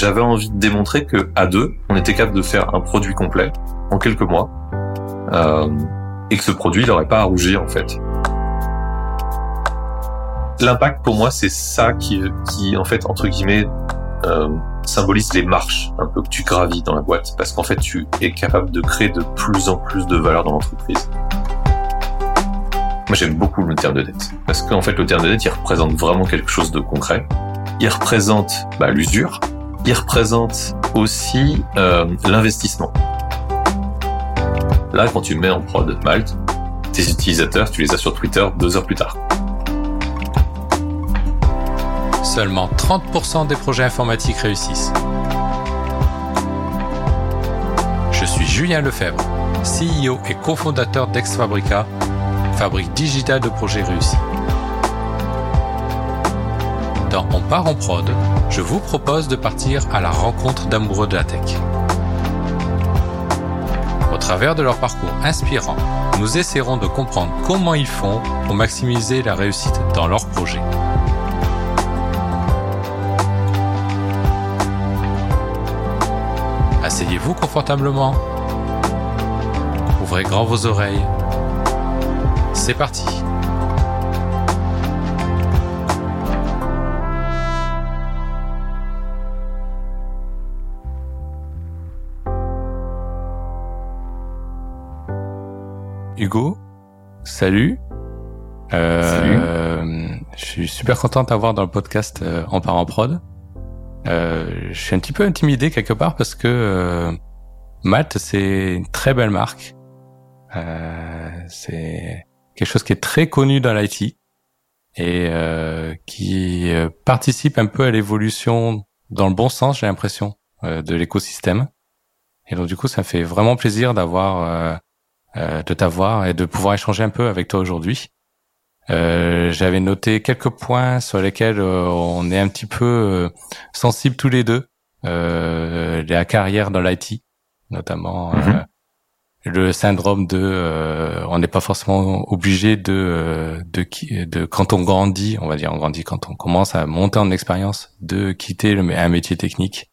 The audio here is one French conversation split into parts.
j'avais envie de démontrer que à deux, on était capable de faire un produit complet en quelques mois, euh, et que ce produit, n'aurait pas à rougir en fait. L'impact pour moi, c'est ça qui, qui en fait entre guillemets euh, symbolise les marches un peu que tu gravis dans la boîte, parce qu'en fait, tu es capable de créer de plus en plus de valeur dans l'entreprise. Moi, j'aime beaucoup le terme de dette, parce qu'en fait, le terme de dette, il représente vraiment quelque chose de concret. Il représente bah, l'usure, représente aussi euh, l'investissement. Là, quand tu mets en prod Malte, tes utilisateurs, tu les as sur Twitter deux heures plus tard. Seulement 30% des projets informatiques réussissent. Je suis Julien Lefebvre, CEO et cofondateur d'Exfabrica, fabrique digitale de projets réussis. Dans On part en prod, je vous propose de partir à la rencontre d'amoureux de la tech. Au travers de leur parcours inspirant, nous essaierons de comprendre comment ils font pour maximiser la réussite dans leurs projets. Asseyez-vous confortablement. Ouvrez grand vos oreilles. C'est parti. Hugo, salut. Euh, Salut. Je suis super content de t'avoir dans le podcast euh, En part en prod. Euh, je suis un petit peu intimidé quelque part parce que euh, Malte, c'est une très belle marque. Euh, c'est quelque chose qui est très connu dans l'IT et euh, qui participe un peu à l'évolution dans le bon sens, j'ai l'impression, euh, de l'écosystème. Et donc du coup, ça me fait vraiment plaisir d'avoir de t'avoir et de pouvoir échanger un peu avec toi aujourd'hui. Euh, J'avais noté quelques points sur lesquels euh, on est un petit peu euh, sensibles tous les deux. Euh, la carrière dans l'IT, notamment euh, Mhm. le syndrome de euh, on n'est pas forcément obligé de euh, de de quand on grandit, on va dire on grandit quand on commence à monter en expérience, de quitter le, un métier technique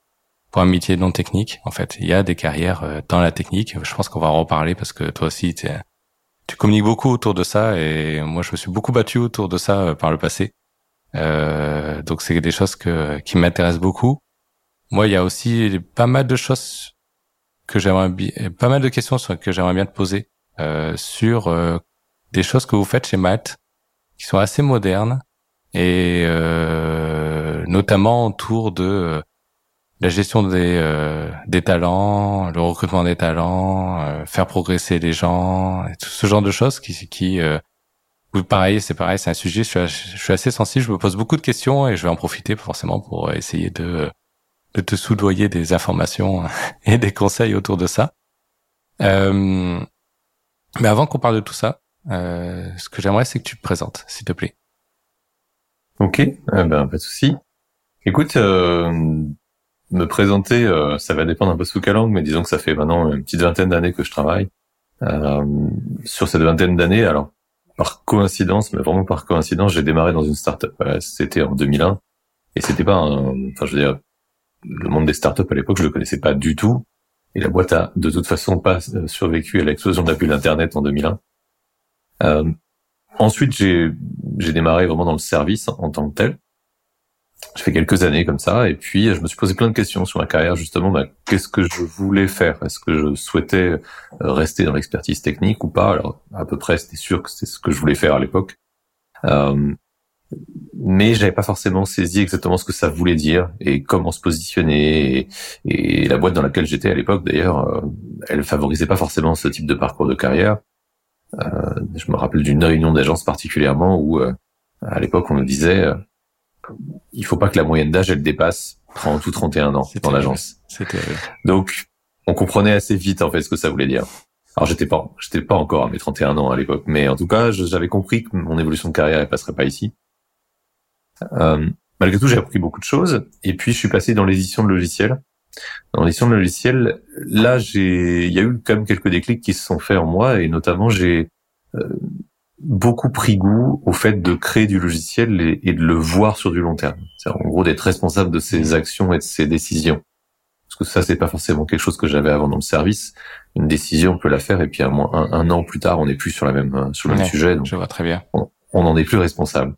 pour un métier non technique. En fait, il y a des carrières euh, dans la technique. Je pense qu'on va en reparler parce que toi aussi, tu communiques beaucoup autour de ça et moi, je me suis beaucoup battu autour de ça euh, par le passé. Euh, donc, c'est des choses que, qui m'intéressent beaucoup. Moi, il y a aussi pas mal de choses que j'aimerais bien, pas mal de questions que j'aimerais bien te poser euh, sur euh, des choses que vous faites chez Matt qui sont assez modernes et euh, notamment autour de euh, la gestion des euh, des talents, le recrutement des talents, euh, faire progresser les gens, tout ce genre de choses qui qui euh, pareil, c'est pareil, c'est un sujet. Je suis, ach- je suis assez sensible. Je me pose beaucoup de questions et je vais en profiter forcément pour essayer de de te soudoyer des informations et des conseils autour de ça. Euh, mais avant qu'on parle de tout ça, euh, ce que j'aimerais, c'est que tu te présentes, s'il te plaît. Ok, eh ben pas de souci. Écoute, euh, me présenter, euh, ça va dépendre un peu sous quelle langue, mais disons que ça fait maintenant une petite vingtaine d'années que je travaille. Euh, sur cette vingtaine d'années, alors par coïncidence, mais vraiment par coïncidence, j'ai démarré dans une startup. Voilà, c'était en 2001, et c'était pas, un, enfin je veux dire, le monde des startups à l'époque, je le connaissais pas du tout, et la boîte a de toute façon pas euh, survécu à l'explosion de la bulle Internet en 2001. Euh, ensuite, j'ai démarré vraiment dans le service en tant que tel. Je fais quelques années comme ça, et puis je me suis posé plein de questions sur ma carrière, justement, bah, qu'est-ce que je voulais faire? Est-ce que je souhaitais euh, rester dans l'expertise technique ou pas? Alors, à peu près, c'était sûr que c'était ce que je voulais faire à l'époque. Euh, mais j'avais pas forcément saisi exactement ce que ça voulait dire et comment se positionner. Et, et la boîte dans laquelle j'étais à l'époque, d'ailleurs, euh, elle favorisait pas forcément ce type de parcours de carrière. Euh, je me rappelle d'une réunion d'agence particulièrement où, euh, à l'époque, on nous disait il faut pas que la moyenne d'âge elle dépasse 30 ou 31 ans dans l'agence. C'était Donc, on comprenait assez vite en fait ce que ça voulait dire. Alors, j'étais pas, j'étais pas encore à mes 31 ans à l'époque, mais en tout cas, j'avais compris que mon évolution de carrière elle passerait pas ici. Euh, malgré tout, j'ai appris beaucoup de choses, et puis je suis passé dans l'édition de logiciels. Dans l'édition de logiciels, là, j'ai, il y a eu quand même quelques déclics qui se sont faits en moi, et notamment, j'ai, euh, beaucoup pris goût au fait de créer du logiciel et, de le voir sur du long terme. C'est en gros d'être responsable de ses actions et de ses décisions. Parce que ça, c'est pas forcément quelque chose que j'avais avant dans le service. Une décision, on peut la faire et puis un, un, an plus tard, on n'est plus sur la même sur le même sujet. Donc je vois très bien. On n'en est plus responsable.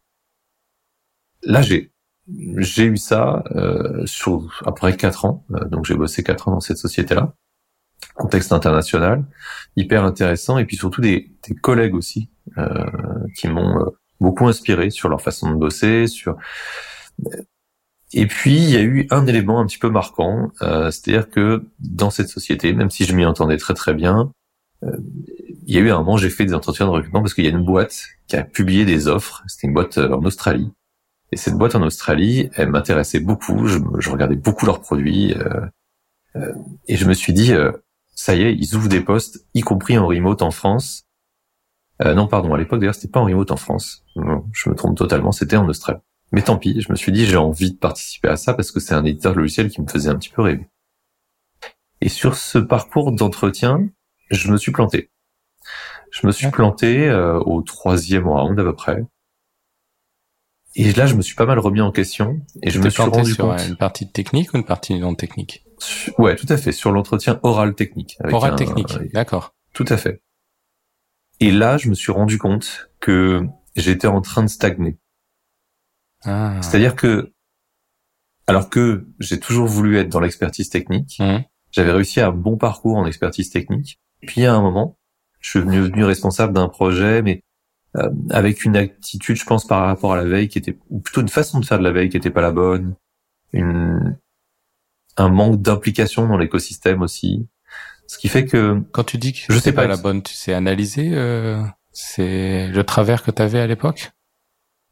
Là, j'ai j'ai eu ça euh, sur après quatre ans. Euh, donc j'ai bossé quatre ans dans cette société-là contexte international, hyper intéressant, et puis surtout des, des collègues aussi euh, qui m'ont euh, beaucoup inspiré sur leur façon de bosser, sur et puis il y a eu un élément un petit peu marquant, euh, c'est-à-dire que dans cette société, même si je m'y entendais très très bien, euh, il y a eu un moment j'ai fait des entretiens de recrutement parce qu'il y a une boîte qui a publié des offres, c'était une boîte en Australie, et cette boîte en Australie, elle m'intéressait beaucoup, je, je, regardais beaucoup leurs produits, euh, et je me suis dit ça y est, ils ouvrent des postes, y compris en remote en France. Euh, non, pardon, à l'époque d'ailleurs, c'était pas en remote en France. je me trompe totalement, c'était en Australie. Mais tant pis, je me suis dit, j'ai envie de participer à ça parce que c'est un éditeur logiciel qui me faisait un petit peu rêver. Et sur ce parcours d'entretien, je me suis planté. Je me suis planté euh, au troisième round à peu près. Et là, je me suis pas mal remis en question et je me suis rendu sur compte. Une partie technique ou une partie non technique? Ouais, tout à fait. Sur l'entretien oral technique. oral technique, d'accord. Tout à fait. Et là, je me suis rendu compte que j'étais en train de stagner. Ah. C'est-à-dire que, alors que j'ai toujours voulu être dans l'expertise technique, mmh. j'avais réussi un bon parcours en expertise technique. Puis à un moment, je suis devenu responsable d'un projet, mais euh, avec une attitude, je pense, par rapport à la veille qui était, ou plutôt une façon de faire de la veille qui était pas la bonne, une, un manque d'implication dans l'écosystème aussi. Ce qui fait que quand tu dis que je sais pas, la bonne, tu sais analyser euh, c'est le travers que tu avais à l'époque?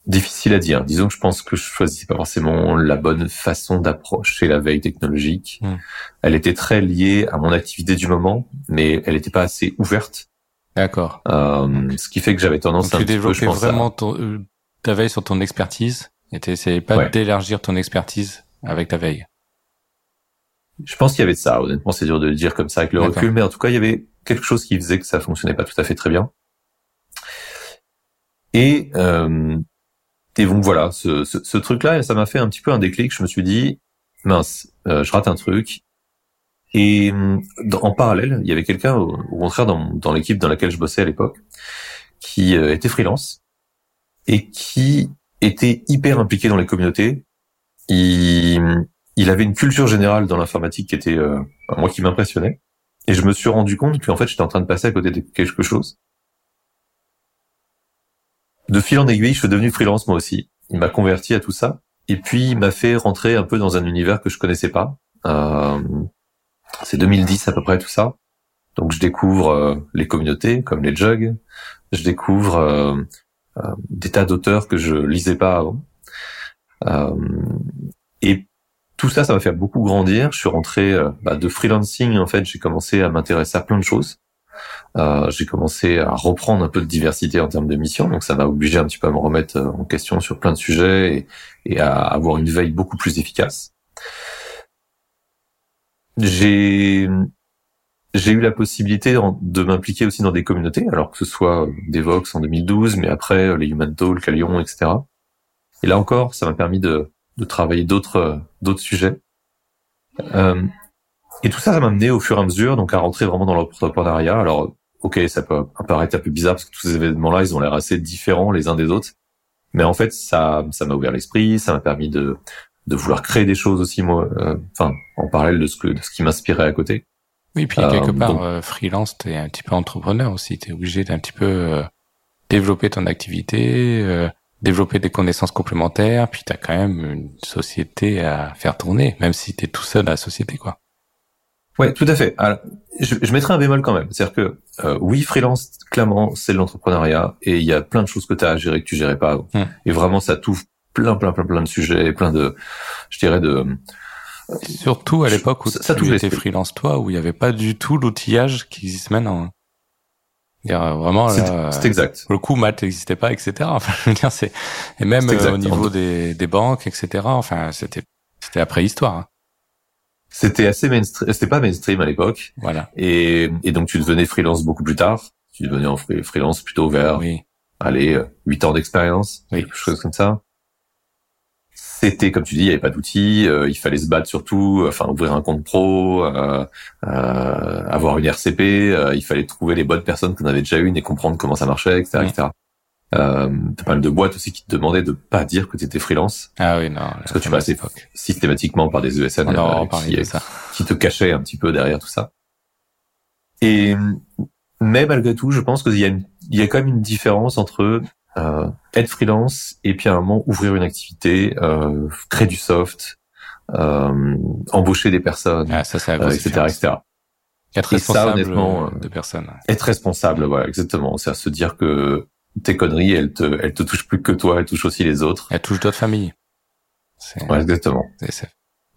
Difficile à dire. Disons que je pense que je choisissais pas forcément la bonne façon d'approcher la veille technologique. Hmm. Elle était très liée à mon activité du moment, mais elle n'était pas assez ouverte. D'accord. Euh, ce qui fait que j'avais tendance à un petit peu, je pense, vraiment ton, euh, ta veille sur ton expertise et t'essayais pas d'élargir ton expertise avec ta veille. Je pense qu'il y avait de ça. Honnêtement, c'est dur de le dire comme ça avec le recul, mais en tout cas, il y avait quelque chose qui faisait que ça fonctionnait pas tout à fait très bien. Et euh, et donc voilà, ce, ce, ce truc-là, ça m'a fait un petit peu un déclic. Je me suis dit, mince, euh, je rate un truc. Et en parallèle, il y avait quelqu'un, au, contraire, dans, dans l'équipe dans laquelle je bossais à l'époque, qui euh, était freelance et qui était hyper impliqué dans les communautés. Il, il avait une culture générale dans l'informatique qui était euh, moi qui m'impressionnait. Et je me suis rendu compte qu'en fait j'étais en train de passer à côté de quelque chose. De fil en aiguille je suis devenu freelance moi aussi. Il m'a converti à tout ça. Et puis il m'a fait rentrer un peu dans un univers que je connaissais pas. Euh, c'est 2010 à peu près tout ça. Donc je découvre euh, les communautés comme les jugs. Je découvre euh, euh, des tas d'auteurs que je lisais pas avant. Et tout ça, ça m'a fait beaucoup grandir. Je suis rentré euh, bah, de freelancing. En fait, j'ai commencé à m'intéresser à plein de choses. Euh, j'ai commencé à reprendre un peu de diversité en termes de missions, donc ça m'a obligé un petit peu à me remettre euh, en question sur plein de sujets et, à avoir une veille beaucoup plus efficace. J'ai j'ai eu la possibilité de m'impliquer aussi dans des communautés, alors que ce soit Devox en 2012, mais après les Human Talk à Lyon, etc. Et là encore, ça m'a permis de de travailler d'autres d'autres sujets. Euh, et tout ça, ça m'a amené au fur et à mesure donc à rentrer vraiment dans l'entrepreneuriat. Alors, ok, ça peut apparaître un peu bizarre parce que tous ces événements-là, ils ont l'air assez différents les uns des autres. Mais en fait, ça ça m'a ouvert l'esprit, ça m'a permis de de vouloir créer des choses aussi moi, euh, enfin en parallèle de ce que de ce qui m'inspirait à côté. Oui, puis quelque euh, part euh, freelance, t'es un petit peu entrepreneur aussi, t'es obligé d'un petit peu développer ton activité, développer des connaissances complémentaires, puis tu as quand même une société à faire tourner, même si tu es tout seul à la société, quoi. Ouais, tout à fait. Alors, je, je mettrai un bémol quand même. C'est-à-dire que euh, oui, freelance, clairement, c'est l'entrepreneuriat et il y a plein de choses que tu as à gérer que tu gérais pas avant. Hum. Et vraiment, ça touche plein, plein, plein, plein de sujets, plein de, je dirais de. Surtout à l'époque où ça, tu étais freelance toi, où il n'y avait pas du tout l'outillage qui existe maintenant. Euh, vraiment, c'est exact. Le coup, maths n'existait pas, etc. Enfin, je veux dire, c'est et même euh, au niveau des, des banques, etc. Enfin, c'était c'était la préhistoire. Hein. C'était assez mainstream. C'était pas mainstream à l'époque. Voilà. Et, et donc tu devenais freelance beaucoup plus tard. Tu devenais en freelance plutôt vers allez, 8 ans d'expérience, quelque chose comme ça. C'était, comme tu dis, il n'y avait pas d'outils, il fallait se battre surtout, enfin ouvrir un compte pro, avoir une RCP, il fallait trouver les bonnes personnes qu'on avait déjà une et comprendre comment ça marchait, etc. etc. Euh, t'as pas mal de boîtes aussi qui te demandaient de pas dire que tu étais freelance. Ah oui, non. Parce que tu passais systématiquement par des ESN euh, qui, qui, te cachaient un petit peu derrière tout ça. Et mais malgré tout, je pense qu'il y a il y a quand même une différence entre euh, être freelance et puis à un moment ouvrir une activité, euh, créer du soft, euh, embaucher des personnes, ah, ça, c'est la euh, etc., etc. Être responsable euh, de personnes. Être responsable, voilà, exactement. C'est à se dire que tes conneries, elles te, elles te touchent plus que toi, elles touchent aussi les autres. Elles touchent d'autres familles. Ouais, exactement.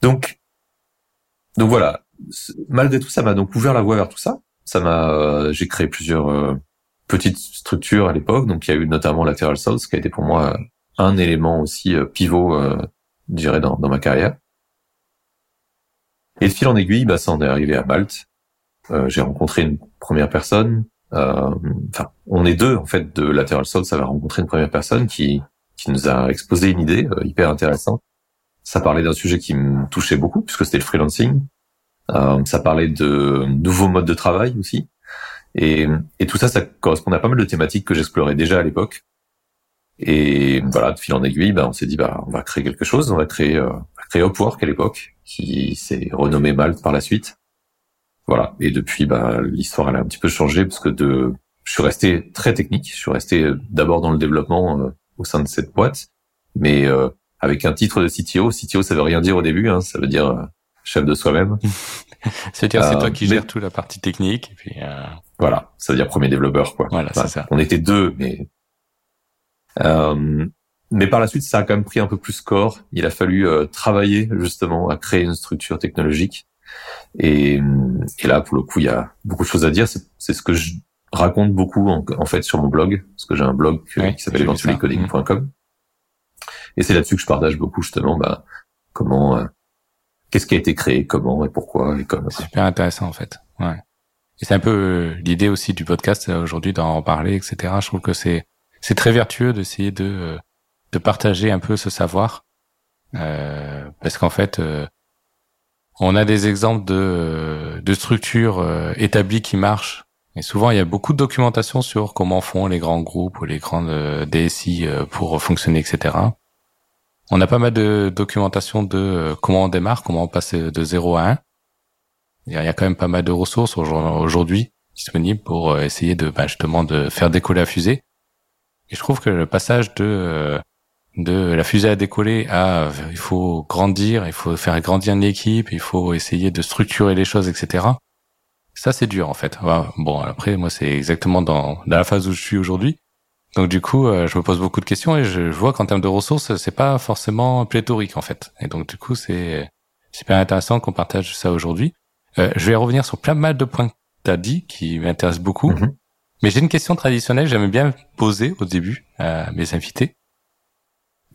Donc, donc voilà. Malgré tout, ça m'a donc ouvert la voie vers tout ça. Ça m'a, euh, j'ai créé plusieurs euh, petites structures à l'époque. Donc, il y a eu notamment Lateral Souls, qui a été pour moi un élément aussi euh, pivot, je dirais, dans, dans ma carrière. Et de fil en aiguille, bah, ça en est arrivé à Malte. j'ai rencontré une première personne euh, enfin, on est deux en fait de Lateral Soul. Ça va rencontrer une première personne qui qui nous a exposé une idée euh, hyper intéressante. Ça parlait d'un sujet qui me touchait beaucoup puisque c'était le freelancing. Euh, ça parlait de nouveaux modes de travail aussi. Et, et tout ça, ça correspondait à pas mal de thématiques que j'explorais déjà à l'époque. Et voilà, de fil en aiguille, ben, on s'est dit, bah, on va créer quelque chose. On va créer, euh, créer Upwork à l'époque, qui s'est renommé Malte par la suite. Voilà. Et depuis, bah, l'histoire elle a un petit peu changé parce que de, je suis resté très technique. Je suis resté euh, d'abord dans le développement euh, au sein de cette boîte, mais euh, avec un titre de CTO. CTO, ça veut rien dire au début. Hein, ça veut dire chef de soi-même. C'est-à-dire, c'est toi qui gères toute la partie technique. Et puis, Voilà, ça veut dire premier développeur, quoi. Voilà, c'est ça. On était deux, mais mais par la suite, ça a quand même pris un peu plus corps. Il a fallu travailler justement à créer une structure technologique et, et, là, pour le coup, il y a beaucoup de choses à dire. C'est ce que je raconte beaucoup en, fait sur mon blog, parce que j'ai un blog qui s'appelle eventuallycoding.com. Et c'est là-dessus que je partage beaucoup justement bah, comment, euh, qu'est-ce qui a été créé, comment et pourquoi et comment. C'est super intéressant en fait. Ouais. Et c'est un peu euh, l'idée aussi du podcast euh, aujourd'hui d'en parler, etc. Je trouve que c'est très vertueux d'essayer de de partager un peu ce savoir, euh, parce qu'en fait on a des exemples de, structures euh, établies qui marchent. Et souvent, il y a beaucoup de documentation sur comment font les grands groupes ou les grandes euh, DSI euh, pour fonctionner, etc. On a pas mal de documentation de comment on démarre, comment on passe de 0 à 1. Il y a quand même pas mal de ressources aujourd'hui disponibles pour essayer de bah, justement de faire décoller la fusée. Et je trouve que le passage de de la fusée à décoller à il faut grandir, il faut faire grandir une équipe, il faut essayer de structurer les choses, etc. Ça c'est dur en fait. Bon après moi c'est exactement dans, dans la phase où je suis aujourd'hui. Donc du coup euh, je me pose beaucoup de questions et je, vois qu'en termes de ressources c'est pas forcément pléthorique en fait. Et donc du coup c'est super intéressant qu'on partage ça aujourd'hui. Euh, je vais revenir sur plein mal de points que tu as dit qui m'intéressent beaucoup. Mm-hmm. Mais j'ai une question traditionnelle, j'aimais bien poser au début à mes invités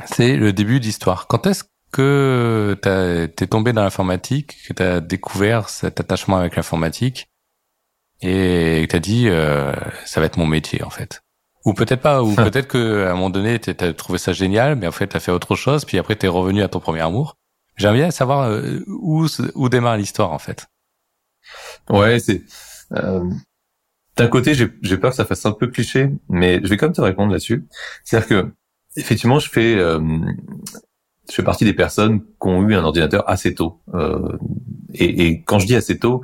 c'est le début d'histoire. Quand est-ce que t'es tombé dans l'informatique, que t'as découvert cet attachement avec l'informatique et que t'as dit euh, ça va être mon métier en fait? Ou peut-être pas, ou peut-être que à un moment donné t'as trouvé ça génial, mais en fait t'as fait autre chose, puis après t'es revenu à ton premier amour. J'aimerais bien savoir euh, où où démarre l'histoire en fait. Ouais, c'est euh, d'un côté j'ai peur que ça fasse un peu cliché, mais je vais quand même te répondre là-dessus. C'est-à-dire que effectivement, je fais, euh, je fais partie des personnes qui ont eu un ordinateur assez tôt. Euh, et, et, quand je dis assez tôt,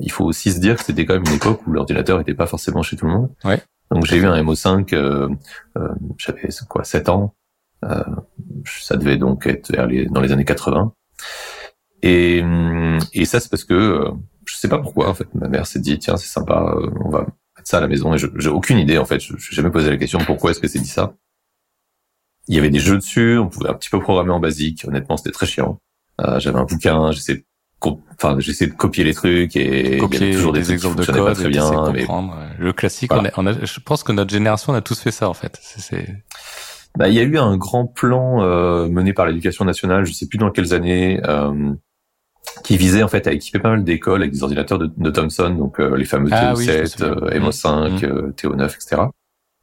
il faut aussi se dire que c'était quand même une époque où l'ordinateur n'était pas forcément chez tout le monde. Ouais. Donc j'ai eu un MO5, euh, euh, j'avais quoi, 7 ans. Euh, ça devait donc être dans les années 80. Et, et ça, c'est parce que euh, je sais pas pourquoi. En fait, ma mère s'est dit tiens, c'est sympa, on va mettre ça à la maison. Et j'ai aucune idée en fait. Je n'ai jamais posé la question pourquoi est-ce que c'est dit ça? Il y avait des jeux dessus, on pouvait un petit peu programmer en basique. Honnêtement, c'était très chiant. Euh, j'avais un bouquin, j'essayais enfin j'essaie de copier les trucs et copier toujours des, exemples de code très bien mais... le classique on, a, on a, je pense que notre génération on a tous fait ça en fait c'est bah, il y a eu un grand plan euh, mené par l'éducation nationale je sais plus dans quelles années euh, qui visait en fait à équiper pas mal d'écoles avec des ordinateurs de, de Thomson donc euh, les fameux ah, TO7 oui, MO5 TO9 etc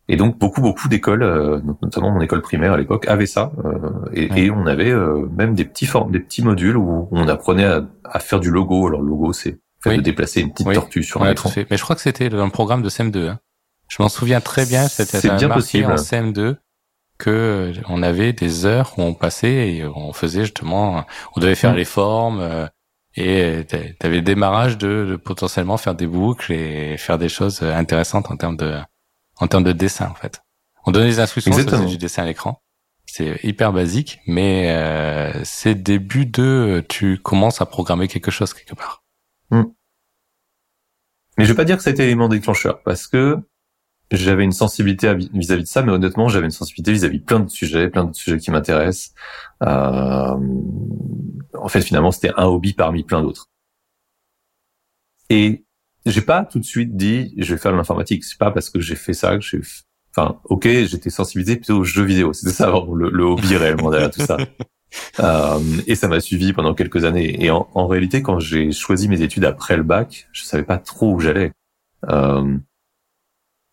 Et donc beaucoup beaucoup d'écoles, euh, notamment mon école primaire à l'époque, avaient ça. Euh, et, et, on avait euh, même des petits des petits modules où on apprenait à, à faire du logo. Alors le logo, c'est fait de déplacer une petite tortue sur un écran. Mais je crois que c'était dans le programme de CM2. Hein. Je m'en souviens très bien. C'était bien possible. en CM2 que on avait des heures où on passait et on faisait justement, on devait faire mm. les formes et t'avais le démarrage de, de, potentiellement faire des boucles et faire des choses intéressantes en termes de en termes de dessin en fait. On donnait des instructions, ça du dessin à l'écran. C'est hyper basique, mais euh, c'est début de tu commences à programmer quelque chose quelque part. Hmm. Mais je vais pas dire que été l'élément déclencheur parce que j'avais une sensibilité vis-à-vis de ça, mais honnêtement, j'avais une sensibilité vis-à-vis de plein de sujets, plein de sujets qui m'intéressent. Euh... En fait, finalement, c'était un hobby parmi plein d'autres. Et j'ai pas tout de suite dit je vais faire de l'informatique. C'est pas parce que j'ai fait ça que j'ai. Enfin, ok, j'étais sensibilisé plutôt aux jeux vidéo. C'était ça le, le, hobby réellement derrière tout ça. Euh, et ça m'a suivi pendant quelques années. Et en, en réalité, quand j'ai choisi mes études après le bac, je savais pas trop où j'allais. Euh,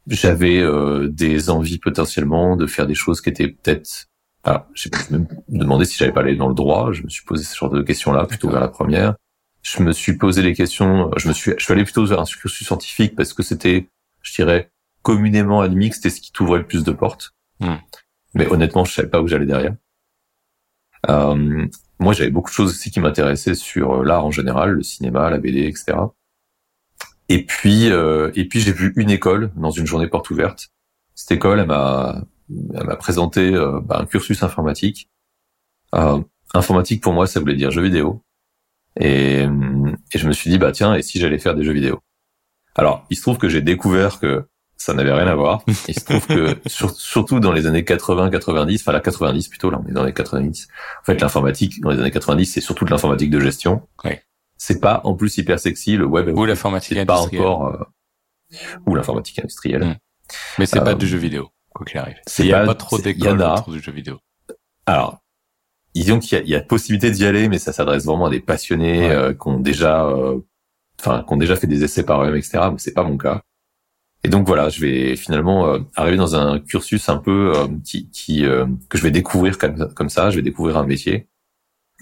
j'avais euh, des envies potentiellement de faire des choses qui étaient peut-être. Alors, j'ai même demandé si j'allais pas aller dans le droit. Je me suis posé ce genre de questions-là plutôt vers la première je me suis posé les questions. Je me suis, je suis allé plutôt vers un cursus scientifique parce que c'était, je dirais, communément admis que c'était ce qui t'ouvrait le plus de portes. Hmm. Mais honnêtement, je savais pas où j'allais derrière. Euh, moi, j'avais beaucoup de choses aussi qui m'intéressaient sur l'art en général, le cinéma, la BD, etc. Et puis, euh, et puis j'ai vu une école dans une journée porte ouverte. Cette école, elle m'a, elle m'a présenté euh, bah, un cursus informatique. Euh, informatique pour moi, ça voulait dire jeux vidéo. Et, et, je me suis dit, bah tiens, et si j'allais faire des jeux vidéo? Alors, il se trouve que j'ai découvert que ça n'avait rien à voir. Il se trouve que, surtout dans les années 80-90, enfin la 90 plutôt, là on est dans les 90, en fait l'informatique dans les années 90, c'est surtout de l'informatique de gestion. Oui. C'est pas en plus hyper sexy, le web ou l'informatique industrielle. Pas encore, euh, ou l'informatique industrielle. Hmm. Mais c'est pas euh, du jeu vidéo, quoi qu'il arrive. Il n'y a pas, trop autour du jeu vidéo. Alors, disons qu'il y, a possibilité d'y aller, mais ça s'adresse vraiment à des passionnés euh, qui ont déjà, euh, enfin, qui ont déjà fait des essais par eux-mêmes, etc. Mais c'est pas mon cas. Et donc voilà, je vais finalement euh, arriver dans un cursus un peu qui, qui que je vais découvrir comme, comme ça. Je vais découvrir un métier.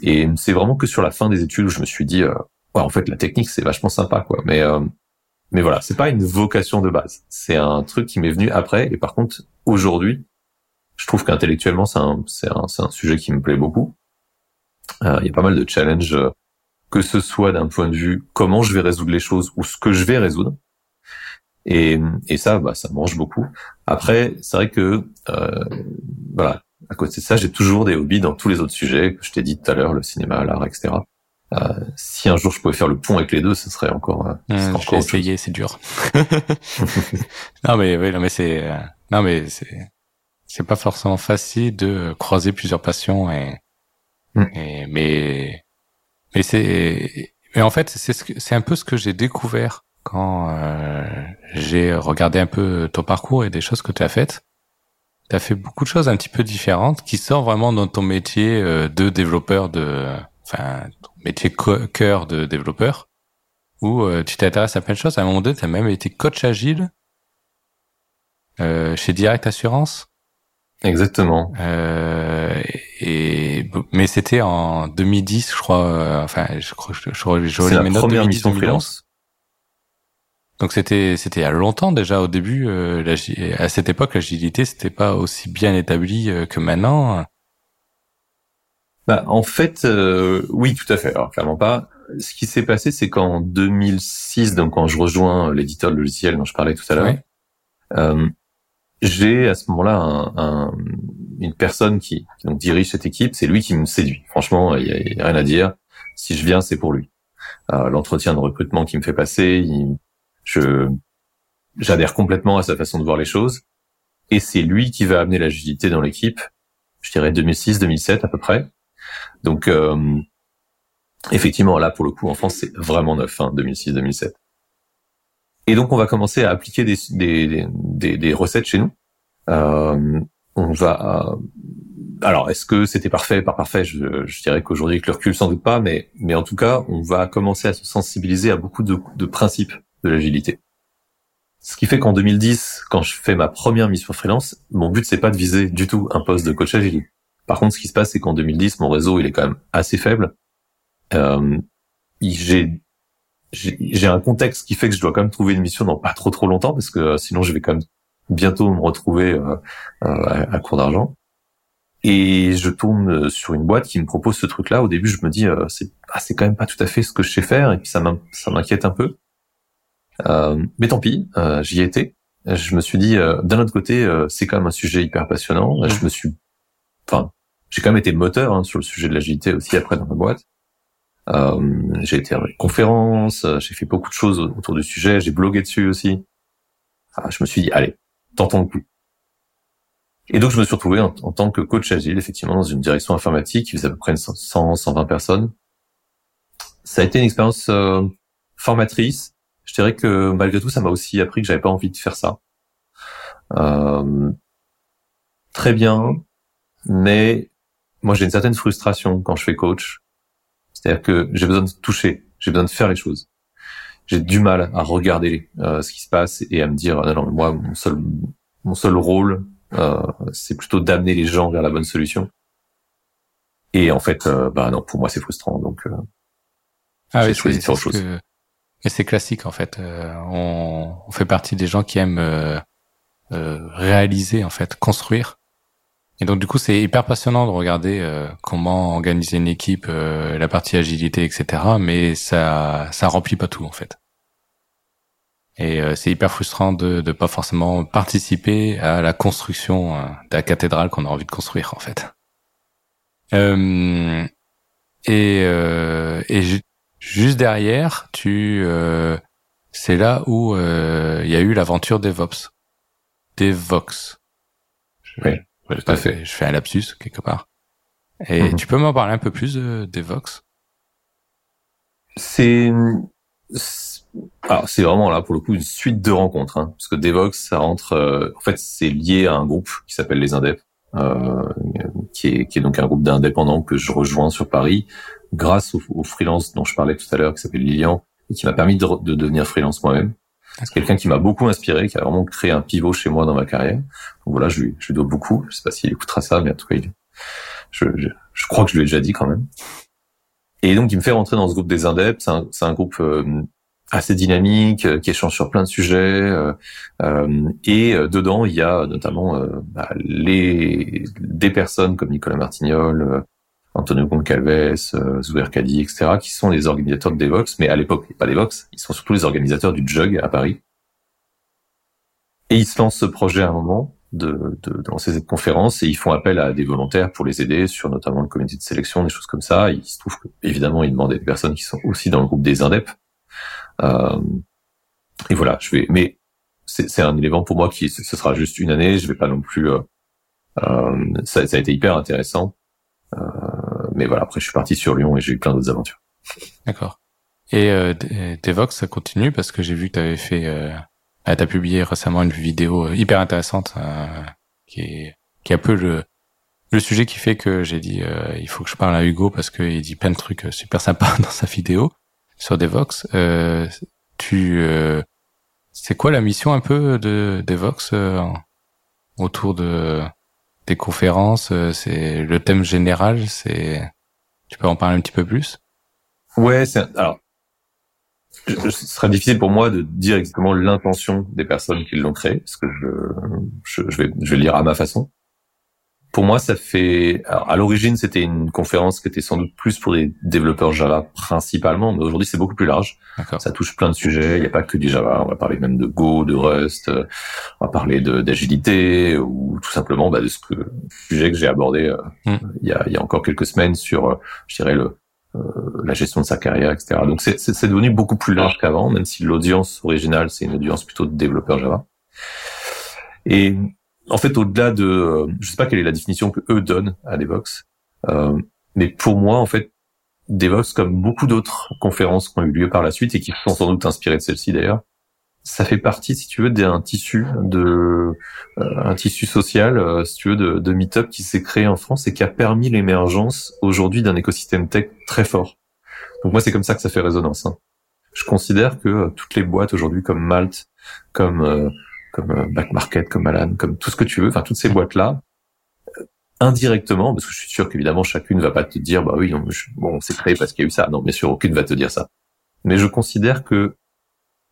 Et c'est vraiment que sur la fin des études où je me suis dit, ouais, en fait, la technique c'est vachement sympa, quoi. Mais mais voilà, c'est pas une vocation de base. C'est un truc qui m'est venu après. Et par contre, aujourd'hui, je trouve qu'intellectuellement, c'est un, c'est un, un, sujet qui me plaît beaucoup. Euh, il y a pas mal de challenges, euh, que ce soit d'un point de vue comment je vais résoudre les choses ou ce que je vais résoudre. Et, et ça, bah, ça mange beaucoup. Après, c'est vrai que, euh, voilà, à côté de ça, j'ai toujours des hobbies dans tous les autres sujets que je t'ai dit tout à l'heure, le cinéma, l'art, etc. Euh, si un jour je pouvais faire le pont avec les deux, ce serait encore. Euh, ce serait encore essayer, c'est dur. non mais oui, non mais c'est, euh, non mais c'est, c'est pas forcément facile de croiser plusieurs passions et, mm. et mais mais c'est mais en fait c'est ce c'est un peu ce que j'ai découvert quand euh, j'ai regardé un peu ton parcours et des choses que tu as faites. Tu as fait beaucoup de choses un petit peu différentes qui sortent vraiment dans ton métier euh, de développeur de enfin ton métier cœur de développeur où euh, tu t'intéresses à plein de choses. À un moment donné, tu as même été coach agile chez Direct Assurance. Exactement. Euh, et mais c'était en 2010, je crois. Euh, enfin, je crois, je, je, je, la première mission freelance. Donc c'était c'était il y a longtemps déjà au début. Euh, à cette époque, l'agilité c'était pas aussi bien établi euh, que maintenant. Bah en fait, euh, oui, tout à fait. Alors clairement pas. Ce qui s'est passé, c'est qu'en 2006, donc quand je rejoins l'éditeur de logiciel dont je parlais tout à l'heure, euh, j'ai à ce moment-là un, un, une personne qui, qui, donc dirige cette équipe, c'est lui qui me séduit. Franchement, il y, a, rien à dire. Si je viens, c'est pour lui. Euh, L'entretien de recrutement qui me fait passer, il, j'adhère complètement à sa façon de voir les choses, et c'est lui qui va amener l'agilité dans l'équipe. Je dirais 2006-2007 à peu près. Donc euh, effectivement, là pour le coup en France, c'est vraiment neuf, hein, 2006-2007. Et donc, on va commencer à appliquer des, des, des, des recettes chez nous. Euh, on va. Alors, est-ce que c'était parfait, pas parfait je, je, dirais qu'aujourd'hui, avec le recul, sans doute pas, mais, mais en tout cas, on va commencer à se sensibiliser à beaucoup de, de principes de l'agilité. Ce qui fait qu'en 2010, quand je fais ma première mission freelance, mon but c'est pas de viser du tout un poste de coach agile. Par contre, ce qui se passe, c'est qu'en 2010, mon réseau il est quand même assez faible. Euh, j'ai j'ai un contexte qui fait que je dois quand même trouver une mission dans pas trop trop longtemps parce que euh, sinon je vais quand même bientôt me retrouver euh, euh, à, court d'argent. Et je tourne sur une boîte qui me propose ce truc-là. Au début, je me dis c'est ah, c'est quand même pas tout à fait ce que je sais faire et puis ça m'inquiète un peu. Mais tant pis, j'y étais. Je me suis dit d'un autre côté, c'est quand même un sujet hyper passionnant. Je me suis, enfin, j'ai quand même été moteur hein, sur le sujet de l'agilité aussi après dans ma boîte. Euh, j'ai été à des conférences, euh, j'ai fait beaucoup de choses autour du sujet, j'ai blogué dessus aussi. Ah, je me suis dit, allez, tentons le coup. Et donc, je me suis retrouvé en, tant que coach agile, effectivement, dans une direction informatique qui faisait à peu près 100, 120 personnes. Ça a été une expérience euh, formatrice. Je dirais que malgré tout, ça m'a aussi appris que j'avais pas envie de faire ça. Euh, très bien, mais moi, j'ai une certaine frustration quand je fais coach c'est-à-dire que j'ai besoin de toucher, j'ai besoin de faire les choses. J'ai du mal à regarder euh, ce qui se passe et à me dire non, non, moi mon seul mon seul rôle euh, c'est plutôt d'amener les gens vers la bonne solution. Et en fait, euh, bah non, pour moi c'est frustrant, donc ah oui, choisi de faire autre chose. Mais c'est classique en fait. On... on, fait partie des gens qui aiment réaliser en fait, construire et donc du coup, c'est hyper passionnant de regarder euh, comment organiser une équipe, euh, la partie agilité, etc. Mais ça, ça remplit pas tout en fait. Et euh, c'est hyper frustrant de ne pas forcément participer à la construction de la cathédrale qu'on a envie de construire en fait. et et juste derrière, tu, c'est là où il y a eu l'aventure DevOps, DevOps. Oui. Je fais un lapsus quelque part. Et mhm. tu peux m'en parler un peu plus de Devox? C'est alors c'est vraiment là pour le coup une suite de rencontres, hein, parce que Devox ça rentre, euh, en fait c'est lié à un groupe qui s'appelle les Indep, euh, qui est qui est donc un groupe d'indépendants que je rejoins sur Paris grâce au, au freelance dont je parlais tout à l'heure qui s'appelle Lilian et qui m'a permis de, de devenir freelance moi-même. C'est quelqu'un qui m'a beaucoup inspiré, qui a vraiment créé un pivot chez moi dans ma carrière. Donc voilà, je lui, je lui dois beaucoup. Je sais pas s'il écoutera ça, mais en tout cas, je, je, je, crois que je lui ai déjà dit quand même. Et donc, il me fait rentrer dans ce groupe des Indeps. C'est un, un, groupe euh, assez dynamique, euh, qui échange sur plein de sujets. Euh, euh et dedans, il y a notamment bah, les des personnes comme Nicolas Martignol, Antonio Goncalves, euh, Zouer Kadi, etc., qui sont les organisateurs de Devox, mais à l'époque, pas Devox, ils sont surtout les organisateurs du Jug à Paris. Et ils se lancent ce projet à un moment de, de, de lancer cette conférence et ils font appel à des volontaires pour les aider sur notamment le comité de sélection, des choses comme ça. il se trouve que, évidemment, ils demandent des personnes qui sont aussi dans le groupe des Indep. Euh, et voilà, je vais, mais c'est un élément pour moi qui, ce sera juste une année, je vais pas non plus, euh, euh, ça, ça, a été hyper intéressant. Euh, mais voilà, après je suis parti sur Lyon et j'ai eu plein d'autres aventures. D'accord. Et euh, Devox, ça continue parce que j'ai vu que tu avais fait, euh, ah, tu as publié récemment une vidéo euh, hyper intéressante euh, qui est qui est un peu le le sujet qui fait que j'ai dit euh, il faut que je parle à Hugo parce qu'il dit plein de trucs super sympas dans sa vidéo sur Devox. Euh, tu c'est quoi la mission un peu de Devox autour de des conférences, euh, c'est le thème général, c'est tu peux en parler un petit peu plus? Ouais, c'est alors ce serait difficile pour moi de dire exactement l'intention des personnes qui l'ont créé, parce que je, je, je, vais, je vais lire à ma façon pour moi, ça fait. Alors, à l'origine, c'était une conférence qui était sans doute plus pour des développeurs Java principalement, mais aujourd'hui, c'est beaucoup plus large. Ça touche plein de sujets. Il n'y a pas que du Java. On va parler même de Go, de Rust. Euh, on va parler d'agilité ou tout simplement bah, de ce que sujet que j'ai abordé euh, hmm. il, y a, y a encore quelques semaines sur, euh, je dirais le la gestion de sa carrière, etc. Donc c'est devenu beaucoup plus large qu'avant, même si l'audience originale c'est une audience plutôt de développeurs Java. Et en fait, au-delà de, euh, je sais pas quelle est la définition que eux donnent à Devox, euh, mais pour moi, en fait, Devox, comme beaucoup d'autres conférences qui ont eu lieu par la suite et qui sont sans doute inspirées de celle-ci d'ailleurs, ça fait partie, si tu veux, d'un tissu de euh, un tissu social, euh, si tu veux, de, de meet-up qui s'est créé en France et qui a permis l'émergence aujourd'hui d'un écosystème tech très fort. Donc moi, c'est comme ça que ça fait résonance. Hein. Je considère que toutes les boîtes aujourd'hui comme Malte, comme comme Back Market, comme Alan, comme tout ce que tu veux, enfin toutes ces boîtes là, indirectement, parce que je suis sûr qu'évidemment chacune va pas te dire bah oui, bon c'est créé parce qu'il y a eu ça. Non, bien sûr, aucune va te dire ça. Mais je considère que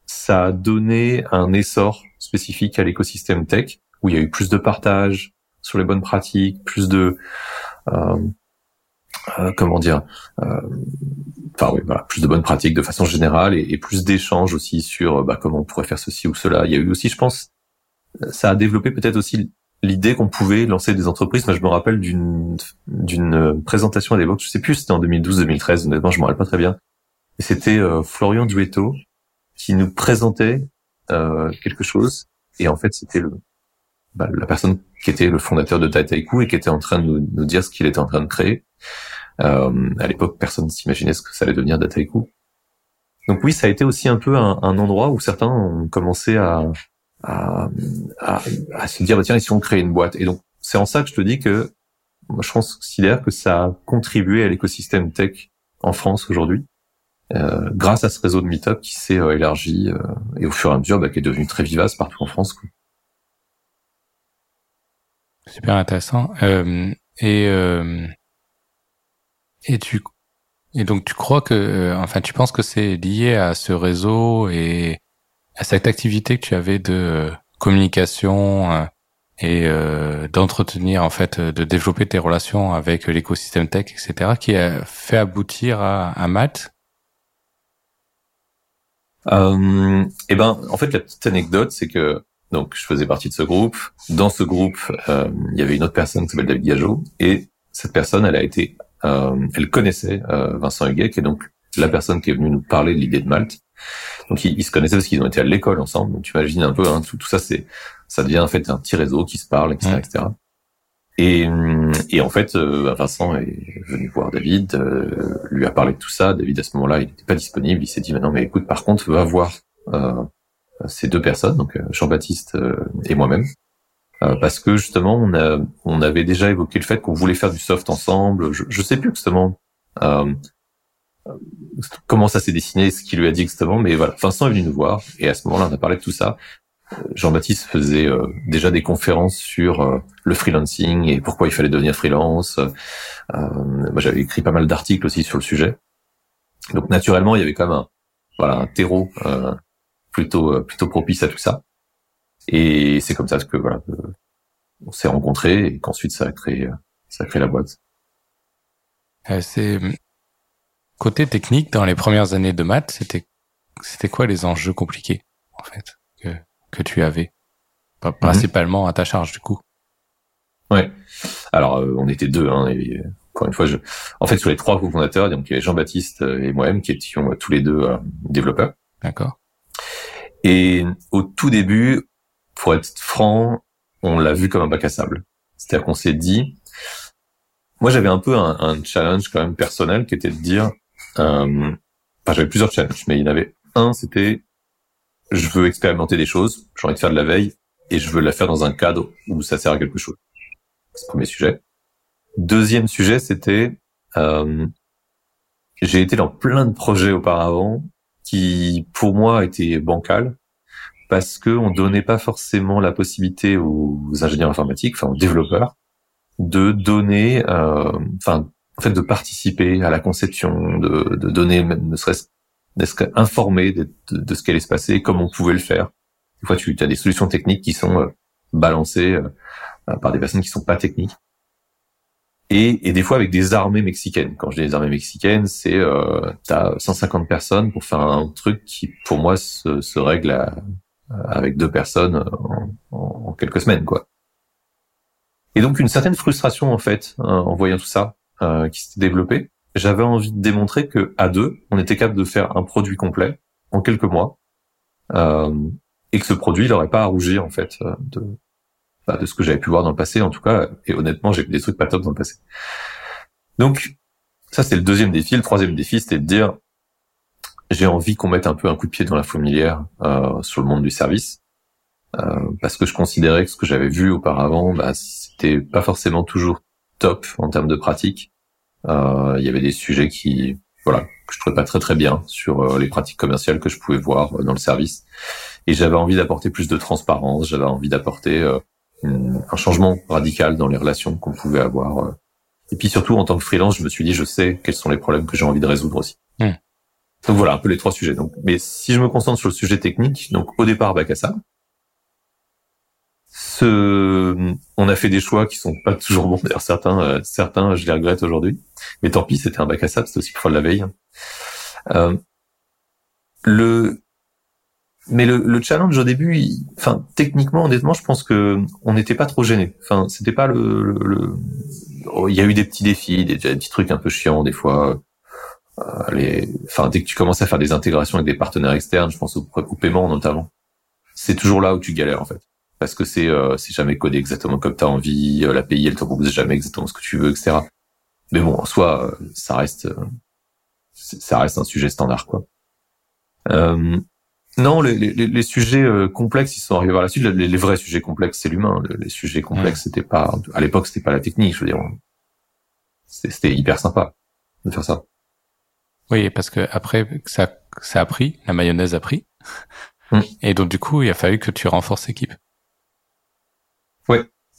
ça a donné un essor spécifique à l'écosystème tech où il y a eu plus de partage sur les bonnes pratiques, plus de euh, euh, comment dire, euh, enfin oui, voilà, plus de bonnes pratiques de façon générale et, et plus d'échanges aussi sur bah, comment on pourrait faire ceci ou cela. Il y a eu aussi, je pense, ça a développé peut-être aussi l'idée qu'on pouvait lancer des entreprises. Moi, je me rappelle d'une d'une présentation à l'époque, je sais plus, c'était en 2012-2013, honnêtement, je me rappelle pas très bien. Et c'était euh, Florian Duetto qui nous présentait euh, quelque chose. Et en fait, c'était le bah, la personne qui était le fondateur de Taitaiku et qui était en train de nous, nous dire ce qu'il était en train de créer. Euh, à l'époque, personne ne s'imaginait ce que ça allait devenir Dataiku. Donc oui, ça a été aussi un peu un, un endroit où certains ont commencé à, à, à, se dire bah, tiens, si on crée une boîte? Et donc c'est en ça que je te dis que moi, je considère que ça a contribué à l'écosystème tech en France aujourd'hui. Euh, grâce à ce réseau de meet-up qui s'est euh, élargi euh, et au fur et à mesure bah, qui est devenu très vivace partout en France. Quoi. Super intéressant. Euh, et euh, et tu et donc tu crois que enfin tu penses que c'est lié à ce réseau et à cette activité que tu avais de communication et d'entretenir en fait de développer tes relations avec l'écosystème tech etc qui a fait aboutir à, à Matt? Euh, Eh ben, en fait, la petite anecdote, c'est que donc je faisais partie de ce groupe. Dans ce groupe, euh, il y avait une autre personne qui s'appelle David Gageot, et cette personne, elle a été, euh, elle connaissait euh, Vincent Huguet, qui est donc la personne qui est venue nous parler de l'idée de Malte. Donc ils, se connaissaient parce qu'ils ont été à l'école ensemble. Donc tu imagines un peu, hein, tout, tout, ça, c'est, ça devient en fait un petit réseau qui se parle, etc., etc. Et, et en fait, euh, Vincent est venu voir David, euh, lui a parlé de tout ça. David, à ce moment-là, il n'était pas disponible. Il s'est dit, non, mais écoute, par contre, va voir euh, ces deux personnes, donc euh, Jean-Baptiste euh, et moi-même, parce que justement, on, a, on avait déjà évoqué le fait qu'on voulait faire du soft ensemble. Je, je sais plus justement comment ça s'est dessiné, ce qu'il lui a dit exactement, mais voilà, Vincent est venu nous voir, et à ce moment-là, on a parlé de tout ça. Jean-Baptiste faisait euh, déjà des conférences sur euh, le freelancing et pourquoi il fallait devenir freelance. Euh, moi, j'avais écrit pas mal d'articles aussi sur le sujet. Donc, naturellement, il y avait quand même un, voilà, un terreau plutôt plutôt propice à tout ça. Et c'est comme ça que voilà, on s'est rencontrés et qu'ensuite ça a créé ça a créé la boîte. c'est côté technique dans les premières années de maths, c'était c'était quoi les enjeux compliqués en fait que tu avais, mhm. principalement à ta charge du coup. Ouais. Alors euh, on était deux, hein, et, encore une fois, je... en fait sur les trois cofondateurs, donc il y avait Jean-Baptiste euh, et moi-même qui étions euh, tous les deux développeurs. D'accord. Et au tout début, pour être franc, on l'a vu comme un bac à sable. C'est-à-dire qu'on s'est dit, moi j'avais un peu un, un, challenge quand même personnel qui était de dire, euh, enfin j'avais plusieurs challenges, mais il y en avait un, c'était je veux expérimenter des choses, j'ai envie de faire de la veille et je veux la faire dans un cadre où ça sert à quelque chose. C'est le premier sujet. Deuxième sujet, c'était euh, j'ai été dans plein de projets auparavant qui, pour moi, étaient bancals parce que on donnait pas forcément la possibilité aux ingénieurs informatiques, enfin aux développeurs, de donner, euh, enfin, en fait, de participer à la conception, de, de donner, ne serait-ce d'être informé de, de, ce qui allait se passer comment on pouvait le faire. Des fois, tu as des solutions techniques qui sont euh, balancées euh, par des personnes qui sont pas techniques. Et, et, des fois avec des armées mexicaines. Quand je dis des armées mexicaines, c'est euh, as 150 personnes pour faire un truc qui, pour moi, se, se règle avec deux personnes en, en, quelques semaines, quoi. Et donc une certaine frustration en fait hein, en voyant tout ça euh, qui s'était développé j'avais envie de démontrer que à deux, on était capable de faire un produit complet en quelques mois, euh, et que ce produit, n'aurait pas à rougir en fait euh, de, bah, de ce que j'avais pu voir dans le passé, en tout cas. Et honnêtement, j'ai vu des trucs pas top dans le passé. Donc ça, c'est le deuxième défi. Le troisième défi, c'était de dire j'ai envie qu'on mette un peu un coup de pied dans la fourmilière euh, sur le monde du service. Euh, parce que je considérais que ce que j'avais vu auparavant, bah, c'était pas forcément toujours top en termes de pratique. Euh, il y avait des sujets qui, voilà, que je trouvais pas très très bien sur euh, les pratiques commerciales que je pouvais voir euh, dans le service. Et j'avais envie d'apporter plus de transparence, j'avais envie d'apporter un changement radical dans les relations qu'on pouvait avoir. Et puis surtout, en tant que freelance, je me suis dit, je sais quels sont les problèmes que j'ai envie de résoudre aussi. Hmm. Donc voilà, un peu les trois sujets. Donc, mais si je me concentre sur le sujet technique, donc au départ, bac à ça, ce, on a fait des choix qui sont pas toujours bons. D'ailleurs, certains, euh, certains, je les regrette aujourd'hui. Mais tant pis, c'était un bac à sable, c'était aussi pour de la veille. Euh, le, mais le, le, challenge au début, enfin, techniquement, honnêtement, je pense que on n'était pas trop gêné. Enfin, c'était pas le, le, oh, il y a eu des petits défis, des, petits trucs un peu chiants des fois. Euh, les, enfin, dès que tu commences à faire des intégrations avec des partenaires externes, je pense au paiement notamment, c'est toujours là où tu galères en fait parce que c'est euh, c'est jamais codé exactement comme tu as envie, euh, l'API elle te propose jamais exactement ce que tu veux, etc. Mais bon, en soi, euh, ça reste ça reste un sujet standard quoi. Euh, non, les, les, les sujets complexes, ils sont arrivés par la suite. Les, les vrais sujets complexes, c'est l'humain. Les sujets complexes, c'était pas à l'époque, c'était pas la technique. Je veux dire, c'était hyper sympa de faire ça. Oui, parce que après ça ça a pris, la mayonnaise a pris, mm. et donc du coup, il a fallu que tu renforces l'équipe.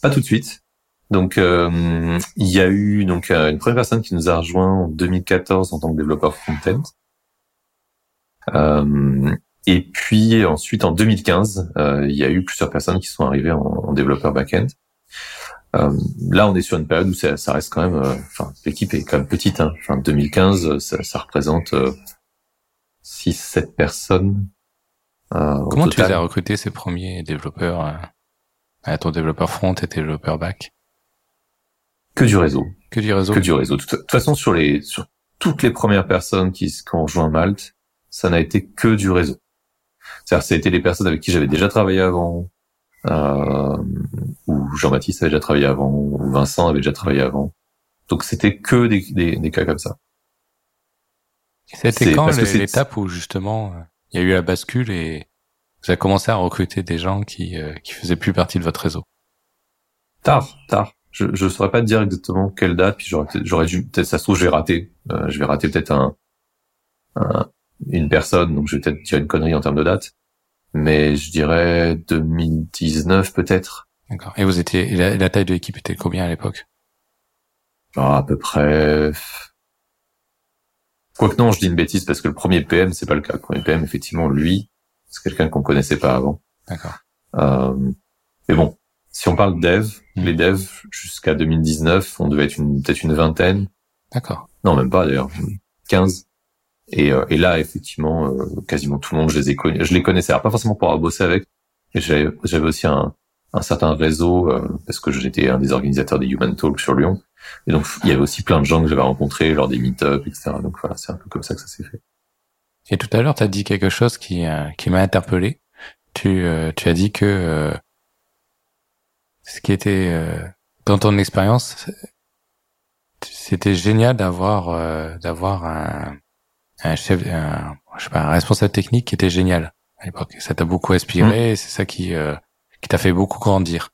Pas tout de suite. Donc euh, il y a eu donc euh, une première personne qui nous a rejoint en 2014 en tant que développeur front-end. Euh, et puis ensuite en 2015, euh, il y a eu plusieurs personnes qui sont arrivées en, en développeur back-end. Euh, là, on est sur une période où ça, ça reste quand même, enfin l'équipe est quand même petite. Hein. Enfin 2015, ça, ça représente 6-7 personnes. Comment tu as recruté ces premiers développeurs à ton développeur front et développeur back Que du réseau. Que du réseau. Que du réseau. De toute façon, sur les sur toutes les premières personnes qui, qui ont rejoint Malte, ça n'a été que du réseau. C'est-à-dire, été les personnes avec qui j'avais déjà travaillé avant, euh, ou Jean-Baptiste avait déjà travaillé avant, ou Vincent avait déjà travaillé avant. Donc c'était que des, des, des, cas comme ça. C'était quand l'étape où justement il y a eu la bascule et vous avez commencé à recruter des gens qui euh, qui faisaient plus partie de votre réseau Tard, tard. Je je saurais pas te dire exactement quelle date. Puis j'aurais j'aurais dû peut-être ça se trouve je vais rater. Euh, je vais rater peut-être un, un, une personne. Donc je vais peut-être dire une connerie en termes de date. Mais je dirais 2019 peut-être. D'accord. Et vous étiez la, la, taille de l'équipe était combien à l'époque? Ah, À peu près. Quoique non, je dis une bêtise parce que le premier PM c'est pas le cas. Le premier PM effectivement lui c'est quelqu'un qu'on connaissait pas avant. D'accord. Euh, mais bon, si on parle de dev, hmm. les devs jusqu'à 2019, on devait être une peut-être une vingtaine. D'accord. Non, même pas d'ailleurs, 15. Et, euh, et là, effectivement, euh, quasiment tout le monde, je les ai connus. Je les connaissais, alors pas forcément pour avoir bossé avec, mais j'avais aussi un, un certain réseau euh, parce que j'étais un des organisateurs des Human Talk sur Lyon. Et donc, il y avait aussi plein de gens que j'avais rencontrés lors des meet-ups, etc. Donc voilà, c'est un peu comme ça que ça s'est fait. Et tout à l'heure, tu as dit quelque chose qui, euh, qui m'a interpellé. Tu, euh, tu as dit que euh, ce qui était dans ton expérience, c'était génial d'avoir d'avoir un, un chef, un, je sais pas, un responsable technique qui était génial à l'époque. Ça t'a beaucoup inspiré, mmh. c'est ça qui qui t'a fait beaucoup grandir.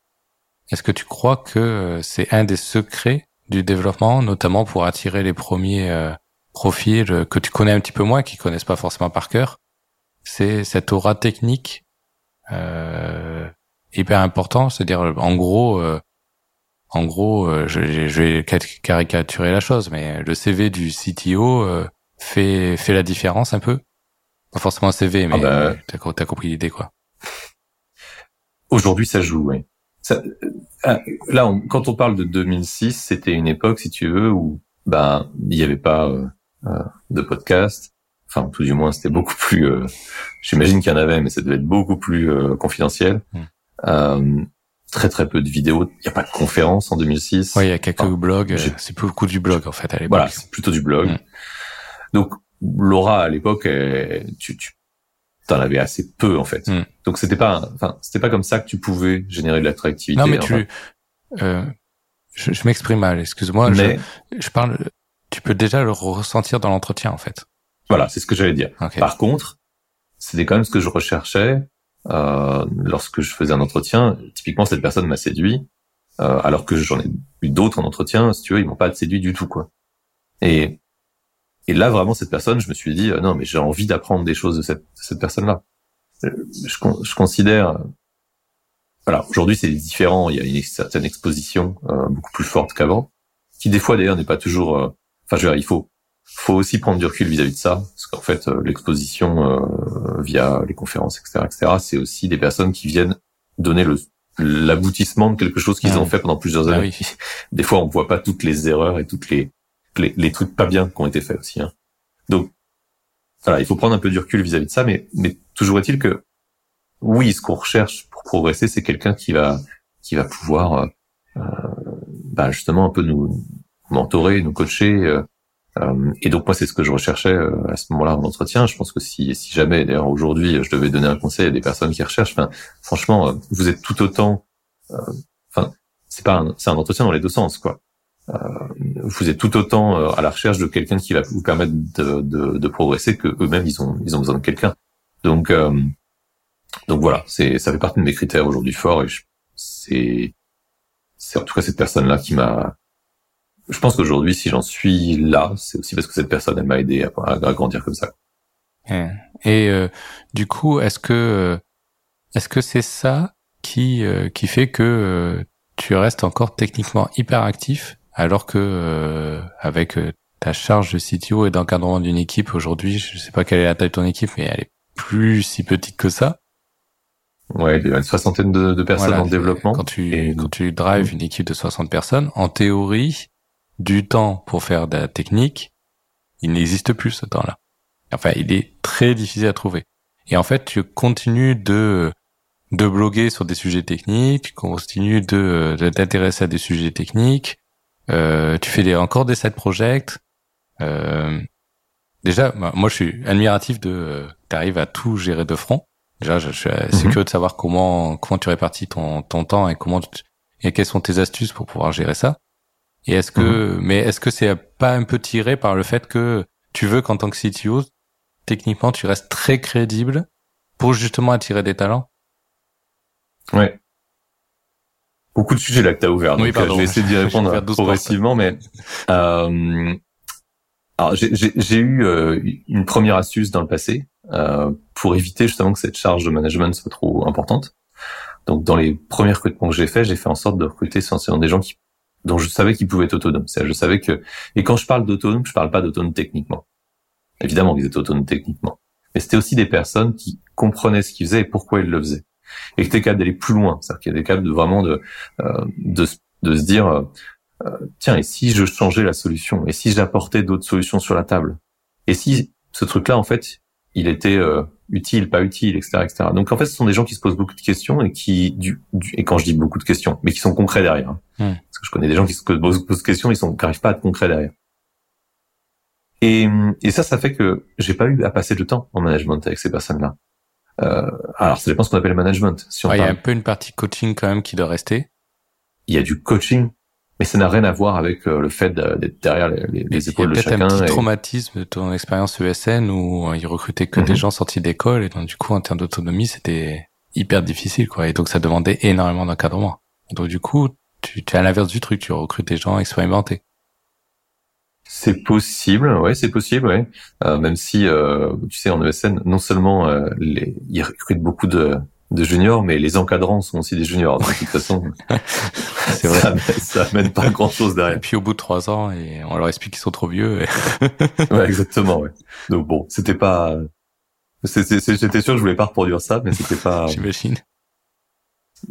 Est-ce que tu crois que c'est un des secrets du développement, notamment pour attirer les premiers profil euh, que tu connais un petit peu moins, qui connaissent pas forcément par cœur, c'est cette aura technique euh, hyper important. C'est-à-dire, en gros, euh, en gros, euh, je, je, vais caricaturer la chose, mais le CV du CTO fait fait la différence un peu. Pas forcément un CV, mais ah bah... t'as as compris l'idée quoi. Aujourd'hui, ça joue, oui. Ça, là, quand on parle de 2006, c'était une époque, si tu veux, où bah il n'y avait pas euh, de podcasts. Enfin, tout du moins, c'était beaucoup plus. Euh, j'imagine qu'il y en avait, mais ça devait être beaucoup plus euh, confidentiel. Mm. très très peu de vidéos. Il n'y a pas de conférences en 2006. Oui, il y a quelques blogs. C'est beaucoup du blog en fait à l'époque. Voilà, c'est plutôt du blog. Mm. Donc Laura à l'époque, tu, tu t'en avais assez peu en fait. Mm. Donc c'était pas, enfin c'était pas comme ça que tu pouvais générer de l'attractivité. Non mais tu, euh, je, je m'exprime mal, excuse-moi. Mais... Je, je, parle tu peux déjà le ressentir dans l'entretien en fait. Voilà, c'est ce que j'allais dire. Par contre, c'était quand même ce que je recherchais euh, lorsque je faisais un entretien. Typiquement, cette personne m'a séduit, euh, alors que j'en ai eu d'autres en entretien. Si tu veux, ils m'ont pas séduit du tout, quoi. Et et là, vraiment, cette personne, je me suis dit, euh, non, mais j'ai envie d'apprendre des choses de cette, cette personne-là. je, je considère, voilà, aujourd'hui c'est différent. Il y a une certaine exposition euh, beaucoup plus forte qu'avant, qui des fois d'ailleurs n'est pas toujours. Euh, enfin, je veux dire, il faut faut aussi prendre du recul vis-à-vis de ça, parce qu'en fait, euh, l'exposition via les conférences, etc., etc., c'est aussi des personnes qui viennent donner le l'aboutissement de quelque chose qu'ils ont fait pendant plusieurs ah années. Des fois, on voit pas toutes les erreurs et toutes les les, les trucs pas bien qui ont été faits aussi. Hein. Donc, voilà, il faut prendre un peu du recul vis-à-vis de ça, mais mais toujours est-il que oui, ce qu'on recherche pour progresser, c'est quelqu'un qui va qui va pouvoir euh, euh, bah justement un peu nous mentorer, nous coacher. Euh, euh et donc moi, c'est ce que je recherchais euh, à ce moment-là en entretien. Je pense que si si jamais d'ailleurs aujourd'hui je devais donner un conseil à des personnes qui recherchent, enfin franchement, vous êtes tout autant. Enfin, c'est pas c'est un entretien dans les deux sens, quoi. vous êtes tout autant à la recherche de quelqu'un qui va vous permettre de, de, de progresser que eux-mêmes ils ont ils ont besoin de quelqu'un. Donc donc voilà, c'est ça fait partie de mes critères aujourd'hui forts et c'est c'est en tout cas cette personne là qui m'a je pense qu'aujourd'hui si j'en suis là, c'est aussi parce que cette personne elle m'a aidé à, à, grandir comme ça. Et euh, du coup, est-ce que euh, est-ce que c'est ça qui euh, qui fait que tu restes encore techniquement hyper actif alors que avec ta charge de CTO et d'encadrement d'une équipe aujourd'hui, je sais pas quelle est la taille de ton équipe, mais elle est plus si petite que ça? Ouais, il y a une soixantaine de, de personnes en développement. Quand tu, quand tu drives une équipe de 60 personnes, en théorie, du temps pour faire de la technique, il n'existe plus ce temps-là. Enfin, il est très difficile à trouver. Et en fait, tu continues de de bloguer sur des sujets techniques, tu continues de, de t'intéresser à des sujets techniques, euh, tu fais des, encore des side projects. Euh, déjà, moi, je suis admiratif de, euh, t'arrives à tout gérer de front. Déjà, je, suis assez mhm. curieux de savoir comment comment tu répartis ton ton temps et comment et quelles sont tes astuces pour pouvoir gérer ça. Et est-ce que mhm. mais est-ce que c'est pas un peu tiré par le fait que tu veux qu'en tant que CTO, techniquement, tu restes très crédible pour justement attirer des talents? Ouais. Beaucoup de sujets là que tu as ouverts. Donc oui, pardon, je vais essayer d'y répondre progressivement, mais euh, alors j'ai eu euh, une première astuce dans le passé euh, pour éviter justement que cette charge de management soit trop importante. Donc dans les premiers recrutements que j'ai fait, j'ai fait en sorte de recruter essentiellement des gens qui dont je savais qu'ils pouvaient être autonomes. je savais que et quand je parle d'autonome, je parle pas d'autonome techniquement. Évidemment qu'ils étaient autonomes techniquement, mais c'était aussi des personnes qui comprenaient ce qu'ils faisaient et pourquoi ils le faisaient. Et qui étaient capables d'aller plus loin, c'est-à-dire qu'il y a des cas de vraiment de euh, de, de se dire euh, euh, tiens et si je changeais la solution? Et si j'apportais d'autres solutions sur la table? Et si ce truc-là en fait il était euh, utile, pas utile, etc., etc. Donc en fait, ce sont des gens qui se posent beaucoup de questions et qui, du, et quand je dis beaucoup de questions, mais qui sont concrets derrière. Hein. Parce que je connais des gens qui se posent beaucoup de questions, ils sont, qui n'arrivent pas à être concrets derrière. Et, et ça, ça fait que j'ai pas eu à passer de temps en management avec ces personnes-là. Euh, alors, ça dépend ce qu'on appelle le management. Si il y a un peu une partie coaching quand même qui doit rester. Il y a du coaching, mais ça n'a rien à voir avec euh, le fait d'être derrière les, les, épaules de chacun. Il y a peut-être un petit traumatisme de ton expérience ESN où euh, il recrutait que des mhm. gens sortis d'école et donc du coup en termes d'autonomie c'était hyper difficile quoi et donc ça demandait énormément d'encadrement. Donc du coup tu, es à l'inverse du truc, tu recrutes des gens expérimentés. C'est possible, ouais, c'est possible, ouais. Euh, même si, euh, tu sais, en ESN, non seulement euh, les, ils recrutent beaucoup de, de juniors, mais les encadrants sont aussi des juniors. de toute façon, c'est vrai. Ça, amène pas grand chose derrière. Et puis au bout de trois ans, et on leur explique qu'ils sont trop vieux. ouais, exactement. Ouais. Donc bon, c'était pas. J'étais sûr, que je voulais pas reproduire ça, mais c'était pas. J'imagine.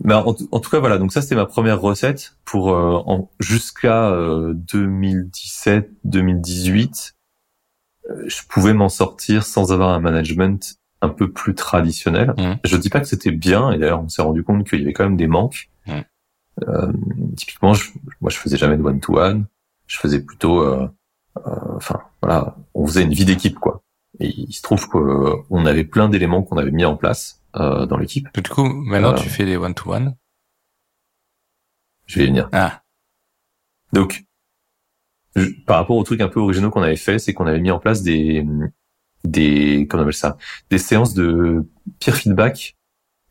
Mais en, tout cas, voilà. Donc ça, c'était ma première recette pour euh, jusqu'à 2017, 2018. Euh, je pouvais m'en sortir sans avoir un management un peu plus traditionnel. Mmh. Je dis pas que c'était bien, et d'ailleurs on s'est rendu compte qu'il y avait quand même des manques. Mmh. Euh, typiquement, je, moi je faisais jamais de one to one. Je faisais plutôt, euh, euh, enfin voilà, on faisait une vie d'équipe quoi. Et il se trouve qu'on avait plein d'éléments qu'on avait mis en place euh, dans l'équipe. Du coup, maintenant tu fais des one to one. Je vais y venir. Ah. Donc, par rapport aux trucs un peu originaux qu'on avait fait, c'est qu'on avait mis en place des des comment on appelle ça des séances de peer feedback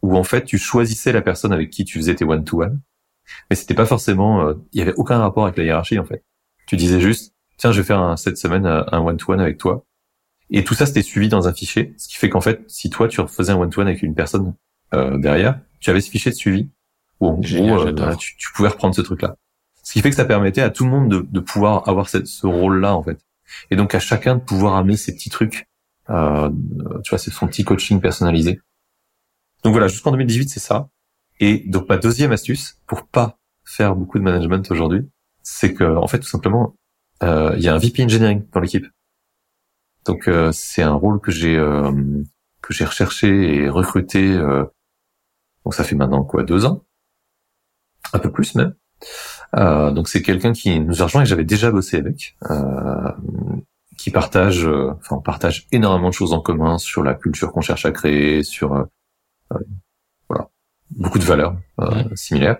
où en fait tu choisissais la personne avec qui tu faisais tes one to one mais c'était pas forcément euh, il y avait aucun rapport avec la hiérarchie en fait tu disais juste tiens je vais faire un, cette semaine un one to one avec toi Et tout ça, c'était suivi dans un fichier, ce qui fait qu'en fait, si toi, tu faisais un one-to-one avec une personne euh, derrière, tu avais ce fichier de suivi où en gros, euh, tu, tu, pouvais reprendre ce truc-là. Ce qui fait que ça permettait à tout le monde de, de pouvoir avoir cette, ce rôle-là en fait, et donc à chacun de pouvoir amener ses petits trucs. Euh, tu vois, c'est son petit coaching personnalisé. Donc voilà, jusqu'en 2018, c'est ça. Et donc ma deuxième astuce pour pas faire beaucoup de management aujourd'hui, c'est que en fait tout simplement, euh, il y a un VP engineering dans l'équipe. Donc euh, c'est un rôle que j'ai euh, que j'ai recherché et recruté. Euh, donc ça fait maintenant quoi deux ans, un peu plus même. donc c'est quelqu'un qui nous a rejoint et j'avais déjà bossé avec, qui partage, enfin on partage énormément de choses en commun sur la culture qu'on cherche à créer, sur voilà beaucoup de valeurs similaires.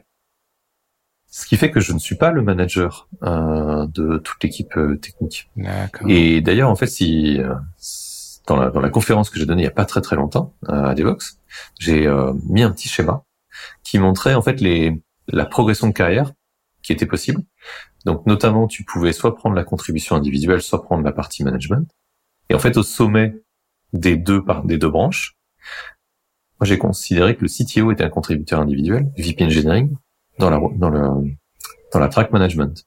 Ce qui fait que je ne suis pas le manager euh, de toute l'équipe euh, technique. Et d'ailleurs, en fait, si euh, dans la, dans la conférence que j'ai donnée il y a pas très très longtemps euh, à Devox, j'ai mis un petit schéma qui montrait en fait les la progression de carrière qui était possible. Donc notamment, tu pouvais soit prendre la contribution individuelle, soit prendre la partie management. Et en fait, au sommet des deux branches, moi j'ai considéré que le CTO était un contributeur individuel, VP Engineering, dans la dans dans la track management.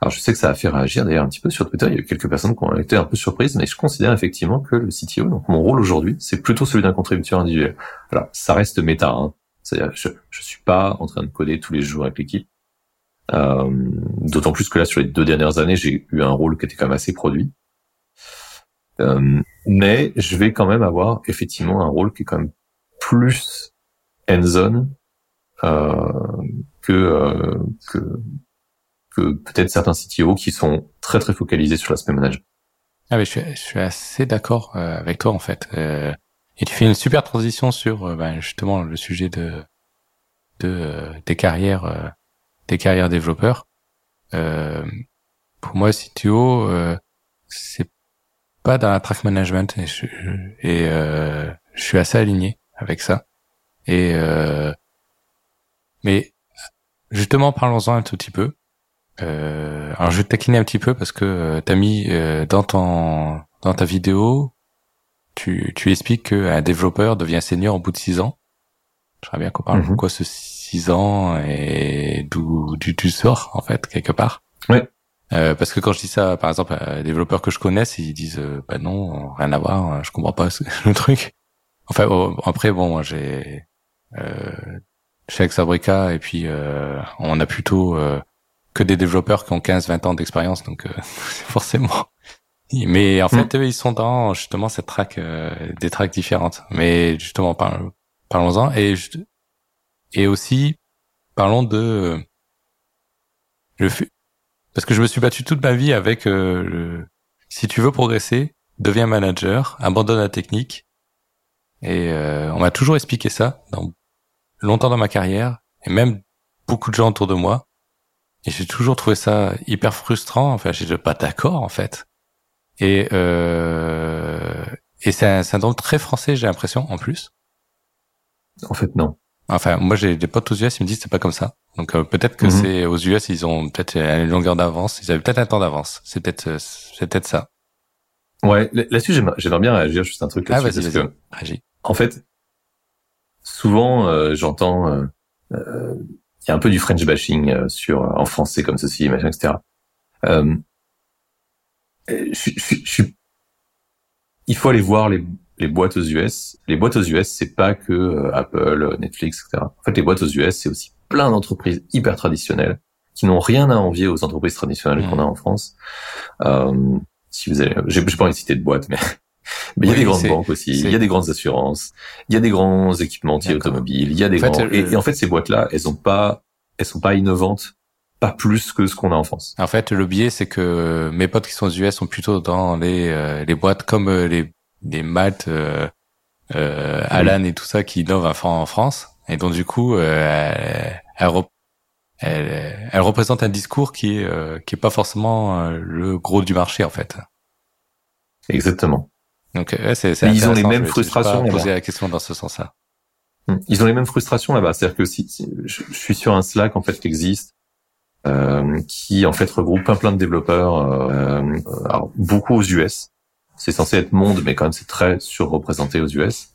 Alors je sais que ça a fait réagir d'ailleurs un petit peu sur Twitter. Il y a eu quelques personnes qui ont été un peu surprises, mais je considère effectivement que le CTO, donc mon rôle aujourd'hui, c'est plutôt celui d'un contributeur individuel. Alors ça reste méta, hein. c'est-à-dire je je suis pas en train de coder tous les jours avec l'équipe. Euh, D'autant plus que là sur les deux dernières années, j'ai eu un rôle qui était quand même assez produit. Euh, mais je vais quand même avoir effectivement un rôle qui est quand même plus end-zone euh, que, euh, que, que peut-être certains CTO qui sont très très focalisés sur l'aspect management. Ah mais je suis, je suis assez d'accord euh, avec toi en fait. Euh, et tu fais une super transition sur ben, justement le sujet de, de des carrières des carrières développeurs. pour moi, CTO, c'est pas dans la track management et je, et, je suis assez aligné avec ça. Et mais justement, parlons-en un tout petit peu. Euh, alors je vais te taquiner un petit peu parce que euh, t'as mis euh, dans ton dans ta vidéo, tu, tu expliques qu'un développeur devient senior au bout de six ans. J'aimerais bien qu'on parle de mhm. quoi ce six ans et d'où du tu sors en fait quelque part. Oui. Euh, parce que quand je dis ça, par exemple, à des développeurs que je connaisse, ils disent euh, bah non, rien à voir, je comprends pas le truc. Enfin oh, après bon, j'ai euh, chez Exabrica et puis euh, on a plutôt euh, que des développeurs qui ont 15-20 ans d'expérience donc euh, forcément mais en fait mm. ils sont dans justement cette track des tracks différentes mais justement parlons-en et et aussi parlons de le parce que je me suis battu toute ma vie avec le si tu veux progresser deviens manager abandonne la technique et on m'a toujours expliqué ça dans longtemps dans ma carrière et même beaucoup de gens autour de moi. Et j'ai toujours trouvé ça hyper frustrant. Enfin, j'étais pas d'accord en fait. Et euh, et c'est un syndrome très français, j'ai l'impression en plus. En fait, non. Enfin, moi j'ai des potes aux US, ils me disent c'est pas comme ça. Donc euh, peut-être que mhm. c'est aux US, ils ont peut-être une longueur d'avance, ils avaient peut-être un temps d'avance. C'est peut-être euh, c'est peut-être ça. Ouais, là-dessus j'aimerais bien réagir juste un truc là-dessus. Ah vas-y, vas-y. Réagis. En fait, souvent euh, j'entends euh, il y a un peu du French bashing sur en français comme ceci, machin, etc. Je, je, je, il faut aller voir les, les boîtes aux US. Les boîtes aux US, c'est pas que Apple, Netflix, etc. En fait, les boîtes aux US, c'est aussi plein d'entreprises hyper traditionnelles qui n'ont rien à envier aux entreprises traditionnelles mmh. qu'on a en France. Euh, si vous avez, j'ai pas envie de citer de boîte, mais mais il y a des grandes banques aussi, il y a des grandes assurances, il y a des grands équipementiers automobiles, il y a des grands... et, en fait, ces boîtes-là, elles ont pas, elles sont pas innovantes, pas plus que ce qu'on a en France. En fait, le biais, c'est que mes potes qui sont aux US sont plutôt dans les euh, les boîtes comme euh, les les maths, euh, euh, Alan et tout ça qui innovent en France, et donc du coup, elles, elles, elles, représentent un discours qui est qui est pas forcément le gros du marché en fait. Exactement. Donc c'est ils ont les mêmes frustrations. Pas poser la question dans ce sens-là. Hmm. Ils ont les mêmes frustrations là-bas. C'est-à-dire que si, je, suis sur un Slack en fait qui existe, euh, qui en fait regroupe plein plein de développeurs, euh, alors, beaucoup aux US, c'est censé être monde, mais quand même c'est très surreprésenté aux US.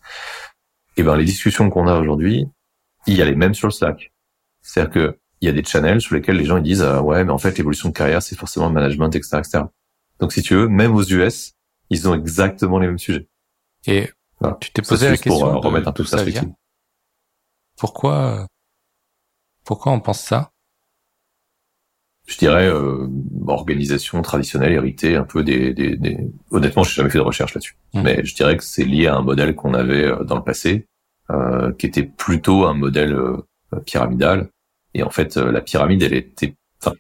Et ben les discussions qu'on a aujourd'hui, il y a les mêmes sur le Slack. C'est-à-dire que il y a des channels sur lesquels les gens ils disent euh, ouais mais en fait l'évolution de carrière c'est forcément le management etc etc. Donc si tu veux, même aux US, ils ont exactement les mêmes sujets. Et tu t'es posé la question pour, euh, remettre un peu ça Pourquoi pourquoi on pense ça? Je dirais euh, organisation traditionnelle héritée un peu des, des, des... honnêtement j'ai jamais fait de recherche là-dessus. Mmh. mais je dirais que c'est lié à un modèle qu'on avait euh, dans le passé euh, qui était plutôt un modèle euh, pyramidal. Et en fait euh, la pyramide elle était enfin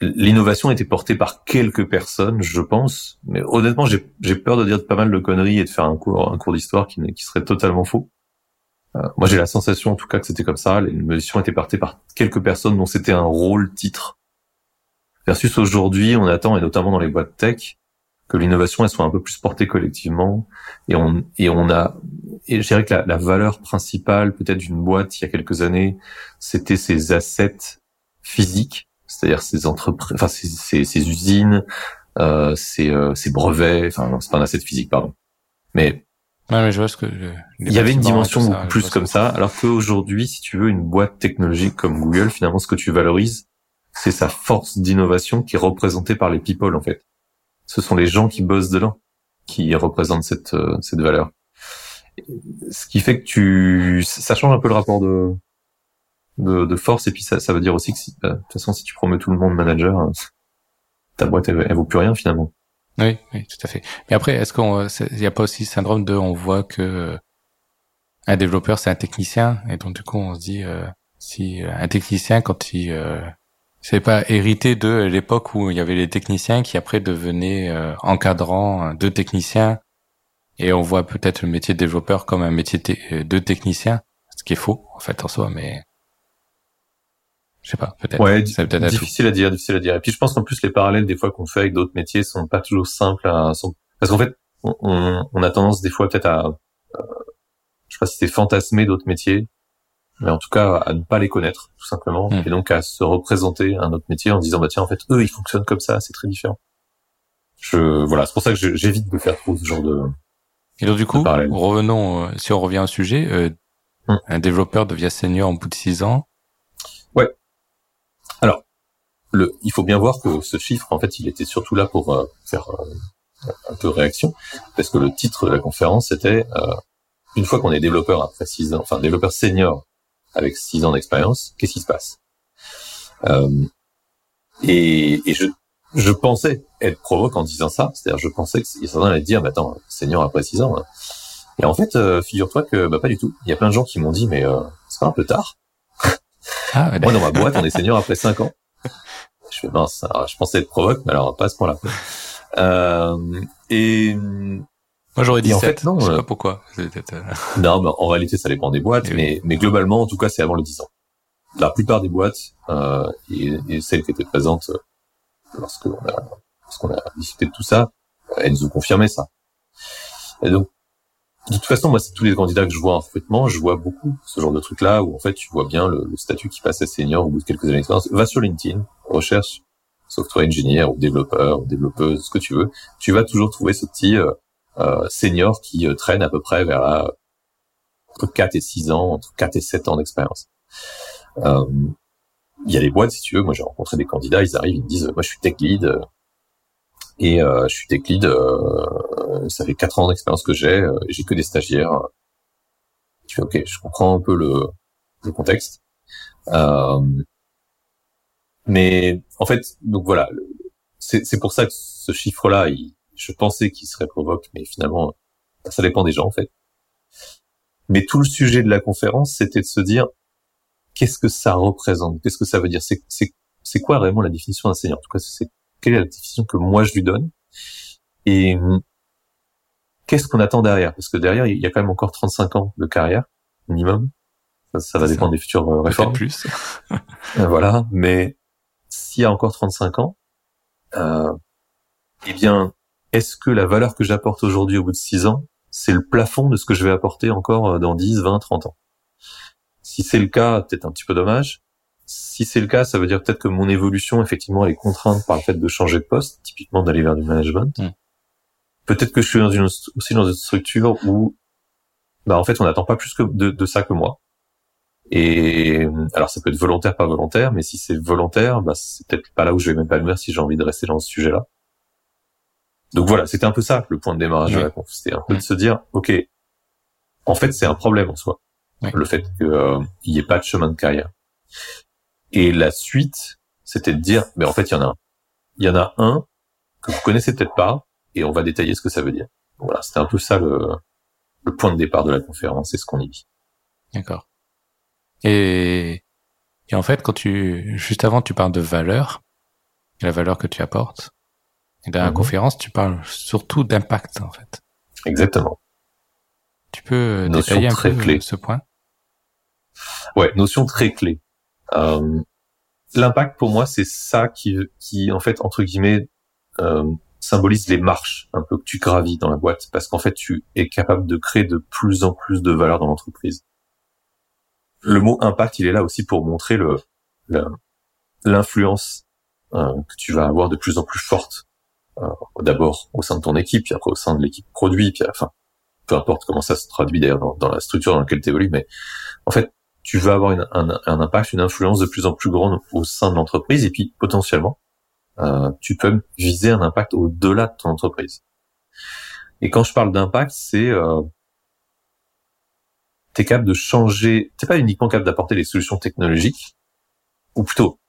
l'innovation était portée par quelques personnes je pense. Mais honnêtement j'ai peur de dire pas mal de conneries et de faire un cours un cours d'histoire qui, qui serait totalement faux moi, j'ai la sensation, en tout cas, que c'était comme ça. L'innovation était portée par quelques personnes dont c'était un rôle titre. Versus aujourd'hui, on attend, et notamment dans les boîtes tech, que l'innovation elle soit un peu plus portée collectivement. Et on et on a, et je dirais que la, la valeur principale peut-être d'une boîte il y a quelques années, c'était ses assets physiques, c'est-à-dire ses entreprises, enfin ses, ses, usines, euh, ses, euh, ses brevets. Enfin, c'est pas un asset physique, pardon. Mais mais je vois ce que il y avait une dimension plus comme ça, alors qu'aujourd'hui, si tu veux, une boîte technologique comme Google, finalement, ce que tu valorises, c'est sa force d'innovation qui est représentée par les people, en fait. Ce sont les gens qui bossent dedans qui représentent cette euh, cette valeur. Ce qui fait que tu, ça change un peu le rapport de de, de force, et puis ça, ça veut dire aussi que si, bah, de toute façon, si tu promets tout le monde manager, hein, ta boîte elle, elle vaut plus rien finalement. Oui, oui, tout à fait. Mais après, est-ce qu'on, il n'y a pas aussi syndrome de, on voit que un développeur c'est un technicien, et donc du coup on se dit euh, si euh, un technicien quand il euh, c'est pas hérité de l'époque où il y avait les techniciens qui après devenaient euh, encadrants de techniciens, et on voit peut-être le métier de développeur comme un métier de technicien, ce qui est faux en fait en soi, mais je sais pas, peut-être. Ouais, difficile à dire, difficile à dire. Et puis je pense qu'en plus les parallèles des fois qu'on fait avec d'autres métiers sont pas toujours simples à, sont... parce qu'en fait on, on, a tendance des fois peut-être à, euh, je sais pas si c'est fantasmer d'autres métiers, mais en tout cas à ne pas les connaître tout simplement, hmm. et donc à se représenter un autre métier en disant bah tiens en fait eux ils fonctionnent comme ça, c'est très différent. Je voilà, c'est pour ça que j'évite de faire trop ce genre de. Et donc du coup, revenons, euh, si on revient au sujet, euh, hmm. un développeur devient senior en bout de six ans. Alors, il faut bien voir que ce chiffre, en fait, il était surtout là pour euh, faire euh, un peu réaction, parce que le titre de la conférence était euh, une fois qu'on est développeur après six ans, enfin développeur senior avec six ans d'expérience, qu'est-ce qui se passe? Et, et je, je pensais être provoque en disant ça, c'est-à-dire je pensais que certains allaient dire, mais attends, senior après six ans. Hein. Et en fait, figure-toi que bah, pas du tout. Il y a plein de gens qui m'ont dit, mais c'est pas un peu tard ah, Moi, dans ma boîte, on est senior après 5 ans. Je fais mince, je pensais être provoque, mais alors pas à ce point-là. Euh, et moi j'aurais dit en fait non, je sais pas euh, pourquoi. Euh, non, mais en réalité ça dépend des boîtes, mais, mais globalement en tout cas c'est avant le 10 ans. La plupart des boîtes euh, et, et, celles qui étaient présentes lorsqu'on a lorsqu'on a discuté de tout ça, elles nous ont confirmé ça. Et donc de toute façon, moi, c'est tous les candidats que je vois en recrutement, je vois beaucoup ce genre de truc-là où en fait, tu vois bien le, statut qui passe à senior au bout de quelques années d'expérience. Va sur LinkedIn, recherche software engineer ou développeur ou développeuse, ce que tu veux. Tu vas toujours trouver ce petit euh, euh senior qui euh, traîne à peu près vers la, entre 4 et 6 ans, entre 4 et 7 ans d'expérience. Euh, il y a des boîtes, si tu veux. Moi, j'ai rencontré des candidats, ils arrivent, ils me disent, moi, je suis tech lead, et euh, je suis tech euh, ça fait quatre ans d'expérience que j'ai, euh, j'ai que des stagiaires. Tu fais ok, je comprends un peu le, le contexte. mais en fait, donc voilà, c'est pour ça que ce chiffre-là, je pensais qu'il serait provoque, mais finalement, ça dépend des gens en fait. Mais tout le sujet de la conférence, c'était de se dire qu'est-ce que ça représente, qu'est-ce que ça veut dire, c'est quoi vraiment la définition d'un senior? En tout cas, c'est quelle est la définition que moi je lui donne et hum, qu'est-ce qu'on attend derrière? Parce que derrière, il y a quand même encore 35 ans de carrière minimum. Ça, va dépendre des futures euh, réformes. plus. Euh, voilà, mais s'il y a encore 35 ans, euh, eh bien, est-ce que la valeur que j'apporte aujourd'hui au bout de 6 ans, c'est le plafond de ce que je vais apporter encore euh, dans 10, 20, 30 ans? Si c'est le cas, peut-être un petit peu dommage si c'est le cas, ça veut dire peut-être que mon évolution, effectivement, elle est contrainte par le fait de changer de poste, typiquement d'aller vers du management. Mm. peut-être que je suis dans une, aussi dans une structure où, bah, en fait, on n'attend pas plus que de, de, ça que moi. Et alors, ça peut être volontaire, pas volontaire, mais si c'est volontaire, bah, c'est peut-être pas là où je vais m'épanouir si j'ai envie de rester dans ce sujet-là. Donc voilà, c'était un peu ça le point de démarrage de la conf. C'était un peu de se dire, ok, en fait, c'est un problème en soi, le fait qu'il euh, n'y ait pas de chemin de carrière. Et la suite, c'était de dire, mais en fait, il y en a un. Il y en a un que vous connaissez peut-être pas, et on va détailler ce que ça veut dire. Voilà, c'était un peu ça le, le point de départ de la conférence et ce qu'on y vit. D'accord. Et, et en fait, quand tu, juste avant, tu parles de valeur, la valeur que tu apportes. Et dans la mhm. conférence, tu parles surtout d'impact, en fait. Exactement. Tu peux notion détailler un peu clé. ce point? Ouais, notion très clé. Euh, l'impact pour moi, c'est ça qui, qui en fait entre guillemets euh, symbolise les marches un peu que tu gravis dans la boîte, parce qu'en fait, tu es capable de créer de plus en plus de valeur dans l'entreprise. Le mot impact, il est là aussi pour montrer le l'influence euh, que tu vas avoir de plus en plus forte. D'abord au sein de ton équipe, puis après au sein de l'équipe produit, puis enfin, peu importe comment ça se traduit d'ailleurs dans, dans, la structure dans laquelle tu mais en fait, tu vas avoir un, un, impact, une influence de plus en plus grande au sein de l'entreprise, et puis potentiellement, euh, tu peux viser un impact au-delà de ton entreprise. Et quand je parle d'impact, c'est euh, t'es capable de changer, t'es pas uniquement capable d'apporter les solutions technologiques, ou plutôt,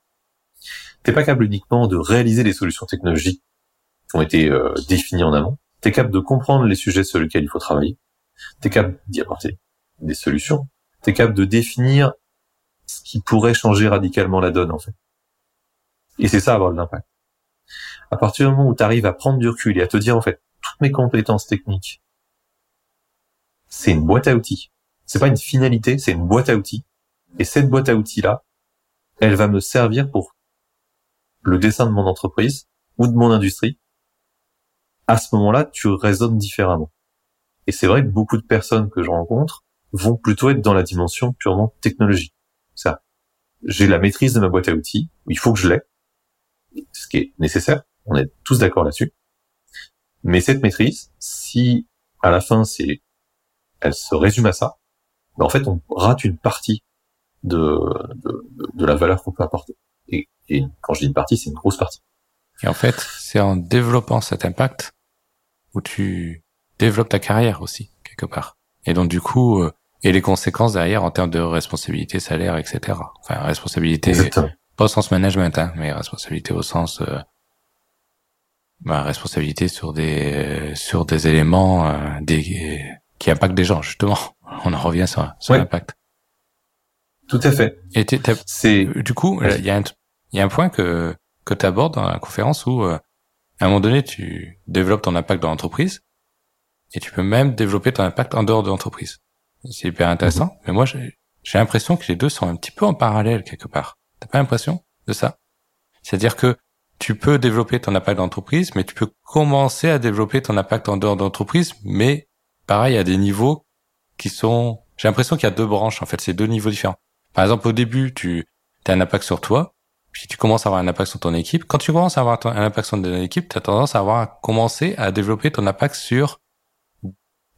t'es pas capable uniquement de réaliser les solutions technologiques qui ont été euh, définies en amont, t'es capable de comprendre les sujets sur lesquels il faut travailler, t'es capable d'y apporter des solutions, t'es capable de définir ce qui pourrait changer radicalement la donne en fait. Et c'est ça avoir de l'impact à partir du moment où tu à prendre du recul et à te dire en fait toutes mes compétences techniques, c'est une boîte à outils. C'est pas une finalité, c'est une boîte à outils. Et cette boîte à outils là, elle va me servir pour le dessin de mon entreprise ou de mon industrie. À ce moment-là, tu raisonnes différemment. Et c'est vrai que beaucoup de personnes que je rencontre vont plutôt être dans la dimension purement technologique. Ça, j'ai la maîtrise de ma boîte à outils, il faut que je l'ai, ce qui est nécessaire. On est tous d'accord là-dessus. Mais cette maîtrise, si à la fin c'est, elle se résume à ça, ben en fait on rate une partie de de, de la valeur qu'on peut apporter. Et, et quand je dis une partie, c'est une grosse partie. Et en fait, c'est en développant cet impact où tu développes ta carrière aussi quelque part. Et donc du coup, euh, et les conséquences derrière en termes de responsabilité, salaire, etc. Enfin, responsabilité, pas au sens management, hein, mais responsabilité au sens euh, bah, responsabilité sur des sur des éléments euh, des, qui impactent des gens justement. On en revient sur, sur l'impact. Tout à fait. Et c'est du coup il y a un il y a un point que que tu abordes dans la conférence où euh, à un moment donné tu développes ton impact dans l'entreprise et tu peux même développer ton impact en dehors de l'entreprise. C'est hyper intéressant. Mhm. Mais moi j'ai l'impression que les deux sont un petit peu en parallèle quelque part. T'as pas l'impression de ça? C'est-à-dire que tu peux développer ton impact d'entreprise, mais tu peux commencer à développer ton impact en dehors d'entreprise, mais pareil, à des niveaux qui sont... J'ai l'impression qu'il y a deux branches, en fait, c'est deux niveaux différents. Par exemple, au début, tu as un impact sur toi, puis tu commences à avoir un impact sur ton équipe. Quand tu commences à avoir un impact sur ton équipe, tu as tendance à avoir commencer à développer ton impact sur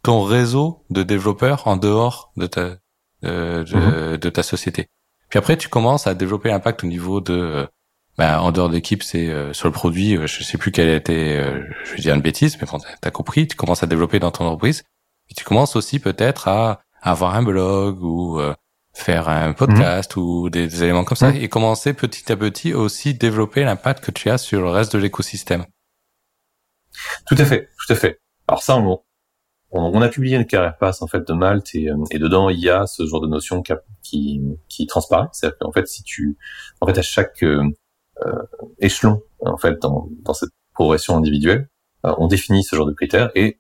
ton réseau de développeurs en dehors de ta de, mm-hmm. de ta société. Puis après, tu commences à développer l'impact au niveau de bah, en dehors d'équipe, c'est euh, sur le produit. Euh, je sais plus quelle était, euh, je vais dire une bêtise, mais bon, t'as compris. Tu commences à développer dans ton entreprise et tu commences aussi peut-être à, avoir un blog ou faire un podcast mhm. ou des, éléments comme ça mhm. et commencer petit à petit aussi développer l'impact que tu as sur le reste de l'écosystème. Tout à fait, tout à fait. Alors ça, on, on, a publié une carrière passe en fait de Malte et, et, dedans il y a ce genre de notion qui, qui transparaît. C'est-à-dire qu'en fait, si tu, en fait, à chaque euh, échelon en fait dans, dans cette progression individuelle. Euh, on définit ce genre de critères et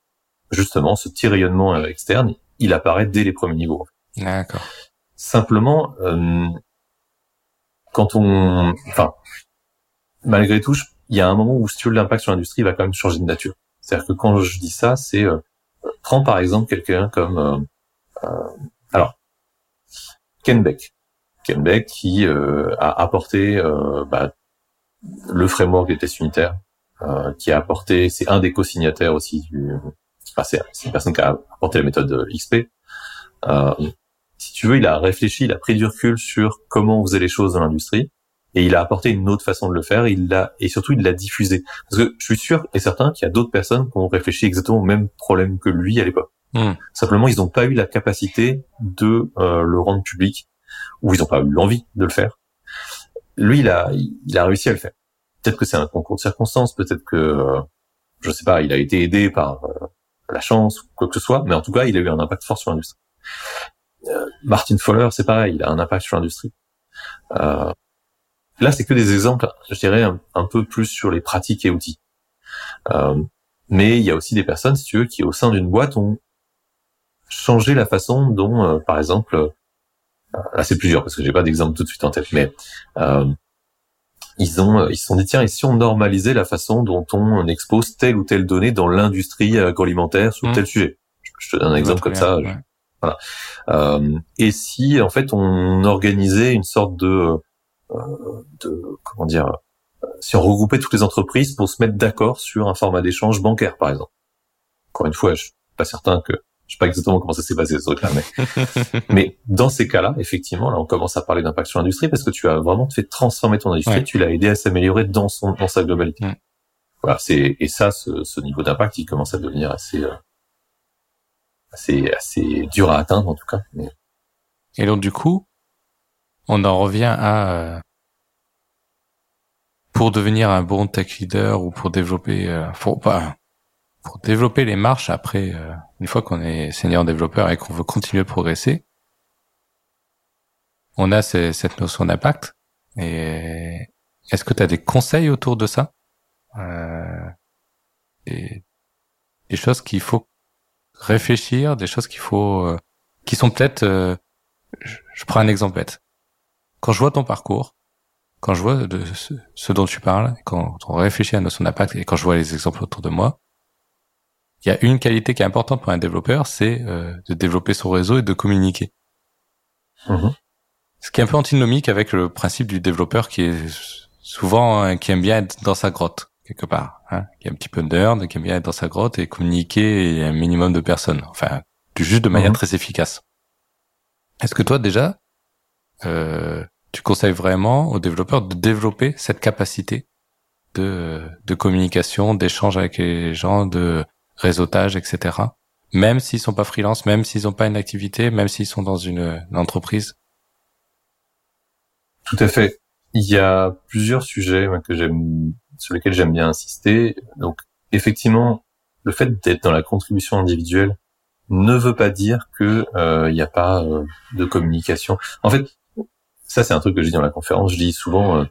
justement ce petit rayonnement euh, externe, il apparaît dès les premiers niveaux. D'accord. Simplement, quand on, enfin, malgré tout, il y a un moment où si tu veux l'impact sur l'industrie va quand même changer de nature. C'est-à-dire que quand je dis ça, c'est prends par exemple quelqu'un comme alors Ken Beck. Ken Beck qui a apporté bah, le framework des tests unitaires euh, qui a apporté, c'est un des co-signataires aussi du, enfin c'est une personne qui a apporté la méthode XP. Euh, si tu veux, il a réfléchi, il a pris du recul sur comment on faisait les choses dans l'industrie et il a apporté une autre façon de le faire. Il l'a et surtout il l'a diffusé parce que je suis sûr et certain qu'il y a d'autres personnes qui ont réfléchi exactement au même problème que lui à l'époque. Hmm. Simplement, ils n'ont pas eu la capacité de euh, le rendre public ou ils n'ont pas eu l'envie de le faire. Lui, il a, il a réussi à le faire. Peut-être que c'est un concours de circonstances, peut-être que, euh, je sais pas, il a été aidé par euh, la chance ou quoi que ce soit, mais en tout cas, il a eu un impact fort sur l'industrie. Euh, Martin Fowler, c'est pareil, il a un impact sur l'industrie. Euh, là, c'est que des exemples, je dirais, un, peu plus sur les pratiques et outils. Euh, mais il y a aussi des personnes, si tu veux, qui au sein d'une boîte ont changé la façon dont, par exemple, là c'est plusieurs parce que j'ai pas d'exemple tout de suite en tête, mais ils ont ils se sont dit tiens et si on normalisait la façon dont on expose telle ou telle donnée dans l'industrie agroalimentaire sur mmh. tel sujet? Je te donne un exemple comme ça. Voilà. Euh, et si en fait on organisait une sorte de, euh, de comment dire, si on regroupait toutes les entreprises pour se mettre d'accord sur un format d'échange bancaire, par exemple. Encore une fois, je suis pas certain que je sais pas exactement comment ça s'est passé ce truc-là, mais mais dans ces cas-là, effectivement, là, on commence à parler d'impact sur l'industrie parce que tu as vraiment fait transformer ton industrie, tu l'as aidé à s'améliorer dans son dans sa globalité. Voilà, c'est et ça, ce, ce niveau d'impact, il commence à devenir assez euh, assez, assez dur à atteindre en tout cas. Et donc du coup, on en revient à euh, pour devenir un bon tech leader ou pour développer, euh, pour pas pour développer les marches après euh, une fois qu'on est senior développeur et qu'on veut continuer de progresser, on a cette notion d'impact. Et est-ce que tu as des conseils autour de ça? Des, des choses qu'il faut réfléchir, des choses qu'il faut, qui sont peut-être, euh, je, prends un exemple bête. Quand je vois ton parcours, quand je vois de ce, dont tu parles, quand on réfléchit à la notion d'impact et quand je vois les exemples autour de moi, il y a une qualité qui est importante pour un développeur, c'est euh, de développer son réseau et de communiquer. Mm-hmm. Ce qui est un peu antinomique avec le principe du développeur qui est souvent qui aime bien être dans sa grotte quelque part, hein, qui est un petit peu nerd, qui aime bien être dans sa grotte et communiquer un minimum de personnes, enfin, juste de manière mhm. très efficace. Est-ce que toi déjà, euh, tu conseilles vraiment aux développeurs de développer cette capacité de, communication, d'échange avec les gens, de réseautage, etc. Même s'ils sont pas freelance, même s'ils n'ont pas une activité, même s'ils sont dans une, entreprise. Tout à fait. Il y a plusieurs sujets que j'aime sur lesquels j'aime bien insister. Donc, effectivement, le fait d'être dans la contribution individuelle ne veut pas dire que il euh, n'y a pas euh, de communication. En fait, ça c'est un truc que je dis dans la conférence. Je dis souvent, euh,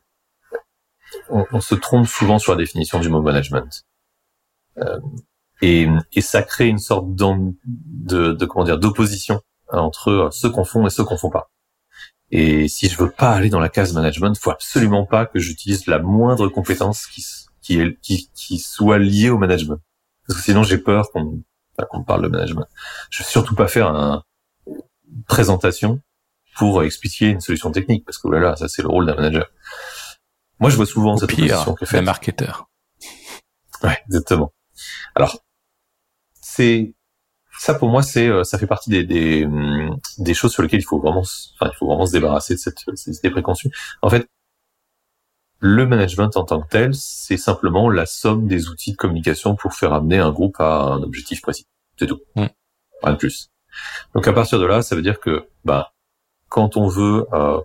on, on, se trompe souvent sur la définition du mot management, et, et, ça crée une sorte de, de comment dire d'opposition entre ceux qu'on font et ceux qu'on font pas. Et si je veux pas aller dans la case management, faut absolument pas que j'utilise la moindre compétence qui, qui, qui, qui soit liée au management. Parce que sinon, j'ai peur qu'on qu'on parle de management. Je vais surtout pas faire un, une présentation pour expliquer une solution technique, parce que là, là ça c'est le rôle d'un manager. Moi, je vois souvent cette position que fait un marketeur. Ouais, exactement. Alors, c'est ça pour moi, c'est euh, ça fait partie des, des, hum, des choses sur lesquelles il faut vraiment, enfin, il faut vraiment se débarrasser de cette, ces idées préconçues. En fait, le management en tant que tel, c'est simplement la somme des outils de communication pour faire amener un groupe à un objectif précis. C'est tout. Mm. Rien de plus. Donc à partir de là, ça veut dire que bah, quand on veut euh,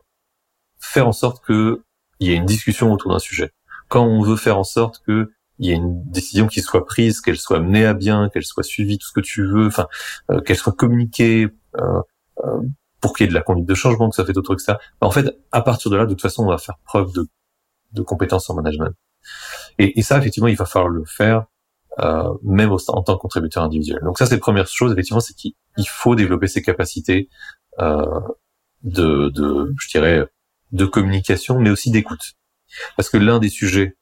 faire en sorte qu'il y ait une discussion autour d'un sujet, quand on veut faire en sorte que il y a une décision qui soit prise, qu'elle soit menée à bien, qu'elle soit suivie, tout ce que tu veux, enfin, euh, qu'elle soit communiquée euh, euh, pour qu'il y ait de la conduite de changement, que ça fait d'autres trucs ça. En fait, à partir de là, de toute façon, on va faire preuve de, de compétences en management. Et, et ça, effectivement, il va falloir le faire euh, même en tant que contributeur individuel. Donc ça, c'est la première chose, effectivement, c'est qu'il faut développer ses capacités euh, de, de, je dirais, de communication, mais aussi d'écoute. Parce que l'un des sujets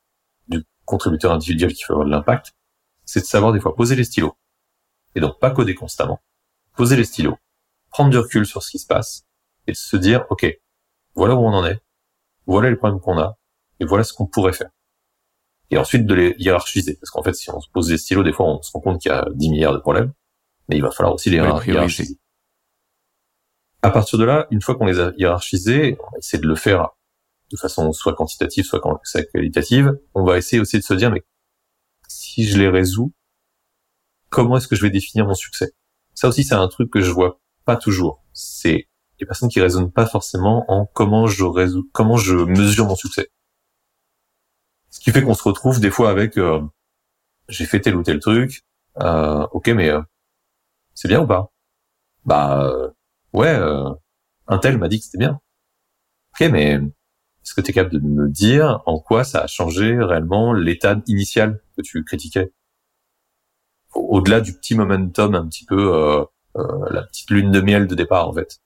contributeur individuel qui fait avoir de l'impact, c'est de savoir des fois poser les stylos. Et donc pas coder constamment. Poser les stylos, prendre du recul sur ce qui se passe, et de se dire, OK, voilà où on en est, voilà les problèmes qu'on a, et voilà ce qu'on pourrait faire. et ensuite de les hiérarchiser. Parce qu'en fait, si on se pose des stylos, des fois, on se rend compte qu'il y a 10 milliards de problèmes, mais il va falloir aussi les hiérarchiser. À partir de là, une fois qu'on les a hiérarchisés, on essaie de le faire de façon soit quantitative, soit qualitative. On va essayer aussi de se dire, mais si je les résous, comment est-ce que je vais définir mon succès? Ça aussi, c'est un truc que je vois pas toujours. C'est les personnes qui raisonnent pas forcément en comment je résous, comment je mesure mon succès. Ce qui fait qu'on se retrouve des fois avec euh, j'ai fait tel ou tel truc, euh, ok, mais euh, c'est bien ou pas? Bah ouais, un tel m'a dit que c'était bien. Ok, mais est-ce que tu es capable de me dire en quoi ça a changé réellement l'état initial que tu critiquais? Au-delà du petit momentum, un petit peu euh, euh, la petite lune de miel de départ en fait.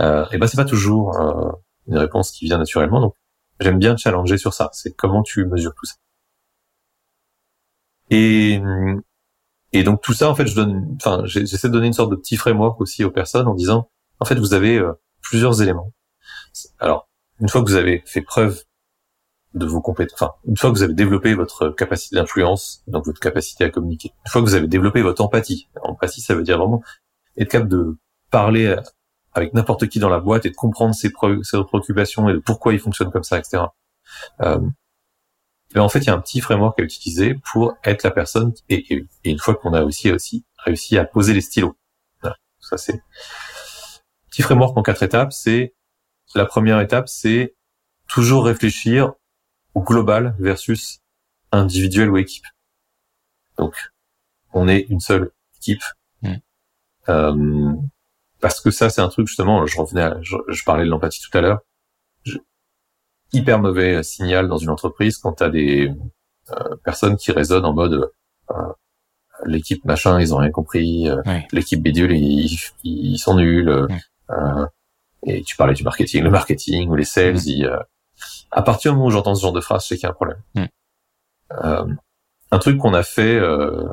Euh, et ben c'est pas toujours euh, une réponse qui vient naturellement. Donc j'aime bien challenger sur ça. C'est comment tu mesures tout ça. Et et donc tout ça en fait je donne, enfin j'essaie de donner une sorte de petit framework aussi aux personnes en disant en fait vous avez euh, plusieurs éléments. Alors une fois que vous avez fait preuve de vos compétences, enfin, une fois que vous avez développé votre capacité d'influence, donc votre capacité à communiquer, une fois que vous avez développé votre empathie, empathie, ça veut dire vraiment être capable de parler avec n'importe qui dans la boîte et de comprendre ses, préoccupations et de pourquoi il fonctionne comme ça, etc. Euh, ben, en fait, il y a un petit framework à utiliser pour être la personne et, et, une fois qu'on a aussi aussi réussi à poser les stylos. Voilà, ça c'est petit framework en quatre étapes. C'est la première étape, c'est toujours réfléchir global versus individuel ou équipe. Donc, on est une seule équipe. Mm. Euh, parce que ça, c'est un truc justement. Je revenais, à, je, parlais de l'empathie tout à l'heure. Hyper mauvais signal dans une entreprise quand t'as des euh, personnes qui résonnent en mode euh, l'équipe machin, ils ont rien compris. L'équipe bidule, ils, sont nuls. et tu parlais du marketing, le marketing ou les sales, ils, à partir du moment où j'entends ce genre de phrase, sais qu'il y a un problème. Euh, un truc qu'on a fait euh,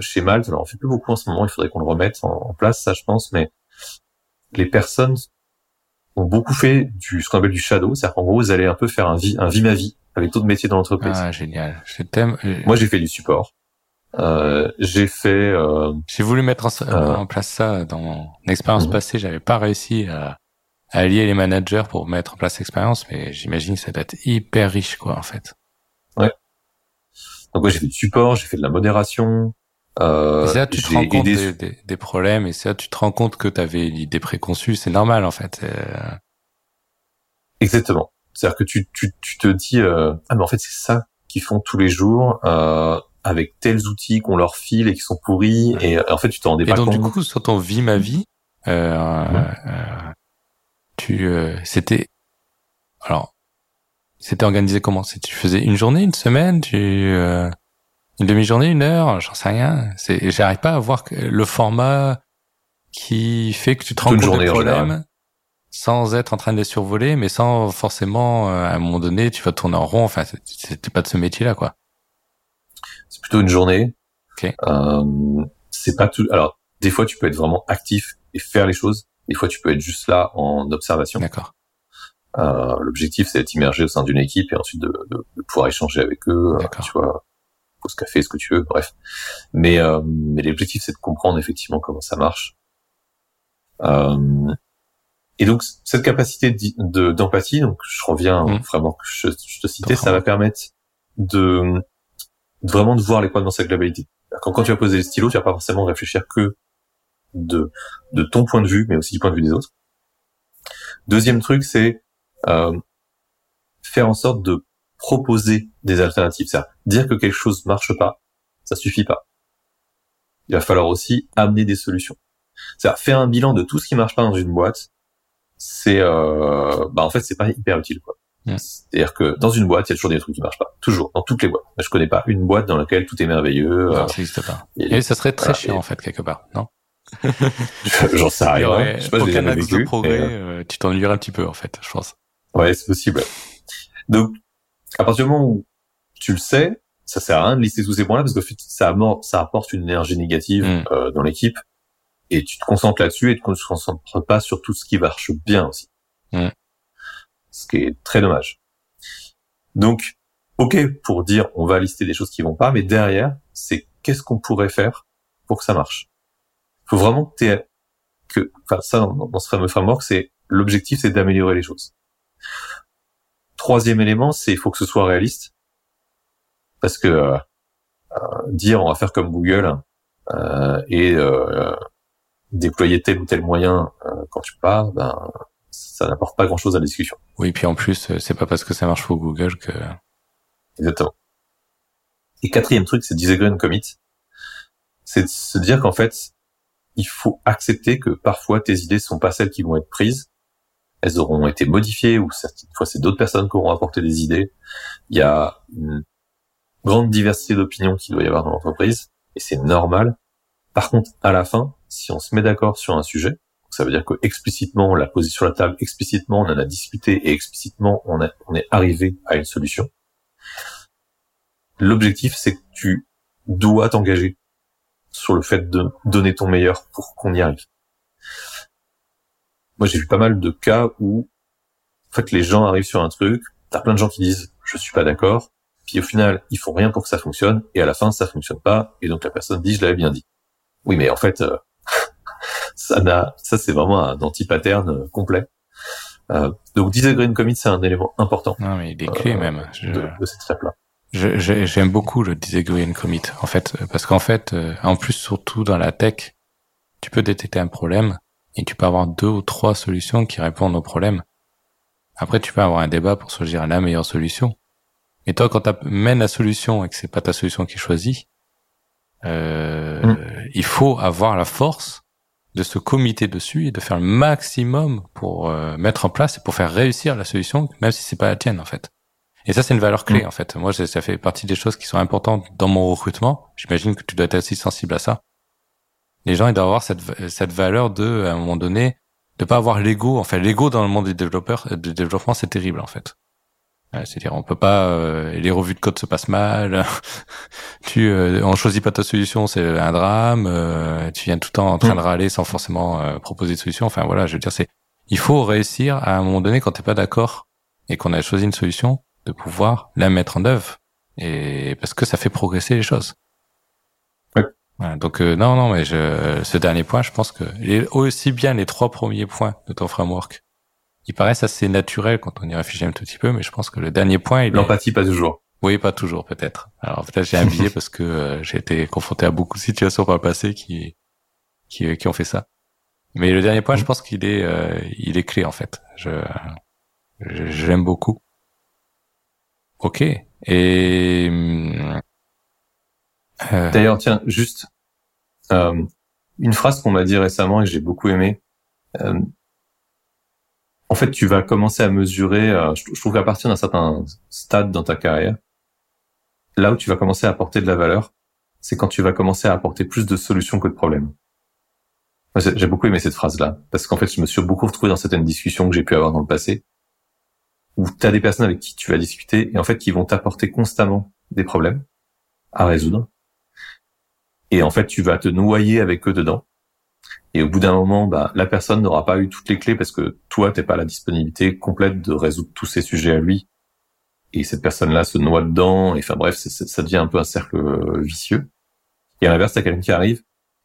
chez Malte, alors on fait plus beaucoup en ce moment, il faudrait qu'on le remette en, place, ça je pense, mais les personnes ont beaucoup fait du ce qu'on appelle du shadow, c'est-à-dire qu'en gros vous allez un peu faire un vie, un vie ma vie avec d'autres métiers dans l'entreprise. Ah génial, je t'aime. Moi j'ai fait du support. Euh, j'ai fait. Euh, j'ai voulu mettre en, euh, en, place ça dans mon expérience mhm. passée, j'avais pas réussi à allier les managers pour mettre en place l'expérience, mais j'imagine que ça doit être hyper riche, quoi, en fait. Ouais. Donc ouais, j'ai fait du support, j'ai fait de la modération. Euh, et ça, tu te rends compte des, des, des, problèmes, et ça, tu te rends compte que tu avais l'idée préconçue, c'est normal, en fait. Euh... Exactement. C'est-à-dire que tu, tu, tu te dis, euh, ah mais en fait, c'est ça qu'ils font tous les jours, euh, avec tels outils qu'on leur file et qui sont pourris, et en fait, tu t'en rendais pas compte. Et donc, du coup, sur ton vie ma vie, euh, ouais tu euh, c'était alors c'était organisé comment? C'est tu faisais une journée, une semaine, tu euh, une demi-journée, une heure, j'en sais rien. C'est j'arrive pas à voir le format qui fait que tu te rends compte des problèmes sans être en train de les survoler, mais sans forcément euh, à un moment donné tu vas tourner en rond. Enfin, c'était pas de ce métier-là, quoi. C'est plutôt une journée. Okay. Euh, c'est pas tout. Alors, des fois, tu peux être vraiment actif et faire les choses. Des fois, tu peux être juste là en observation. D'accord. Euh, L'objectif, c'est d'être immergé au sein d'une équipe et ensuite de, de, de pouvoir échanger avec eux. Euh, tu vois, pause café, ce que tu veux, bref. Mais, euh, mais l'objectif, c'est de comprendre effectivement comment ça marche. Euh, et donc, cette capacité d'empathie, donc je reviens mmh. que je, je, te citais, ça va permettre de, vraiment de voir les points dans sa globalité. Quand, quand tu vas poser les stylos, tu vas pas forcément réfléchir que de, de ton point de vue, mais aussi du point de vue des autres. Deuxième truc, c'est euh, faire en sorte de proposer des alternatives. C'est-à-dire dire que quelque chose marche pas, ça suffit pas. Il va falloir aussi amener des solutions. C'est-à-dire faire un bilan de tout ce qui marche pas dans une boîte, c'est euh, bah en fait c'est pas hyper utile quoi. C'est-à-dire que dans une boîte, il y a toujours des trucs qui marchent pas. Toujours, dans toutes les boîtes. Je connais pas une boîte dans laquelle tout est merveilleux. Non, ça n'existe pas. Et, ça serait très chiant, en fait, quelque part, non? J'en sais rien. je sais pas pour de progrès, euh, tu t'ennuierais un petit peu en fait, je pense. Ouais, c'est possible. Donc, à partir du moment où tu le sais, ça sert à rien de lister tous ces points-là parce que ça, ça apporte une énergie négative mm. euh, dans l'équipe et tu te concentres là-dessus et tu te concentres pas sur tout ce qui marche bien aussi. Mm. Ce qui est très dommage. Donc, ok pour dire on va lister des choses qui vont pas, mais derrière, c'est qu'est-ce qu'on pourrait faire pour que ça marche? Il faut vraiment que que, enfin ça dans, ce fameux framework, c'est l'objectif, c'est d'améliorer les choses. Troisième élément, c'est il faut que ce soit réaliste, parce que euh, euh, dire on va faire comme Google euh, et euh, déployer tel ou tel moyen quand tu pars, ben ça n'apporte pas grand-chose à la discussion. Oui, puis en plus, c'est pas parce que ça marche pour Google que Exactement. Et quatrième truc, c'est disagree and commit. C'est de se dire qu'en fait, il faut accepter que parfois tes idées sont pas celles qui vont être prises. Elles auront été modifiées ou certaines fois c'est d'autres personnes qui auront apporté des idées. Il y a une grande diversité d'opinions qu'il doit y avoir dans l'entreprise et c'est normal. Par contre, à la fin, si on se met d'accord sur un sujet, ça veut dire que explicitement on l'a posé sur la table, explicitement on en a discuté et explicitement on, on est arrivé à une solution. L'objectif, c'est que tu dois t'engager sur le fait de donner ton meilleur pour qu'on y arrive. Moi, j'ai vu pas mal de cas où, en fait, les gens arrivent sur un truc, t'as plein de gens qui disent je suis pas d'accord, puis au final, ils font rien pour que ça fonctionne, et à la fin, ça fonctionne pas, et donc la personne dit je l'avais bien dit. Oui, mais en fait, euh, ça n'a, ça c'est vraiment un anti-pattern euh, complet. Euh, donc disagree commit, c'est un élément important. Non, mais il est clé même. De, de cette étape-là. J'aime beaucoup le disagree and commit, en fait, parce qu'en fait, euh, en plus, surtout dans la tech, tu peux détecter un problème et tu peux avoir deux ou trois solutions qui répondent au problème. Après, tu peux avoir un débat pour choisir la meilleure solution. Mais toi, quand tu mènes la solution et que c'est pas ta solution qui est choisie, euh, mm. il faut avoir la force de se comiter dessus et de faire le maximum pour euh, mettre en place et pour faire réussir la solution, même si c'est pas la tienne en fait. Et ça, c'est une valeur clé, mm. en fait. Moi, ça fait partie des choses qui sont importantes dans mon recrutement. J'imagine que tu dois être aussi sensible à ça. Les gens, ils doivent avoir cette, cette valeur de, à un moment donné, de pas avoir l'ego. Enfin, l'ego dans le monde des développeurs, euh, du développement, c'est terrible, en fait. C'est-à-dire, on peut pas, euh, les revues de code se passent mal. tu, euh, on choisit pas ta solution, c'est un drame. Euh, tu viens tout le temps en train de mm. râler sans forcément proposer de solution. Enfin, voilà, je veux dire, c'est, il faut réussir à un moment donné quand t'es pas d'accord et qu'on a choisi une solution, de pouvoir la mettre en œuvre et parce que ça fait progresser les choses. Donc euh, non, non, mais je, ce dernier point, je pense que aussi bien les trois premiers points de ton framework, ils paraissent assez naturels quand on y réfléchit un tout petit peu, mais je pense que le dernier point, il l'empathie pas toujours. Oui, pas toujours peut-être. Alors peut-être j'ai un biais parce que euh, j'ai été confronté à beaucoup de situations par le passé qui qui, qui ont fait ça. Mais le dernier point, je mm. pense qu'il est euh, il est clé en fait. Je j'aime beaucoup. Ok. Et euh... d'ailleurs, tiens, juste euh, une phrase qu'on m'a dit récemment et que j'ai beaucoup aimé. Euh, en fait, tu vas commencer à mesurer. Euh, je, trouve qu'à partir d'un certain stade dans ta carrière, là où tu vas commencer à apporter de la valeur, c'est quand tu vas commencer à apporter plus de solutions que de problèmes. J'ai beaucoup aimé cette phrase-là parce qu'en fait, je me suis beaucoup retrouvé dans certaines discussions que j'ai pu avoir dans le passé où tu as des personnes avec qui tu vas discuter et en fait qui vont t'apporter constamment des problèmes à résoudre. Et en fait, tu vas te noyer avec eux dedans. Et au bout d'un moment, bah, la personne n'aura pas eu toutes les clés parce que toi, t'es pas à la disponibilité complète de résoudre tous ces sujets à lui. Et cette personne-là se noie dedans. Et enfin bref, ça devient un peu un cercle euh, vicieux. Et à l'inverse, t'as quelqu'un qui arrive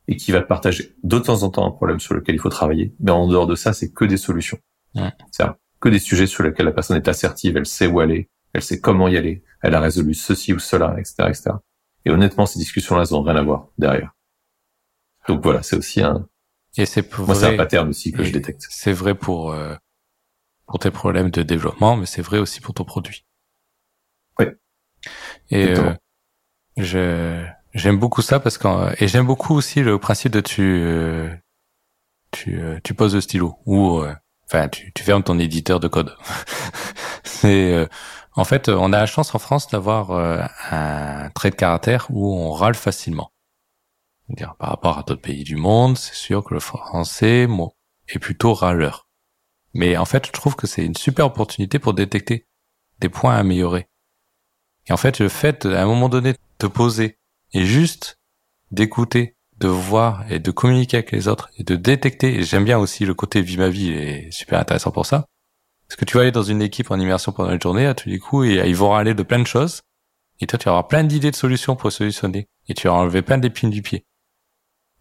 et qui va te partager de temps en temps un problème sur lequel il faut travailler. Mais en dehors de ça, c'est que des solutions. Ouais. C'est que des sujets sur lesquels la personne est assertive, elle sait où aller, elle sait comment y aller, elle a résolu ceci ou cela, etc., etc. Et honnêtement, ces discussions-là, elles n'ont rien à voir derrière. Donc voilà, c'est aussi un. Et c'est moi, c'est un pattern aussi que je détecte. C'est vrai pour euh, pour tes problèmes de développement, mais c'est vrai aussi pour ton produit. Oui. Et euh, je j'aime beaucoup ça parce que et j'aime beaucoup aussi le principe de tu euh, tu tu poses le stylo ou enfin tu, tu fermes ton éditeur de code. c'est euh, en fait on a la chance en France d'avoir euh, un trait de caractère où on râle facilement. Par rapport à d'autres pays du monde, c'est sûr que le français est plutôt râleur. Mais en fait, je trouve que c'est une super opportunité pour détecter des points à améliorer. Et en fait, le fait à un moment donné de poser et juste d'écouter de voir et de communiquer avec les autres et de détecter. Et j'aime bien aussi le côté vie ma vie est super intéressant pour ça. Parce que tu vas aller dans une équipe en immersion pendant une journée, à tous les coups, et ils vont râler de plein de choses. Et toi, tu vas avoir plein d'idées de solutions pour solutionner. Et tu vas enlever plein d'épines du pied.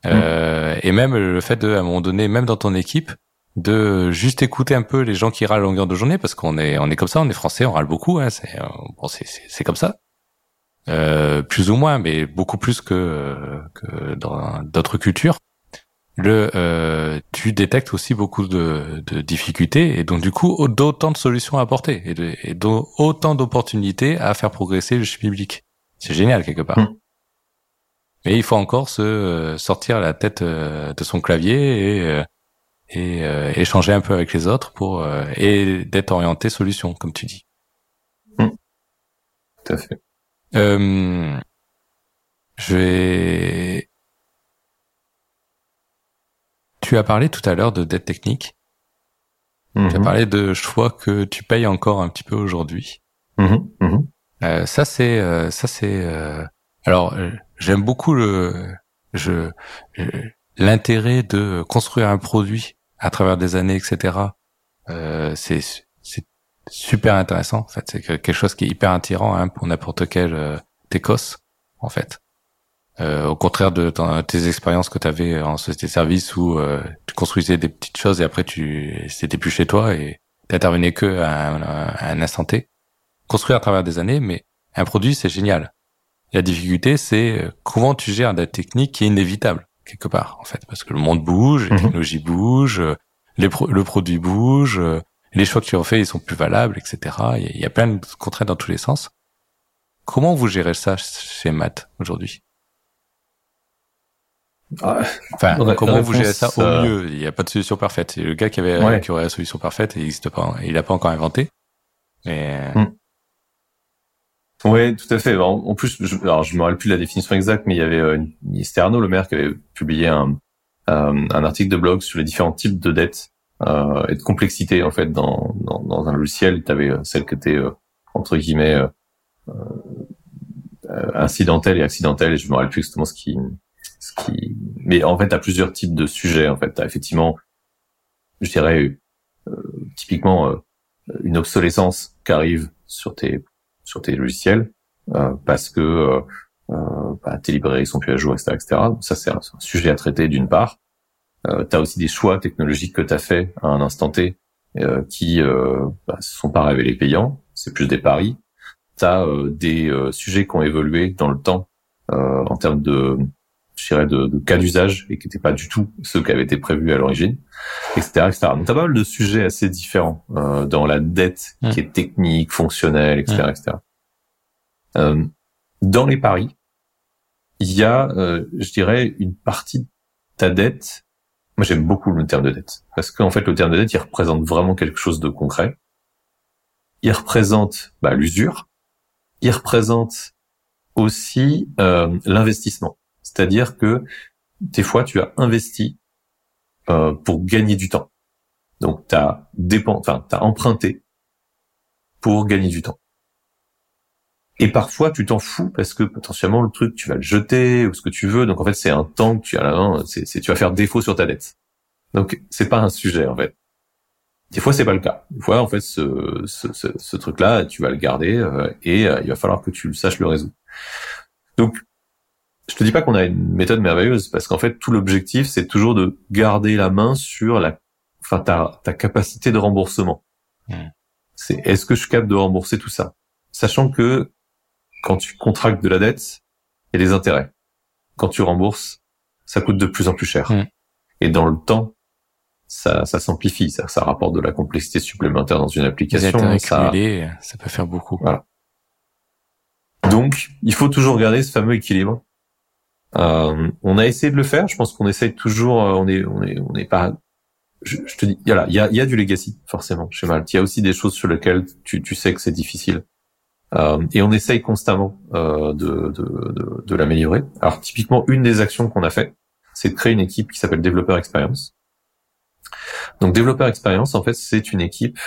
Euh, et même le fait de, à un moment donné, même dans ton équipe, de juste écouter un peu les gens qui râlent à longueur de journée, parce qu'on est, on est comme ça, on est français, on râle beaucoup, hein, c'est, euh, bon, c'est, c'est, comme ça. Euh, plus ou moins, mais beaucoup plus que, que dans d'autres cultures. Le, euh, tu détectes aussi beaucoup de, de, difficultés et donc du coup d'autant de solutions à apporter et, de, et autant d'opportunités à faire progresser le public. C'est génial quelque part. Mmh. Mais il faut encore se euh, sortir la tête euh, de son clavier et, euh, et échanger un peu avec les autres pour et d'être orienté solution, comme tu dis. Mmh. Tout à fait. Euh, je vais. Tu as parlé tout à l'heure de dette technique. Tu as mmh. parlé de choix que tu payes encore un petit peu aujourd'hui. Mmh. Euh, ça c'est ça c'est alors j'aime beaucoup le, je, l'intérêt de construire un produit à travers des années, etc. Euh, c'est c'est super intéressant. En fait, c'est quelque chose qui est hyper attirant hein, pour n'importe quel euh, técos, en fait. Euh, au contraire de tes expériences que tu avais en société de service où euh, tu construisais des petites choses et après tu c'était plus chez toi et t'intervenais que à un, à un instant T. Construire à travers des années, mais un produit c'est génial la difficulté, c'est euh, comment tu gères la technique qui est inévitable quelque part, en fait, parce que le monde bouge, les mhm. technologies bougent, euh, le produit bouge, euh, les choix que tu as fait, ils sont plus valables, etc. Il y, a, plein de contraintes dans tous les sens. Comment vous gérez ça chez Matt aujourd'hui? Ah, Enfin, comment vous gérez ça au mieux? Il n'y a pas de solution parfaite. Le gars qui avait qui aurait la solution parfaite, il n'existe pas. Il n'a pas encore inventé. Mais hmm. Oui, tout à fait. En, plus, je, alors je me rappelle plus la définition exacte, mais il y avait euh, Arnaud Le Maire qui avait publié un, euh, un article de blog sur les différents types de dettes euh, et de complexité en fait dans, dans, dans un logiciel. Tu avais euh, celle qui était entre guillemets incidentelle et accidentelle, et je me rappelle plus exactement ce qui, ce qui. Mais en fait, tu as plusieurs types de sujets. En fait, tu as effectivement, je dirais, typiquement une obsolescence qui arrive sur tes sur tes logiciels euh, parce que euh, euh, bah, tes librairies sont plus à jour, etc., etc. Ça, c'est un, sujet à traiter d'une part. Euh, tu as aussi des choix technologiques que tu as fait à un instant T euh, qui euh, bah, sont pas révélés payants, c'est plus des paris. Tu as des sujets qui ont évolué dans le temps en termes de, je dirais, de, de cas d'usage et qui n'étaient pas du tout ceux qui avaient été prévus à l'origine, etc., etc. Donc, t'as pas mal de sujets assez différents euh, dans la dette qui est technique, fonctionnelle, etc., etc. Euh, dans les paris, il y a, euh, je dirais, une partie de ta dette. Moi, j'aime beaucoup le terme de dette parce qu'en fait, le terme de dette, il représente vraiment quelque chose de concret. Il représente bah, l'usure. Il représente aussi euh, l'investissement. C'est-à-dire que des fois, tu as investi euh, pour gagner du temps. Donc, tu as, enfin, as emprunté pour gagner du temps. Et parfois, tu t'en fous parce que potentiellement le truc, tu vas le jeter ou ce que tu veux. Donc, en fait, c'est un temps que tu as la main. C'est, tu vas faire défaut sur ta dette. Donc, c'est pas un sujet en fait. Des fois, c'est pas le cas. Des fois, en fait, ce, ce, ce, truc-là, tu vas le garder euh, et euh, il va falloir que tu saches le résoudre. Donc, je te dis pas qu'on a une méthode merveilleuse parce qu'en fait tout l'objectif c'est toujours de garder la main sur la, enfin ta, ta capacité de remboursement. Hmm. C'est est-ce que je suis capable de rembourser tout ça, sachant que quand tu contractes de la dette, il y a des intérêts. Quand tu rembourses, ça coûte de plus en plus cher. Hmm. Et dans le temps, ça, ça s'amplifie, ça, ça rapporte de la complexité supplémentaire dans une application. ça, ça peut faire beaucoup. Voilà. Donc, il faut toujours garder ce fameux équilibre euh, on a essayé de le faire. Je pense qu'on essaye toujours. Euh, on est, on est, on pas. Je, te dis, il y a, y a du legacy forcément chez Malte. Il y a aussi des choses sur lesquelles tu, tu sais que c'est difficile. Euh, et on essaye constamment euh, de, de, de, de l'améliorer. Alors typiquement, une des actions qu'on a fait, c'est de créer une équipe qui s'appelle Developer Experience. Donc Developer Experience, en fait, c'est une équipe.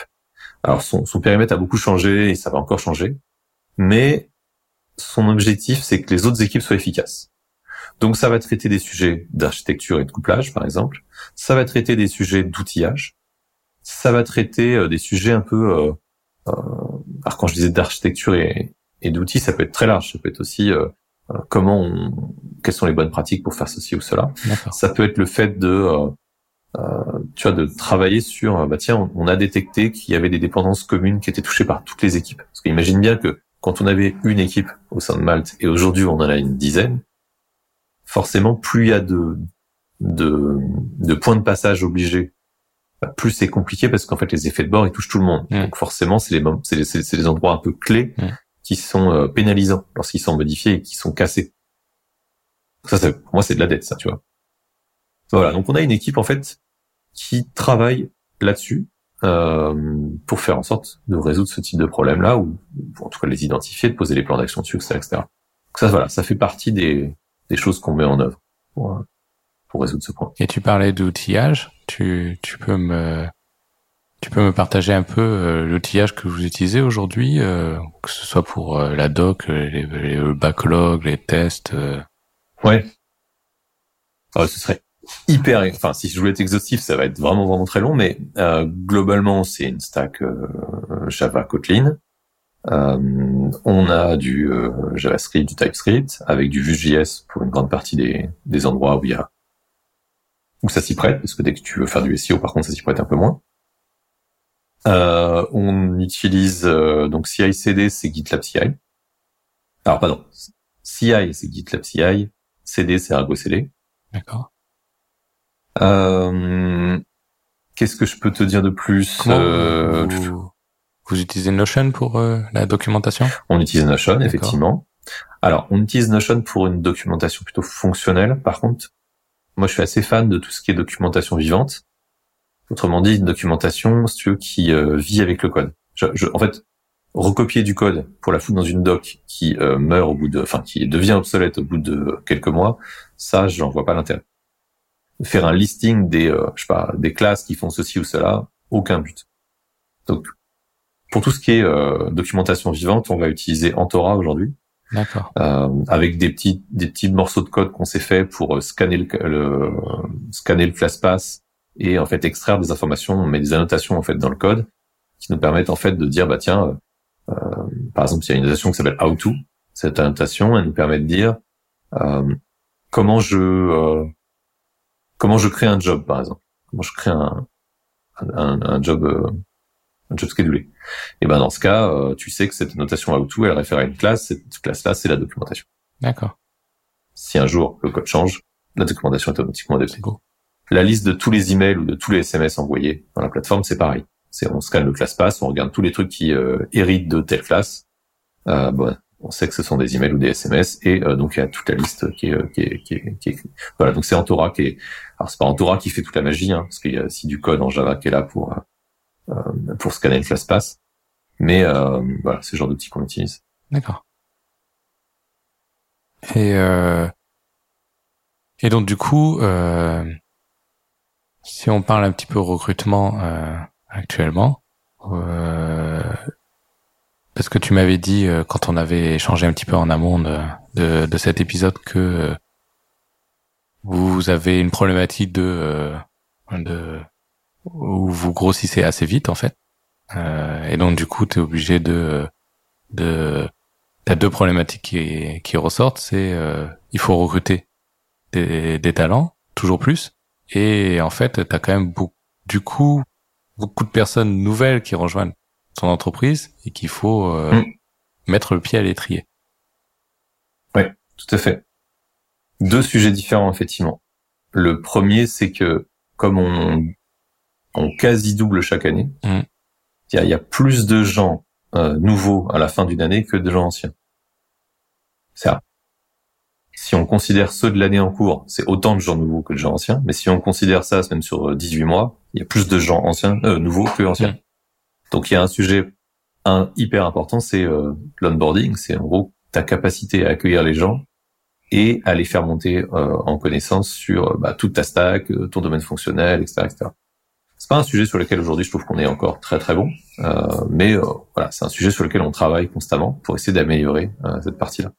Alors son, son périmètre a beaucoup changé et ça va encore changer, mais son objectif, c'est que les autres équipes soient efficaces. Donc ça va traiter des sujets d'architecture et de couplage, par exemple. Ça va traiter des sujets d'outillage. ça va traiter des sujets un peu. alors quand je disais d'architecture et, et d'outils, ça peut être très large. Ça peut être aussi comment, on, quelles sont les bonnes pratiques pour faire ceci ou cela. Ça peut être le fait de euh, tu vois, de travailler sur, euh, bah tiens, on, a détecté qu'il y avait des dépendances communes qui étaient touchées par toutes les équipes. Parce qu'imagine bien que quand on avait une équipe au sein de Malte et aujourd'hui on en a une dizaine, forcément, plus il y a de, de, de points de passage obligés, bah, plus c'est compliqué parce qu'en fait les effets de bord ils touchent tout le monde. Donc forcément, c'est les, c'est les, c'est les endroits un peu clés qui sont euh, pénalisants lorsqu'ils sont modifiés et qui sont cassés. Ça, ça pour moi, c'est de la dette, ça, tu vois. Voilà, donc on a une équipe en fait qui travaillent là-dessus euh, pour faire en sorte de résoudre ce type de problème-là, ou, en tout cas les identifier, de poser les plans d'action dessus, etc., etc. Donc ça, voilà, ça fait partie des, des choses qu'on met en œuvre pour, pour résoudre ce problème. Et tu parlais d'outillage, tu, tu peux me tu peux me partager un peu euh, l'outillage que vous utilisez aujourd'hui, euh, que ce soit pour euh, la doc, les, les, backlogs, les tests. Euh... Ouais. ce serait hyper, enfin si je voulais être exhaustif, ça va être vraiment vraiment très long, mais euh, globalement c'est une stack euh, Java Kotlin. Euh, on a du euh, JavaScript, du TypeScript, avec du Vue.js pour une grande partie des, des endroits où il y a où ça s'y prête, parce que dès que tu veux faire du SEO, par contre, ça s'y prête un peu moins. on utilise donc CI/CD, c'est GitLab CI. Alors pardon, CI c'est GitLab CI, CD c'est Argo CD. D'accord. Euh, Qu'est-ce que je peux te dire de plus euh, vous, utilisez Notion pour euh, la documentation? On utilise Notion, effectivement. Alors, on utilise Notion pour une documentation plutôt fonctionnelle. Par contre, moi, je suis assez fan de tout ce qui est documentation vivante. Autrement dit, une documentation, si tu veux, qui euh, vit avec le code. Je, je, en fait, recopier du code pour la foutre dans une doc qui euh, meurt au bout de, enfin, qui devient obsolète au bout de quelques mois, ça, j'en vois pas l'intérêt faire un listing des, euh, je sais pas, des classes qui font ceci ou cela, aucun but. Donc, pour tout ce qui est euh, documentation vivante, on va utiliser Antora aujourd'hui. D'accord. Euh, avec des petits des petits morceaux de code qu'on s'est fait pour euh, scanner le, le scanner le ClassPass et en fait extraire des informations, on met des annotations en fait dans le code qui nous permettent en fait de dire bah tiens, euh, par exemple il y a une notation qui s'appelle how to. Cette annotation elle nous permet de dire comment je comment je crée un job, par exemple. Comment je crée un, un, un job, euh, job schedulé. Et ben dans ce cas, euh, tu sais que cette notation how-to, elle réfère à une classe. Cette classe-là, c'est la documentation. D'accord. Si un jour le code change, la documentation est automatiquement adaptée. La liste de tous les emails ou de tous les SMS envoyés dans la plateforme, c'est pareil. C'est on scanne le classe pass, on regarde tous les trucs qui euh, héritent de telle classe. Euh, bon, on sait que ce sont des emails ou des SMS et euh, donc il y a toute la liste qui est, qui est, qui est, qui est voilà donc c'est Antora qui est alors c'est pas Antora qui fait toute la magie hein, parce qu'il y a aussi du code en Java qui est là pour euh, pour scanner le ClassPass mais euh, voilà c'est le genre d'outil qu'on utilise. D'accord. Et euh, et donc du coup si on parle un petit peu recrutement actuellement parce que tu m'avais dit euh, quand on avait échangé un petit peu en amont de, de, cet épisode que euh, vous avez une problématique de, euh, de où vous grossissez assez vite en fait, et donc du coup tu es obligé de de t'as deux problématiques qui qui ressortent, c'est il faut recruter des, des talents toujours plus, et en fait t'as quand même beaucoup du coup beaucoup de personnes nouvelles qui rejoignent ton entreprise et qu'il faut euh, mm. mettre le pied à l'étrier. Oui, tout à fait. Deux sujets différents, effectivement. Le premier, c'est que comme on, on quasi double chaque année, mm. il y, a, plus de gens euh, nouveaux à la fin d'une année que de gens anciens. C'est si on considère ceux de l'année en cours, c'est autant de gens nouveaux que de gens anciens. Mais si on considère ça même sur 18 euh, mois, il y a plus de gens anciens, euh, nouveaux que anciens. Mm. Donc il y a un sujet un hyper important, c'est euh, l'onboarding, c'est en gros ta capacité à accueillir les gens et à les faire monter euh, en connaissance sur bah, toute ta stack, ton domaine fonctionnel, etc., etc. C'est pas un sujet sur lequel aujourd'hui je trouve qu'on est encore très très bon, mais voilà, c'est un sujet sur lequel on travaille constamment pour essayer d'améliorer cette partie-là.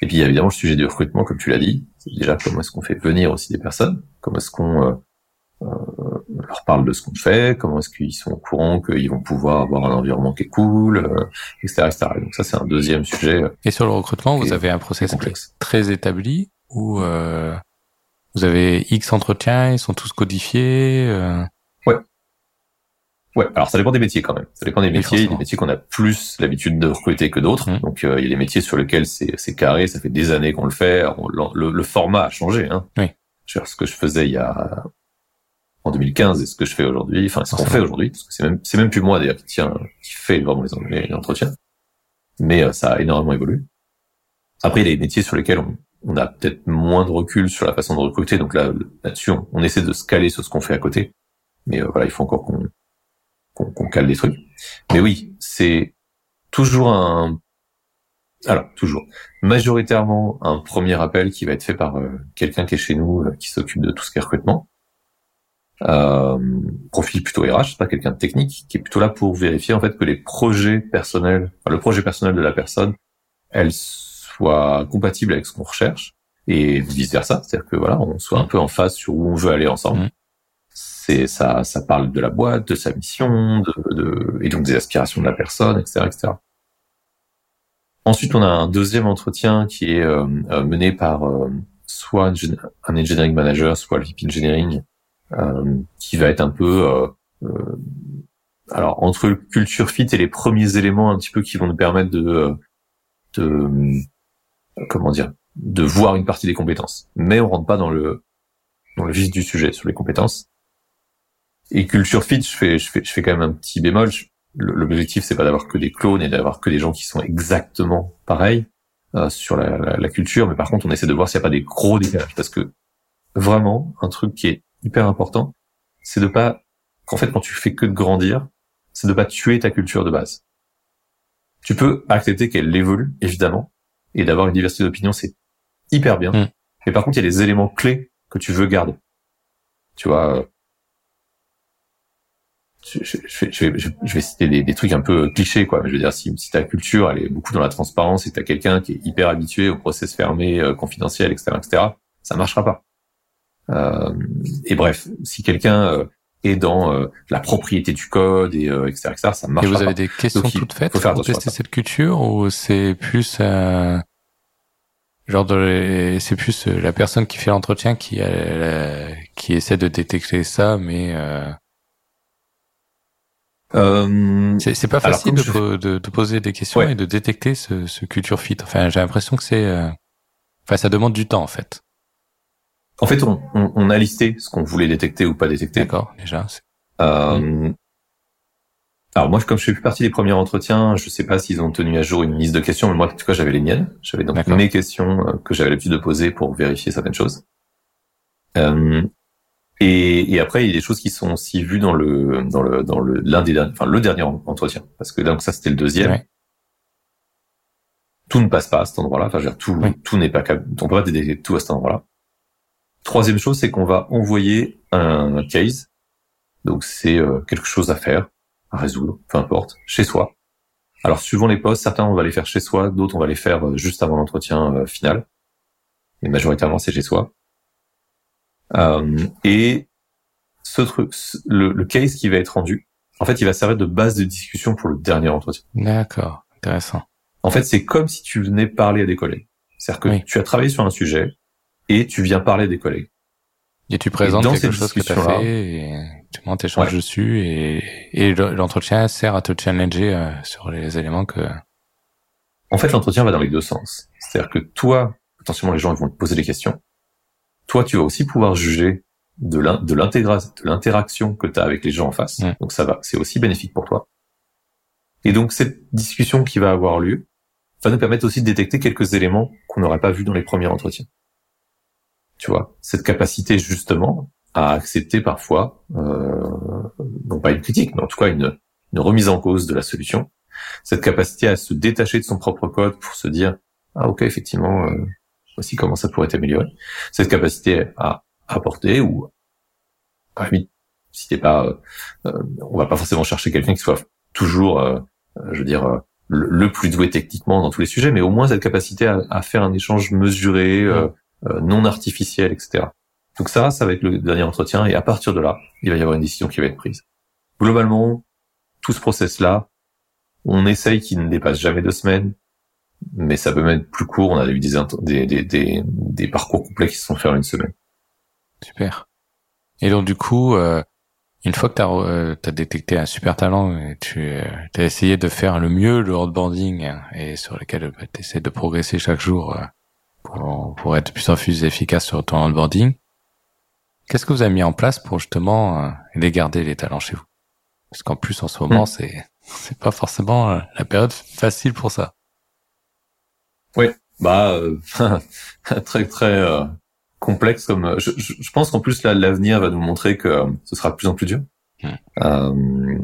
Et puis il y a évidemment le sujet du recrutement, comme tu l'as dit. C'est déjà comment est-ce qu'on fait venir aussi des personnes, comment est-ce qu'on leur parle de ce qu'on fait, comment est-ce qu'ils sont au courant qu'ils vont pouvoir avoir un environnement qui est cool, euh, etc., etc. Donc ça, c'est un deuxième sujet. Et sur le recrutement, vous avez un process très établi où euh, vous avez X entretiens, ils sont tous codifiés euh... Ouais. Ouais, alors ça dépend des métiers quand même. Ça dépend des métiers. Il y a des métiers qu'on a plus l'habitude de recruter que d'autres. Mmh. Donc euh, il y a des métiers sur lesquels c'est carré, ça fait des années qu'on le fait. le, le, format a changé. Hein. Oui. Ce que je faisais il y a en 2015 et ce que je fais aujourd'hui, enfin ce qu'on fait aujourd'hui, parce que c'est même c'est même plus moi d'ailleurs qui tient qui fait vraiment les, les entretiens, mais euh, ça a énormément évolué. Après il y a des métiers sur lesquels on, on a peut-être moins de recul sur la façon de recruter, donc là là-dessus on, essaie de se caler sur ce qu'on fait à côté, mais euh, voilà il faut encore qu'on qu'on cale des trucs. Mais oui c'est toujours un alors toujours majoritairement un premier appel qui va être fait par euh, quelqu'un qui est chez nous qui s'occupe de tout ce qui est recrutement. Euh, profil plutôt RH, pas quelqu'un de technique, qui est plutôt là pour vérifier en fait que les projets personnels, enfin, le projet personnel de la personne, elle soit compatible avec ce qu'on recherche et vice versa, c'est-à-dire que voilà, on soit un peu en phase sur où on veut aller ensemble. Mmh. C'est ça, ça parle de la boîte, de sa mission, de, de, et donc des aspirations de la personne, etc., etc. Ensuite, on a un deuxième entretien qui est euh, euh mené par euh, soit un engineering manager, soit le VP engineering, euh, qui va être un peu euh, euh, alors entre le culture fit et les premiers éléments un petit peu qui vont nous permettre de de comment dire de voir une partie des compétences. Mais on rentre pas dans le dans le vif du sujet sur les compétences. Et culture fit je fais je fais je fais quand même un petit bémol. L'objectif c'est pas d'avoir que des clones et d'avoir que des gens qui sont exactement pareils euh, sur la, la, la, culture. Mais par contre on essaie de voir s'il n'y a pas des gros décalages. Parce que vraiment un truc qui est hyper important, c'est de pas, qu'en fait, quand tu fais que de grandir, c'est de pas tuer ta culture de base. Tu peux accepter qu'elle évolue, évidemment, et d'avoir une diversité d'opinions, c'est hyper bien. Mm. Mais par contre, il y a des éléments clés que tu veux garder. Tu vois, euh, je, je, vais citer des, trucs un peu clichés, quoi. Mais je veux dire, si, si ta culture, elle est beaucoup dans la transparence et t'as quelqu'un qui est hyper habitué au process fermé, euh, confidentiel, etc., etc., ça marchera pas. Euh, et bref, si quelqu'un euh, est dans euh, la propriété du code et etc., etc., ça marche. Et vous avez des questions toutes faites pour tester cette culture ou c'est plus genre de c'est plus la personne qui fait l'entretien qui qui essaie de détecter ça, mais euh, c'est pas facile de, de, de, poser des questions et de détecter ce, ce culture fit. Enfin, j'ai l'impression que c'est, enfin, ça demande du temps en fait. En fait, on, on, on a listé ce qu'on voulait détecter ou pas détecter. D'accord, déjà. Euh, alors moi, comme je fais plus partie des premiers entretiens, je sais pas s'ils ont tenu à jour une liste de questions, mais moi, en tout cas, j'avais les miennes. J'avais donc mes questions euh, que j'avais l'habitude de poser pour vérifier certaines choses. Euh, et, et, après, il y a des choses qui sont aussi vues dans le dans le dans le l'un des enfin le dernier entretien, parce que donc ça c'était le deuxième. Tout ne passe pas à cet endroit-là. Enfin, je veux dire, tout tout n'est pas on peut pas détecter tout à cet endroit-là. Troisième chose, c'est qu'on va envoyer un case. Donc c'est euh, quelque chose à faire, à résoudre, peu importe, chez soi. Alors suivant les postes, certains on va les faire chez soi, d'autres on va les faire euh, juste avant l'entretien euh, final. Mais majoritairement c'est chez soi. et ce truc, le, le, case qui va être rendu, en fait, il va servir de base de discussion pour le dernier entretien. D'accord, intéressant. En fait, c'est comme si tu venais parler à des collègues. C'est-à-dire que tu as travaillé sur un sujet, et tu viens parler des collègues. Et tu présentes quelque chose que tu as fait et tu montes échanges dessus et, et l'entretien sert à te challenger euh, sur les éléments que... En fait, l'entretien va dans les deux sens. C'est-à-dire que toi, potentiellement les gens vont te poser des questions. Toi, tu vas aussi pouvoir juger de l'interaction que tu as avec les gens en face. Donc ça va, c'est aussi bénéfique pour toi. Et donc cette discussion qui va avoir lieu va nous permettre aussi de détecter quelques éléments qu'on n'aurait pas vus dans les premiers entretiens tu vois, cette capacité justement à accepter parfois, euh, non pas une critique, mais en tout cas une, une remise en cause de la solution, cette capacité à se détacher de son propre code pour se dire ah ok effectivement euh, voici comment ça pourrait être amélioré, cette capacité à apporter ou à si t'es pas, euh, euh, on va pas forcément chercher quelqu'un qui soit toujours, euh, je veux dire, le, plus doué techniquement dans tous les sujets, mais au moins cette capacité à, à faire un échange mesuré, euh, non artificiel, etc. Donc ça, ça va être le dernier entretien et à partir de là, il va y avoir une décision qui va être prise. Globalement, tout ce process-là, on essaye qu'il ne dépasse jamais deux semaines, mais ça peut même être plus court. On a des, des, des, des, parcours complets qui se sont faits en une semaine. Super. Et donc du coup, euh, une fois que tu as, euh, détecté un super talent tu euh, as essayé de faire le mieux le onboarding hein, et sur lequel bah, tu essaies de progresser chaque jour pour, pour être plus en plus efficace sur ton onboarding, qu'est-ce que vous avez mis en place pour justement les garder les talents chez vous? Parce qu'en plus en ce moment, hmm. c'est c'est pas forcément la période facile pour ça. Oui, bah très très complexe comme euh, je, je, pense qu'en plus là l'avenir va nous montrer que euh, ce sera de plus en plus dur. Euh,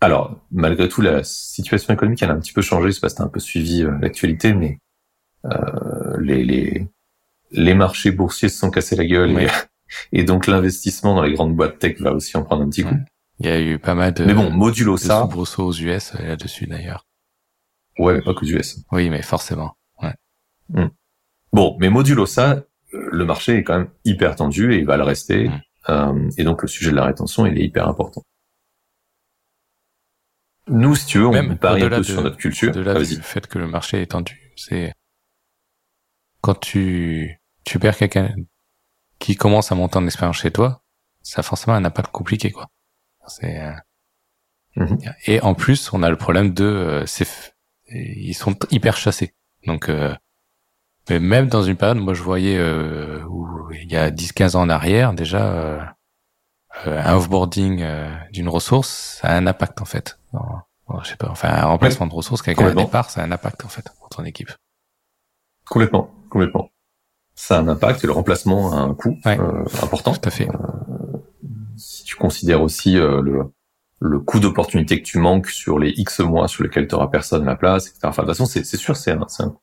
alors malgré tout la situation économique elle a un petit peu changé, je sais pas si t'as un peu suivi euh, l'actualité, mais les, les les marchés boursiers se sont cassés la gueule et, et, donc l'investissement dans les grandes boîtes tech va aussi en prendre un petit coup. Il y a eu pas mal de mais bon modulo ça aux US là-dessus d'ailleurs. Ouais, mais pas que aux US. Oui, mais forcément. Ouais. Hmm. Bon, mais modulo ça, le marché est quand même hyper tendu et il va le rester. Mmh. Euh, et donc le sujet de la rétention, il est hyper important. Nous, si tu veux, on Même parie un peu sur notre culture. De là du fait que le marché est tendu, c'est quand tu tu perds quelqu'un qui commence à monter en expérience chez toi, ça a forcément un impact compliqué, quoi. C'est euh, mmh. et en plus, on a le problème de euh, c'est ils sont hyper chassés. Donc mais même dans une période, moi je voyais euh, où il y a 10-15 ans en arrière, déjà euh, euh un offboarding euh, d'une ressource, ça a un impact en fait. je sais pas, enfin un remplacement de ressources quelqu'un un départ, ça a un impact en fait pour ton équipe. Complètement, complètement. Ça a un impact et le remplacement a un coût euh, important. Tout à fait. si tu considères aussi le le coût d'opportunité que tu manques sur les X mois sur lesquels tu auras personne à la place, etc. Enfin, de toute façon, c'est sûr, c'est un, un,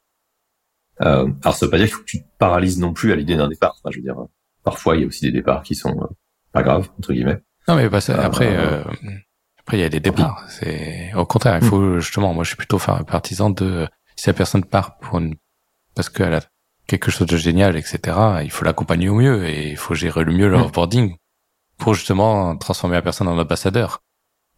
euh, alors ça veut pas dire qu'il faut que tu te paralyses non plus à l'idée d'un départ. Enfin, je veux dire, parfois il y a aussi des départs qui sont euh, pas graves entre guillemets. Non mais bah, après, euh, après il y a des départs. C'est au contraire, il faut hmm. justement. Moi, je suis plutôt partisan de si la personne part pour une parce qu'elle a quelque chose de génial, etc. Il faut l'accompagner au mieux et il faut gérer le mieux le mmh. pour justement transformer la personne en ambassadeur.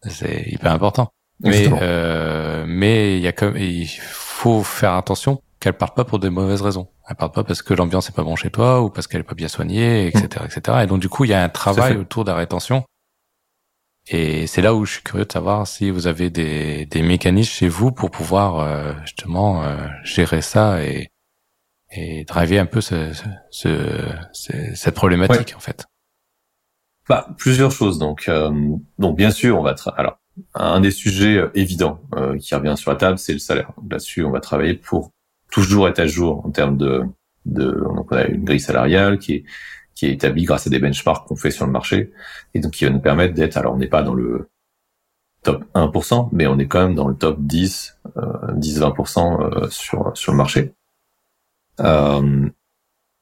C'est hyper important. Mais euh, mais il y a comme il faut faire attention qu'elle parte pas pour des mauvaises raisons. Elle part pas parce que l'ambiance est pas bon chez toi ou parce qu'elle est pas bien soignée, etc., mm. etc. Et donc du coup, il y a un travail autour de la rétention. Et c'est là où je suis curieux de savoir si vous avez des, des mécanismes chez vous pour pouvoir euh, justement euh, gérer ça et, et driver un peu ce, ce, cette problématique en fait. Bah, plusieurs choses. Donc, euh, donc bien sûr, on va alors un des sujets évidents qui revient sur la table, c'est le salaire. Là-dessus, on va travailler pour toujours être à jour en termes de, de donc on a une grille salariale qui est qui est établie grâce à des benchmarks qu'on fait sur le marché et donc qui va nous permettre d'être alors on n'est pas dans le top 1%, mais on est quand même dans le top 10, euh, 10-20% euh, sur sur le marché. Euh,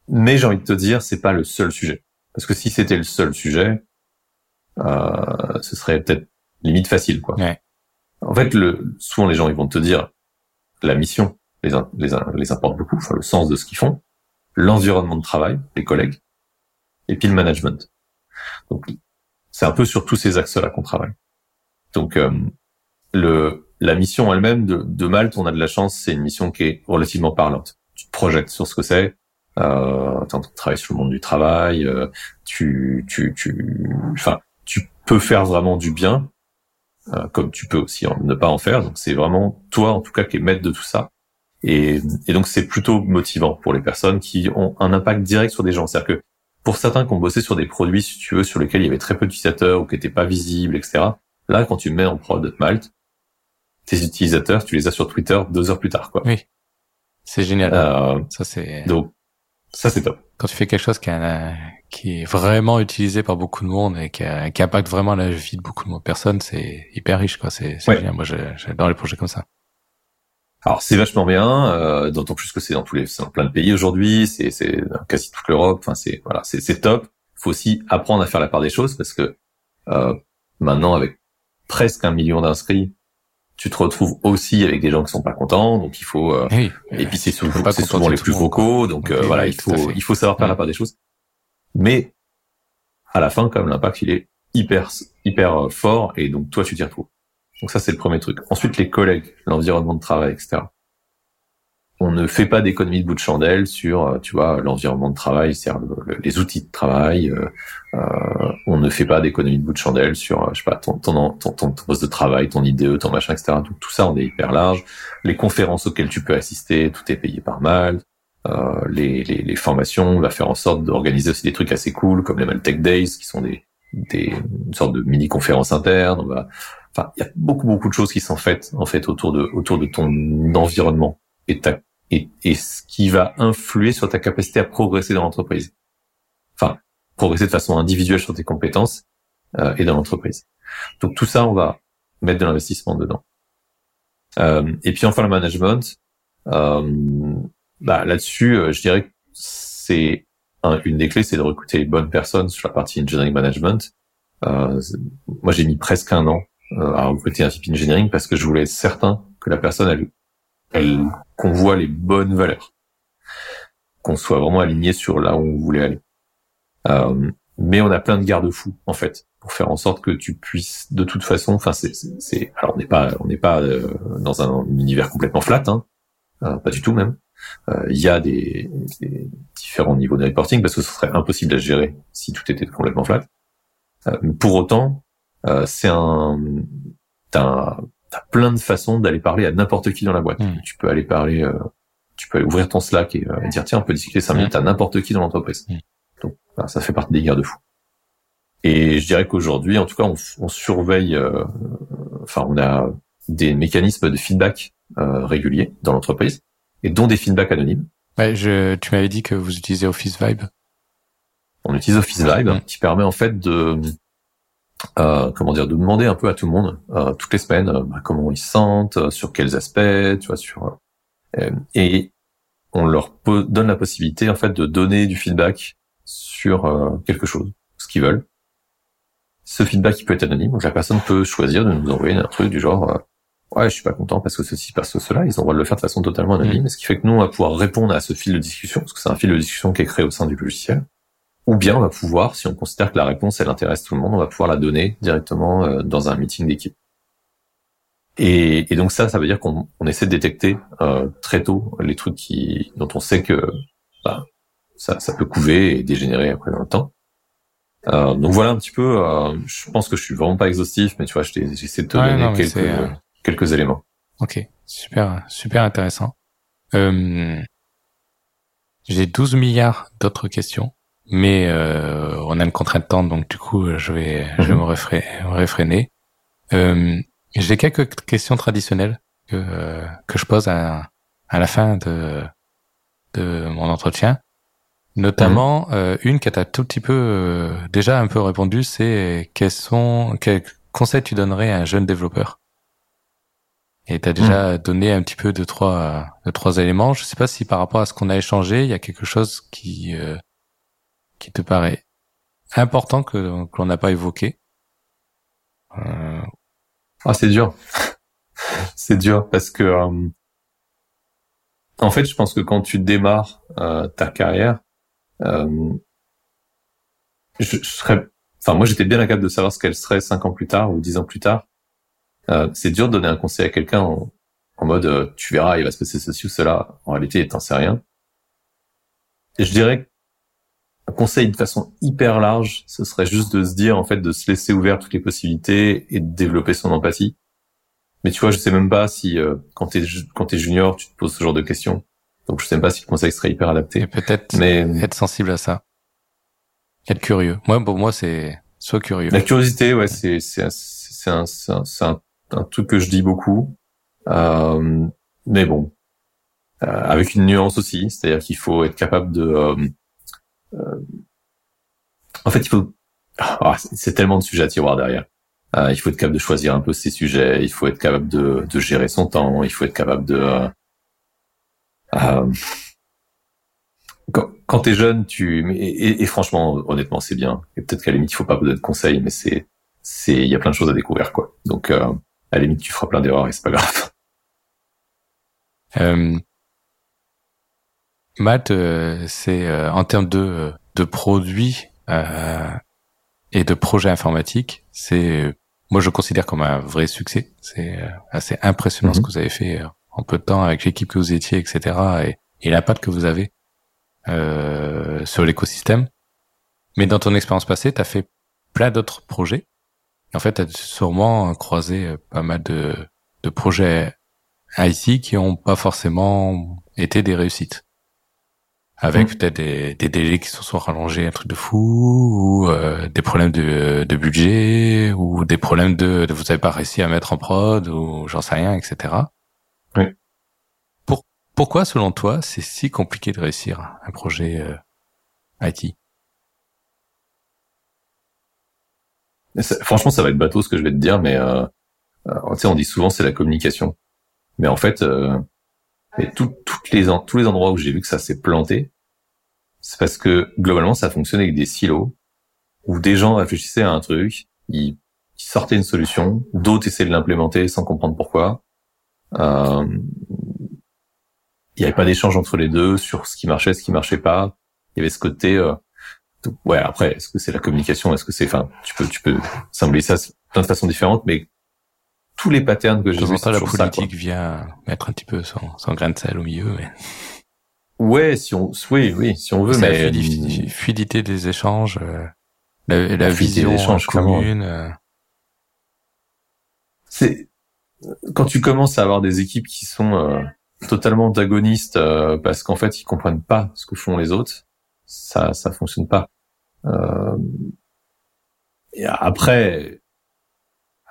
mais j'ai envie de te dire, c'est pas le seul sujet, parce que si c'était le seul sujet, euh, ce serait peut-être limite facile, quoi. En fait, le, souvent les gens ils vont te dire la mission, les, les, les importe beaucoup, enfin, le sens de ce qu'ils font, l'environnement de travail, les collègues, et puis le management. Donc, c'est un peu sur tous ces axes-là qu'on travaille. Donc, euh, le, la mission elle-même de, de, Malte, on a de la chance, c'est une mission qui est relativement parlante. Tu te projettes sur ce que c'est, euh, tu travailles sur le monde du travail, euh, tu, tu, tu, enfin, tu peux faire vraiment du bien, euh, comme tu peux aussi ne pas en faire. Donc, c'est vraiment toi, en tout cas, qui est maître de tout ça. Et, et donc c'est plutôt motivant pour les personnes qui ont un impact direct sur des gens. C'est-à-dire que pour certains qui ont bossé sur des produits, si tu veux, sur lesquels il y avait très peu d'utilisateurs ou qui n'étaient pas visibles, etc. Là, quand tu mets en prod Malte, tes utilisateurs, tu les as sur Twitter deux heures plus tard, quoi. Oui, c'est génial. Euh, ça c'est donc ça c'est top. Quand tu fais quelque chose qui, a, qui est vraiment utilisé par beaucoup de monde et qui, a, qui impacte vraiment la vie de beaucoup de personnes, c'est hyper riche, quoi. C'est génial. Moi, j'adore les projets comme ça. Alors c'est vachement bien, euh, d'autant plus que c'est dans tous les, dans plein de pays aujourd'hui, c'est c'est quasi toute l'Europe. Enfin c'est voilà, c'est c'est top. Faut aussi apprendre à faire la part des choses parce que euh, maintenant avec presque un million d'inscrits, tu te retrouves aussi avec des gens qui sont pas contents, donc il faut. Euh, et puis c'est souvent, souvent les plus vocaux, donc euh, voilà, il faut il faut savoir faire la part des choses. Mais à la fin, comme l'impact, il est hyper, hyper fort et donc toi, tu t'y retrouves. Donc ça, c'est le premier truc. Ensuite, les collègues, l'environnement de travail, etc. On ne fait pas d'économie de bout de chandelle sur, euh, tu vois, l'environnement de travail, c'est-à-dire les outils de travail. Euh, euh, on ne fait pas d'économie de bout de chandelle sur, je sais pas, ton, ton, ton, ton, poste de travail, ton IDE, ton machin, etc. Donc tout ça, on est hyper large. Les conférences auxquelles tu peux assister, tout est payé par mal. Euh, les, les, les, formations, on va faire en sorte d'organiser aussi des trucs assez cool, comme les Maltech Days, qui sont des, des une sorte de mini-conférences internes. On va Enfin, il y a beaucoup beaucoup de choses qui sont faites en fait autour de autour de ton environnement et ta et, et ce qui va influer sur ta capacité à progresser dans l'entreprise. Enfin, progresser de façon individuelle sur tes compétences euh, et dans l'entreprise. Donc tout ça, on va mettre de l'investissement dedans. Euh, et puis enfin le management. Euh, bah, là-dessus, euh, je dirais que c'est une des clés, c'est de recruter les bonnes personnes sur la partie engineering management. Euh, moi, j'ai mis presque un an à recruter un VP engineering parce que je voulais être certain que la personne, elle, qu'on voit les bonnes valeurs, qu'on soit vraiment aligné sur là où on voulait aller. Euh, mais on a plein de garde-fous en fait pour faire en sorte que tu puisses de toute façon. Enfin, c'est, alors on n'est pas, on n'est pas euh, dans un univers complètement flat, hein, euh, pas du tout même. Euh, il y a des, des, différents niveaux de reporting parce que ce serait impossible à gérer si tout était complètement flat. pour autant, euh, c'est un, t'as plein de façons d'aller parler à n'importe qui dans la boîte. Hmm. Tu peux aller parler, euh, tu peux aller ouvrir ton Slack et euh, dire tiens, on peut discuter 5 minutes à n'importe qui dans l'entreprise. Hmm. Donc, ça fait partie des guerres de fou. Et je dirais qu'aujourd'hui, en tout cas, on, on surveille, enfin, on a des mécanismes de feedback réguliers dans l'entreprise et dont des feedbacks anonymes. Ouais, je, tu m'avais dit que vous utilisez Office Vibe. On utilise Office Vibe, hmm. qui permet en fait de euh, comment dire, de demander un peu à tout le monde euh, toutes les semaines euh, bah, comment ils se sentent, sur quels aspects, tu vois, sur et on leur donne la possibilité en fait de donner du feedback sur quelque chose, ce qu'ils veulent. Ce feedback il peut être anonyme, donc la personne peut choisir de nous envoyer un truc du genre ouais je suis pas content parce que ceci parce que cela, ils ont le droit de le faire de façon totalement anonyme, mmh. ce qui fait que nous on va pouvoir répondre à ce fil de discussion parce que c'est un fil de discussion qui est créé au sein du logiciel ou bien on va pouvoir, si on considère que la réponse elle intéresse tout le monde, on va pouvoir la donner directement euh, dans un meeting d'équipe. Et, et, donc ça, ça veut dire qu'on on essaie de détecter euh, très tôt les trucs qui, dont on sait que bah, ça, ça peut couver et dégénérer après dans le temps. Euh, donc voilà un petit peu. Euh, je pense que je suis vraiment pas exhaustif, mais tu vois, j'essaie de te donner quelques, euh, quelques éléments. Ok, super, super intéressant. J'ai 12 milliards d'autres questions mais euh, on a une contrainte de temps, donc du coup, je vais, je vais mhm. me, réfréner. Euh, J'ai quelques questions traditionnelles que, que je pose à, à la fin de, de mon entretien. Notamment, mhm. euh, une qui t'a tout petit peu euh, déjà un peu répondu, c'est quels sont quels conseils tu donnerais à un jeune développeur? Et tu as déjà mhm. donné un petit peu de trois de trois éléments. Je sais pas si par rapport à ce qu'on a échangé, il y a quelque chose qui euh, qui te paraît important que qu'on n'a pas évoqué euh... Ah, c'est dur. c'est dur parce que euh, en fait, je pense que quand tu démarres euh, ta carrière, euh, je, je, serais, enfin moi j'étais bien incapable de savoir ce qu'elle serait cinq ans plus tard ou dix ans plus tard. Euh, c'est dur de donner un conseil à quelqu'un en, en, mode tu verras, il va se passer ceci ou cela. En réalité, t'en sais rien. Et je dirais conseil de façon hyper large, ce serait juste de se dire en fait de se laisser ouvert toutes les possibilités et de développer son empathie. Mais tu vois, je sais même pas si euh, quand t'es quand t'es junior, tu te poses ce genre de questions. Donc je sais même pas si le conseil serait hyper adapté. Peut-être mais être sensible à ça. Être curieux. Moi, pour moi, c'est soit curieux. La curiosité, ouais, c'est c'est c'est un c'est un, un, truc que je dis beaucoup. Euh, mais bon, euh, avec une nuance aussi, c'est-à-dire qu'il faut être capable de euh, en fait, il faut. Ah, c'est tellement de sujets à tiroir derrière. Euh, il faut être capable de choisir un peu ses sujets. Il faut être capable de, de gérer son temps. Il faut être capable de. Euh, euh quand, t'es jeune, tu et, et, franchement, honnêtement, c'est bien. Et peut-être qu'à la limite, il faut pas donner de conseils, mais c'est c'est il y a plein de choses à découvrir quoi. Donc euh, à la limite, tu feras plein d'erreurs et c'est pas grave. Euh, Matt, euh, c'est euh, en termes de, de produits, euh, et de projets informatiques, c'est moi je considère comme un vrai succès. C'est assez impressionnant ce Mhm. que vous avez fait en peu de temps avec l'équipe que vous étiez, etc. Et, et l'impact que vous avez euh, sur l'écosystème. Mais dans ton expérience passée, tu as fait plein d'autres projets. En fait, tu as sûrement croisé euh, pas mal de, de projets IT qui ont pas forcément été des réussites. Avec Mhm. peut-être des, des délais qui se sont rallongés, un truc de fou, ou euh, des problèmes de, de budget, ou des problèmes de, de vous avez pas réussi à mettre en prod, ou j'en sais rien, etc. Oui. Pour, pourquoi, selon toi, c'est si compliqué de réussir un projet euh, IT ça- Franchement, ça va être bateau ce que je vais te dire, mais euh, euh, tu sais, on dit souvent c'est la communication. Mais en fait, euh, et tout- toutes les tous les endroits où j'ai vu que ça s'est planté, c'est parce que globalement, ça fonctionnait avec des silos où des gens réfléchissaient à un truc, ils, sortaient une solution, d'autres essayaient de l'implémenter sans comprendre pourquoi. Euh, il n'y avait pas d'échange entre les deux sur ce qui marchait, ce qui marchait pas. Il y avait ce côté euh, ouais, après, est-ce que c'est la communication Est-ce que c'est, enfin, tu peux, tu peux symboliser ça de plein de façons différentes, mais tous les patterns que j'ai vus, temps, la toujours ça, politique vient mettre un petit peu son, son grain de sel au milieu, mais Ouais, si on, oui, oui, si on veut, c'est la mais fluidité, fluidité des échanges, euh, la, la La fluidité vision des échanges, commune. euh, c'est quand tu commences à avoir des équipes qui sont euh, totalement antagonistes euh, parce qu'en fait ils comprennent pas ce que font les autres, ça, ça fonctionne pas. Euh, et après,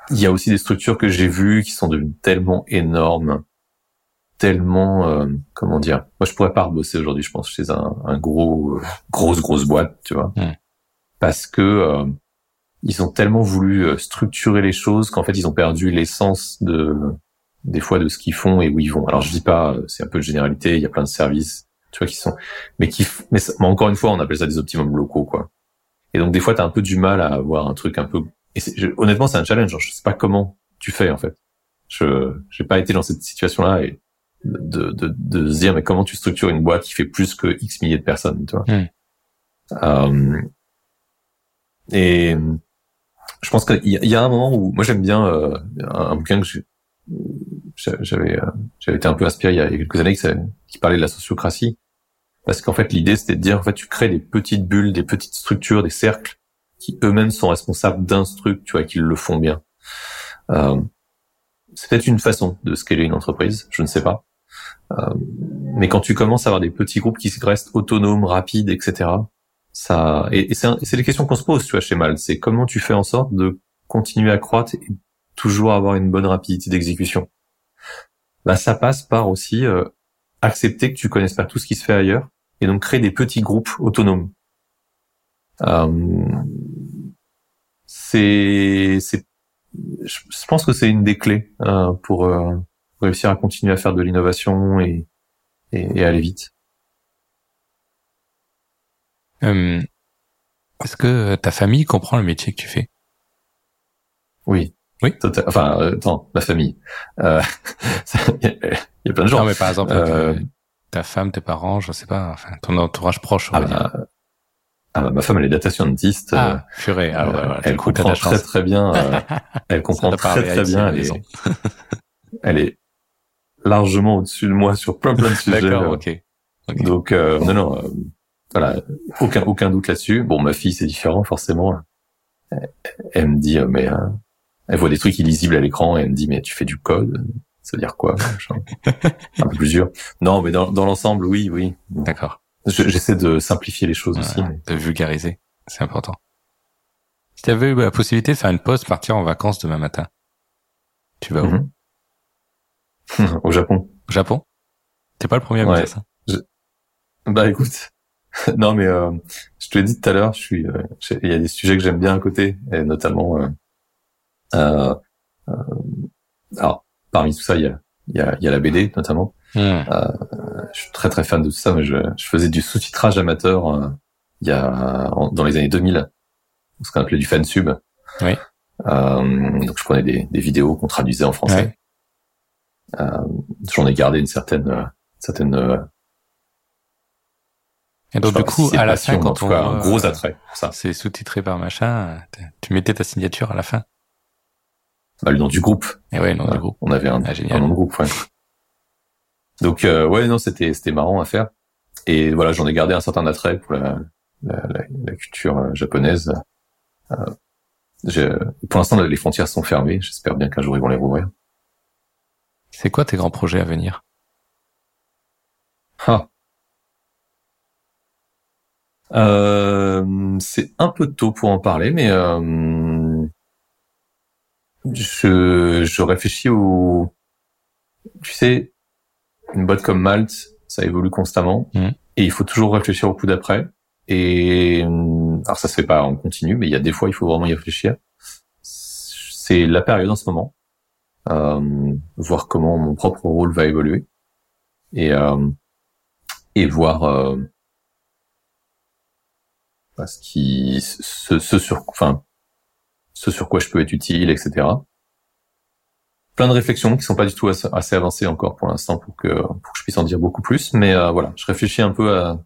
il y a aussi des structures que j'ai vues qui sont devenues tellement énormes, tellement, euh, comment dire. Moi, je pourrais pas rebosser aujourd'hui, je pense, chez un, un gros, euh, grosse grosse boîte, tu vois, parce que euh, ils ont tellement voulu euh, structurer les choses qu'en fait ils ont perdu l'essence de des fois de ce qu'ils font et où ils vont. Alors je dis pas, euh, c'est un peu de généralité, il y a plein de services, tu vois, qui sont, mais qui, mais, ça- mais encore une fois, on appelle ça des optimums locaux, quoi. Et donc des fois, t'as un peu du mal à avoir un truc un peu. Et je- honnêtement, c'est un challenge. genre, Je sais pas comment tu fais en fait. Je j'ai pas été dans cette situation-là et de, de, de se dire mais comment tu structures une boîte qui fait plus que X milliers de personnes, tu vois. Mm. Euh, et je pense qu'il y, a- il y a un moment où moi j'aime bien euh, un, bouquin que j'avais euh, j'avais été un peu inspiré il y a quelques années qui, parlait de la sociocratie parce qu'en fait l'idée c'était de dire en fait tu crées des petites bulles des petites structures des cercles qui eux-mêmes sont responsables d'un truc tu vois qu'ils le font bien euh, c'est peut-être une façon de scaler une entreprise je ne sais pas mais quand tu commences à avoir des petits groupes qui restent autonomes rapides etc ça et, et c'est les questions qu'on se pose tu vois chez Mal. C'est comment tu fais en sorte de continuer à croître et toujours avoir une bonne rapidité d'exécution. Bah ça passe par aussi euh, accepter que tu connaisses pas tout ce qui se fait ailleurs et donc créer des petits groupes autonomes. Euh, c'est je pense que c'est une des clés euh, pour euh, réussir à continuer à faire de l'innovation et, et, et aller vite euh, Est-ce que ta famille comprend le métier que tu fais? Oui Oui. Total- enfin euh, attends ma famille euh, il y, a- il y a plein de gens Non, mais par exemple, Euh, euh, ta femme, tes parents, je sais pas, enfin, ton entourage proche, on Ah va dire. bah, ah bah, ma femme elle est data scientist. Ah, purée. Ah, euh, ouais, ouais, elle comprend la très très bien. elle comprend très très bien. la Elle est, elle est largement au-dessus de moi sur plein plein de sujets. D'accord, euh, ok. Donc euh, non non, euh, voilà, aucun aucun doute là-dessus. Bon, ma fille c'est différent forcément. Elle, me dit euh, mais euh, elle voit des trucs illisibles à l'écran et elle me dit mais tu fais du code? Ça veut dire quoi. Un peu plus dur. Non, mais dans, dans l'ensemble, oui, oui. D'accord. Je- J'essaie de simplifier les choses aussi. Mais- De vulgariser. C'est important. Si tu avais eu la possibilité de faire une pause, partir en vacances demain matin, tu vas où? Mhm. Au Japon. Au Japon? T'es pas le premier à me Ouais. dire ça. Bah écoute, non mais euh, je te l'ai dit tout à l'heure, je suis, euh, il y a des sujets que j'aime bien à côté, et notamment, euh, euh, euh, alors parmi tout ça, il y a, il y a, il y a la BD notamment. Hmm. Je suis très très fan de tout ça, mais je, je faisais du sous-titrage amateur euh, il y a en- dans les années 2000, ce qu'on appelait du fansub. Oui. Euh, donc je prenais des, des vidéos qu'on traduisait en français. Ouais. Euh, J'en ai gardé une certaine, euh, certaine euh, Et donc du coup, à la fin, quand on voit, un gros attrait, ça. C'est sous-titré par machin. Tu mettais ta signature à la fin. Bah, le nom du groupe. Et ouais, le nom du groupe. On avait un, ah, un nom de groupe, ouais. Donc euh, ouais, non, c'était c'était marrant à faire. Et voilà, j'en ai gardé un certain attrait pour la, la, la, culture euh, japonaise. Euh, pour l'instant, les frontières sont fermées. J'espère bien qu'un jour ils vont les rouvrir. C'est quoi tes grands projets à venir? Ah. Euh, c'est un peu tôt pour en parler, mais euh, je, je réfléchis au... Tu sais, une boîte comme Malte, ça évolue constamment, mmh. et il faut toujours réfléchir au coup d'après. Et alors ça se fait pas en continu, mais il y a des fois il faut vraiment y réfléchir. C'est la période en ce moment, euh, voir comment mon propre rôle va évoluer et euh, et voir euh, ce qui ce, ce sur enfin ce sur quoi je peux être utile, etc. Plein de réflexions qui sont pas du tout assez, avancées encore pour l'instant pour que pour que je puisse en dire beaucoup plus, mais euh, voilà, je réfléchis un peu à,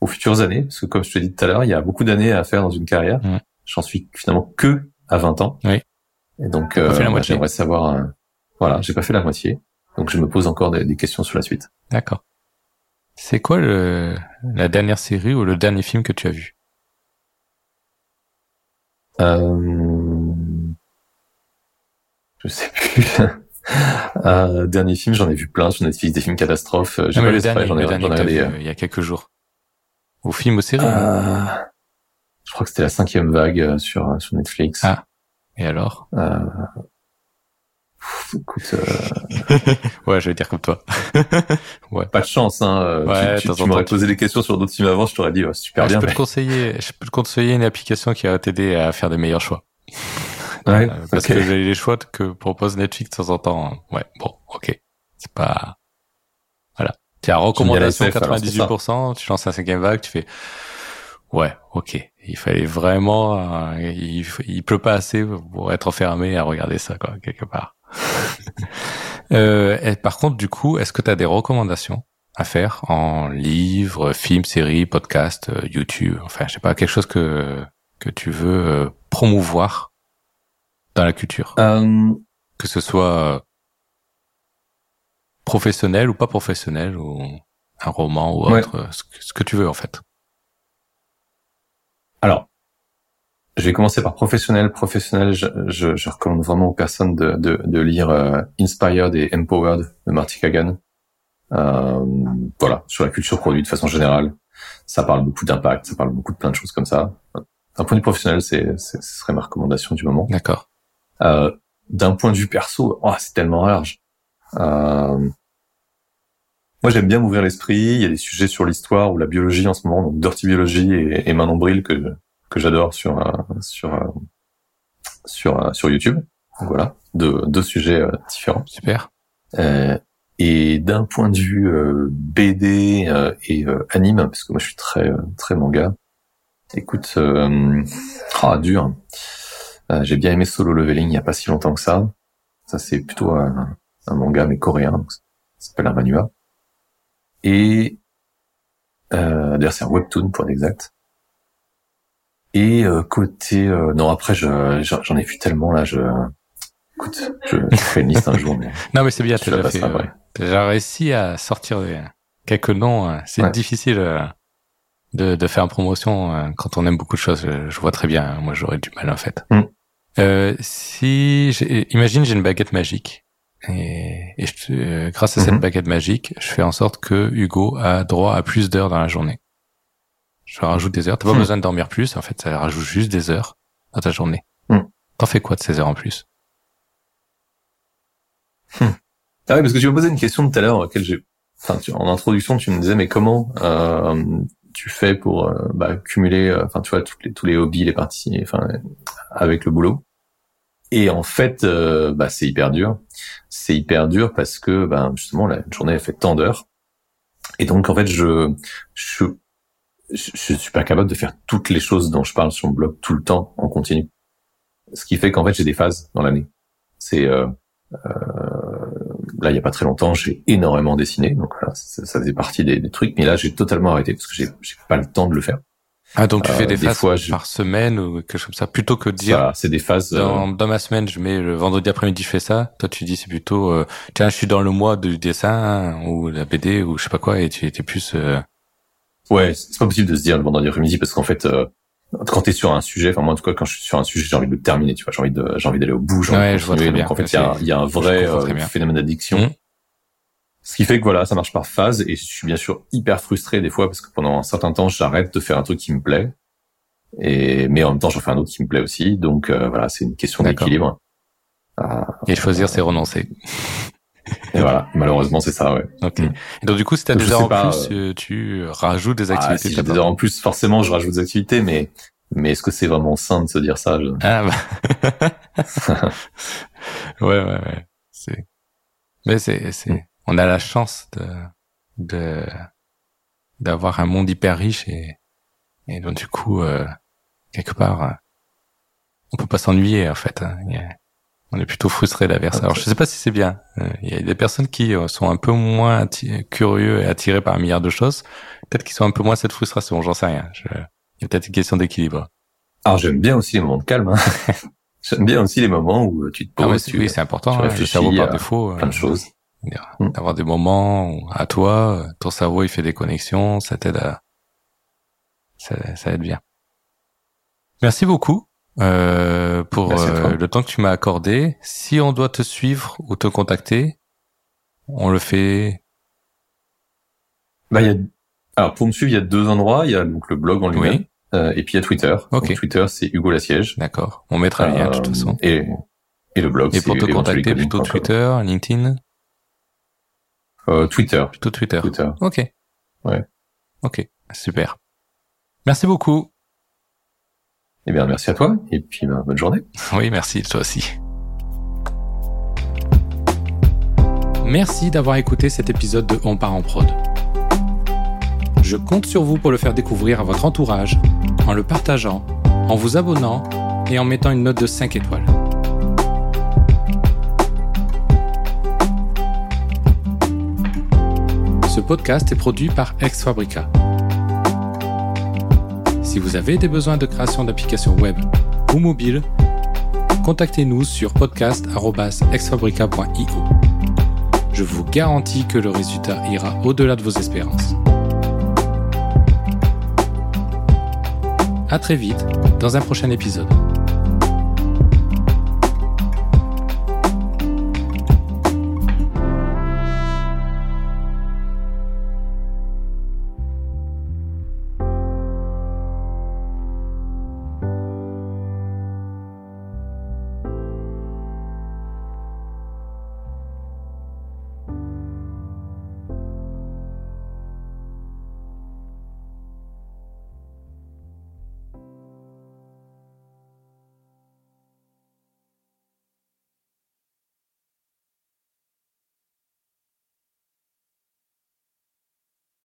aux futures années parce que comme je te l'ai dit tout à l'heure, il y a beaucoup d'années à faire dans une carrière. J'en suis finalement que à 20 ans. Oui. Et donc euh, j'aimerais savoir euh, voilà, j'ai pas fait la moitié. Donc je me pose encore des, des questions sur la suite. D'accord. C'est quoi le, la dernière série ou le dernier film que tu as vu? Euh... Je sais plus. euh, dernier film, j'en ai vu plein sur Netflix, des films catastrophes. J'ai pas le dernier, j'en ai, ai euh, il y a quelques jours. Au film, au série euh, Je crois que c'était la cinquième vague euh, sur sur Netflix. Ah. Et alors? Euh, écoute, euh... ouais, je vais dire comme toi. ouais. Pas de chance, hein. Ouais, tu, tu, m'aurais posé des questions sur d'autres films avant, je t'aurais dit super bien. Je peux te conseiller, je peux te conseiller une application qui va t'aider à faire des meilleurs choix. Ouais, euh, parce que les choix que propose Netflix de temps en temps, hein. ouais, bon, ok, c'est pas, voilà. Tu as recommandation 98%, tu lances un cinquième vague, tu fais, ouais, ok, il fallait vraiment, euh, il, il pleut pas assez pour être enfermé à regarder ça, quoi, quelque part. euh, et par contre, du coup, est-ce que tu as des recommandations à faire en livre, film, série, podcast, euh, YouTube, enfin, je sais pas, quelque chose que que tu veux euh, promouvoir dans la culture, que ce soit professionnel ou pas professionnel ou un roman ou autre, ce que tu veux en fait. Alors, je vais commencer par professionnel. Professionnel, je, je, je recommande vraiment aux personnes de, de, de lire euh, Inspired et Empowered de Marty Kagan. Euh, voilà, sur la culture produit de façon générale. Ça parle beaucoup d'impact, ça parle beaucoup de plein de choses comme ça. D'un point de vue professionnel, c'est, ce serait ma recommandation du moment. D'accord. Euh, d'un point de vue perso, oh, c'est tellement large. Euh, moi, j'aime bien m'ouvrir l'esprit. Il y a des sujets sur l'histoire ou la biologie en ce moment, donc Dirty Biology et, et Bril que que j'adore sur euh, sur euh, sur euh, sur YouTube. Donc voilà, deux deux sujets différents. Super. et d'un point de vue BD et anime, parce que moi je suis très très manga. Écoute, ah dur. J'ai bien aimé Solo Leveling il y a pas si longtemps que ça. Ça c'est plutôt un, un, manga mais coréen, donc ça s'appelle un manua. Et euh, d'ailleurs c'est un webtoon pour être exact. Et euh, côté euh, non après je j'en ai vu tellement là je écoute je, je ferai une liste un jour mais non mais c'est bien tu as fait déjà réussi à sortir quelques noms hein. c'est difficile euh, de, de faire une promotion quand on aime beaucoup de choses je, vois très bien hein. moi j'aurais du mal en fait mm. euh, si imagine j'ai une baguette magique et, et je, grâce à cette mm-hmm. baguette magique je fais en sorte que Hugo a droit à plus d'heures dans la journée je rajoute des heures. T'as pas hmm. besoin de dormir plus. En fait, ça rajoute juste des heures dans ta journée. Hmm. T'en fais quoi de ces heures en plus? Hmm. Ah oui, parce que tu m'as posé une question tout à l'heure, laquelle j'ai, enfin, en introduction, tu me disais, mais comment euh, tu fais pour euh, bah, cumuler, euh, enfin, tu vois, tous les, tous les hobbies, les parties, enfin, avec le boulot? Et en fait, euh, bah, c'est hyper dur. C'est hyper dur parce que, ben, justement, la journée elle fait tant d'heures. Et donc, en fait, je, je je, je suis pas capable de faire toutes les choses dont je parle sur mon blog tout le temps en continu. Ce qui fait qu'en fait j'ai des phases dans l'année. C'est euh, euh, là, il y a pas très longtemps, j'ai énormément dessiné, donc voilà, ça, ça faisait partie des, des, trucs. Mais là, j'ai totalement arrêté parce que j'ai pas le temps de le faire. Ah donc tu fais euh, des, phases fois, par semaine ou quelque chose comme ça plutôt que de dire c'est des phases dans, dans, ma semaine je mets le vendredi après-midi je fais ça toi tu dis c'est plutôt euh, tiens je suis dans le mois du dessin ou la BD ou je sais pas quoi et tu étais plus ouais c'est pas possible de se dire le vendredi après-midi parce qu'en fait quand t'es sur un sujet, enfin moi en tout cas quand je suis sur un sujet, j'ai envie de le terminer, tu vois, j'ai envie de, j'ai envie d'aller au bout, j'ai ouais, je vois très bien. Donc en fait, il y a, y a, un vrai euh, phénomène d'addiction. Mmh. Ce qui fait que voilà, ça marche par phase et je suis bien sûr hyper frustré des fois parce que pendant un certain temps, j'arrête de faire un truc qui me plaît et mais en même temps, j'en fais un autre qui me plaît aussi. Donc euh, voilà, c'est une question d'équilibre. Euh, et choisir, c'est renoncer. Et voilà, malheureusement, c'est ça, ouais. Ok. Mm. Et donc, du coup, si t'as des heures en plus, euh, tu rajoutes des ah, activités. Ah, si j'ai des heures en plus, forcément, je rajoute des activités, mais, mais est-ce que c'est vraiment sain de se dire ça? Ah, bah. ouais, ouais, ouais. C'est, mais c'est, c'est, mm. On a la chance de, de, d'avoir un monde hyper riche et, et donc, du coup, euh, quelque part, euh, on peut pas s'ennuyer, en fait. Hein on est plutôt frustré d'inverse. Alors je sais pas si c'est bien. Euh, il y a des personnes qui euh, sont un peu moins curieux et attirés par un milliard de choses. Peut-être qu'ils sont un peu moins cette frustration. J'en sais rien. Je... Il y a peut-être une question d'équilibre. Alors j'aime bien aussi les moments de calme. Hein. j'aime bien aussi les moments où tu te poses. Ah oui, c'est important. Tu hein, le cerveau par défaut. Plein de choses. Mm. D'avoir des moments où, à toi, ton cerveau il fait des connexions, ça t'aide à, ça, ça aide bien. Merci beaucoup euh, pour euh, le temps que tu m'as accordé. Si on doit te suivre ou te contacter, on le fait. Bah, y a... Alors pour me suivre, il y a deux endroits. Il y a donc le blog en lui-même euh, et puis il y a Twitter. Donc, Twitter, c'est Hugo Lassiège. D'accord. On mettra le lien de toute euh, façon. Et, et le blog. Et pour te contacter, plutôt Twitter, LinkedIn? Euh, Twitter. Plutôt Twitter. Twitter. Ok. Ouais. Ok. Super. Merci beaucoup. Eh bien, merci à toi et puis bah, bonne journée. Oui, merci, toi aussi. Merci d'avoir écouté cet épisode de On part en prod. Je compte sur vous pour le faire découvrir à votre entourage, en le partageant, en vous abonnant et en mettant une note de 5 étoiles. Ce podcast est produit par Ex Fabrica. Si vous avez des besoins de création d'applications web ou mobile, contactez-nous sur podcast.exfabrica.io. Je vous garantis que le résultat ira au-delà de vos espérances. À très vite dans un prochain épisode.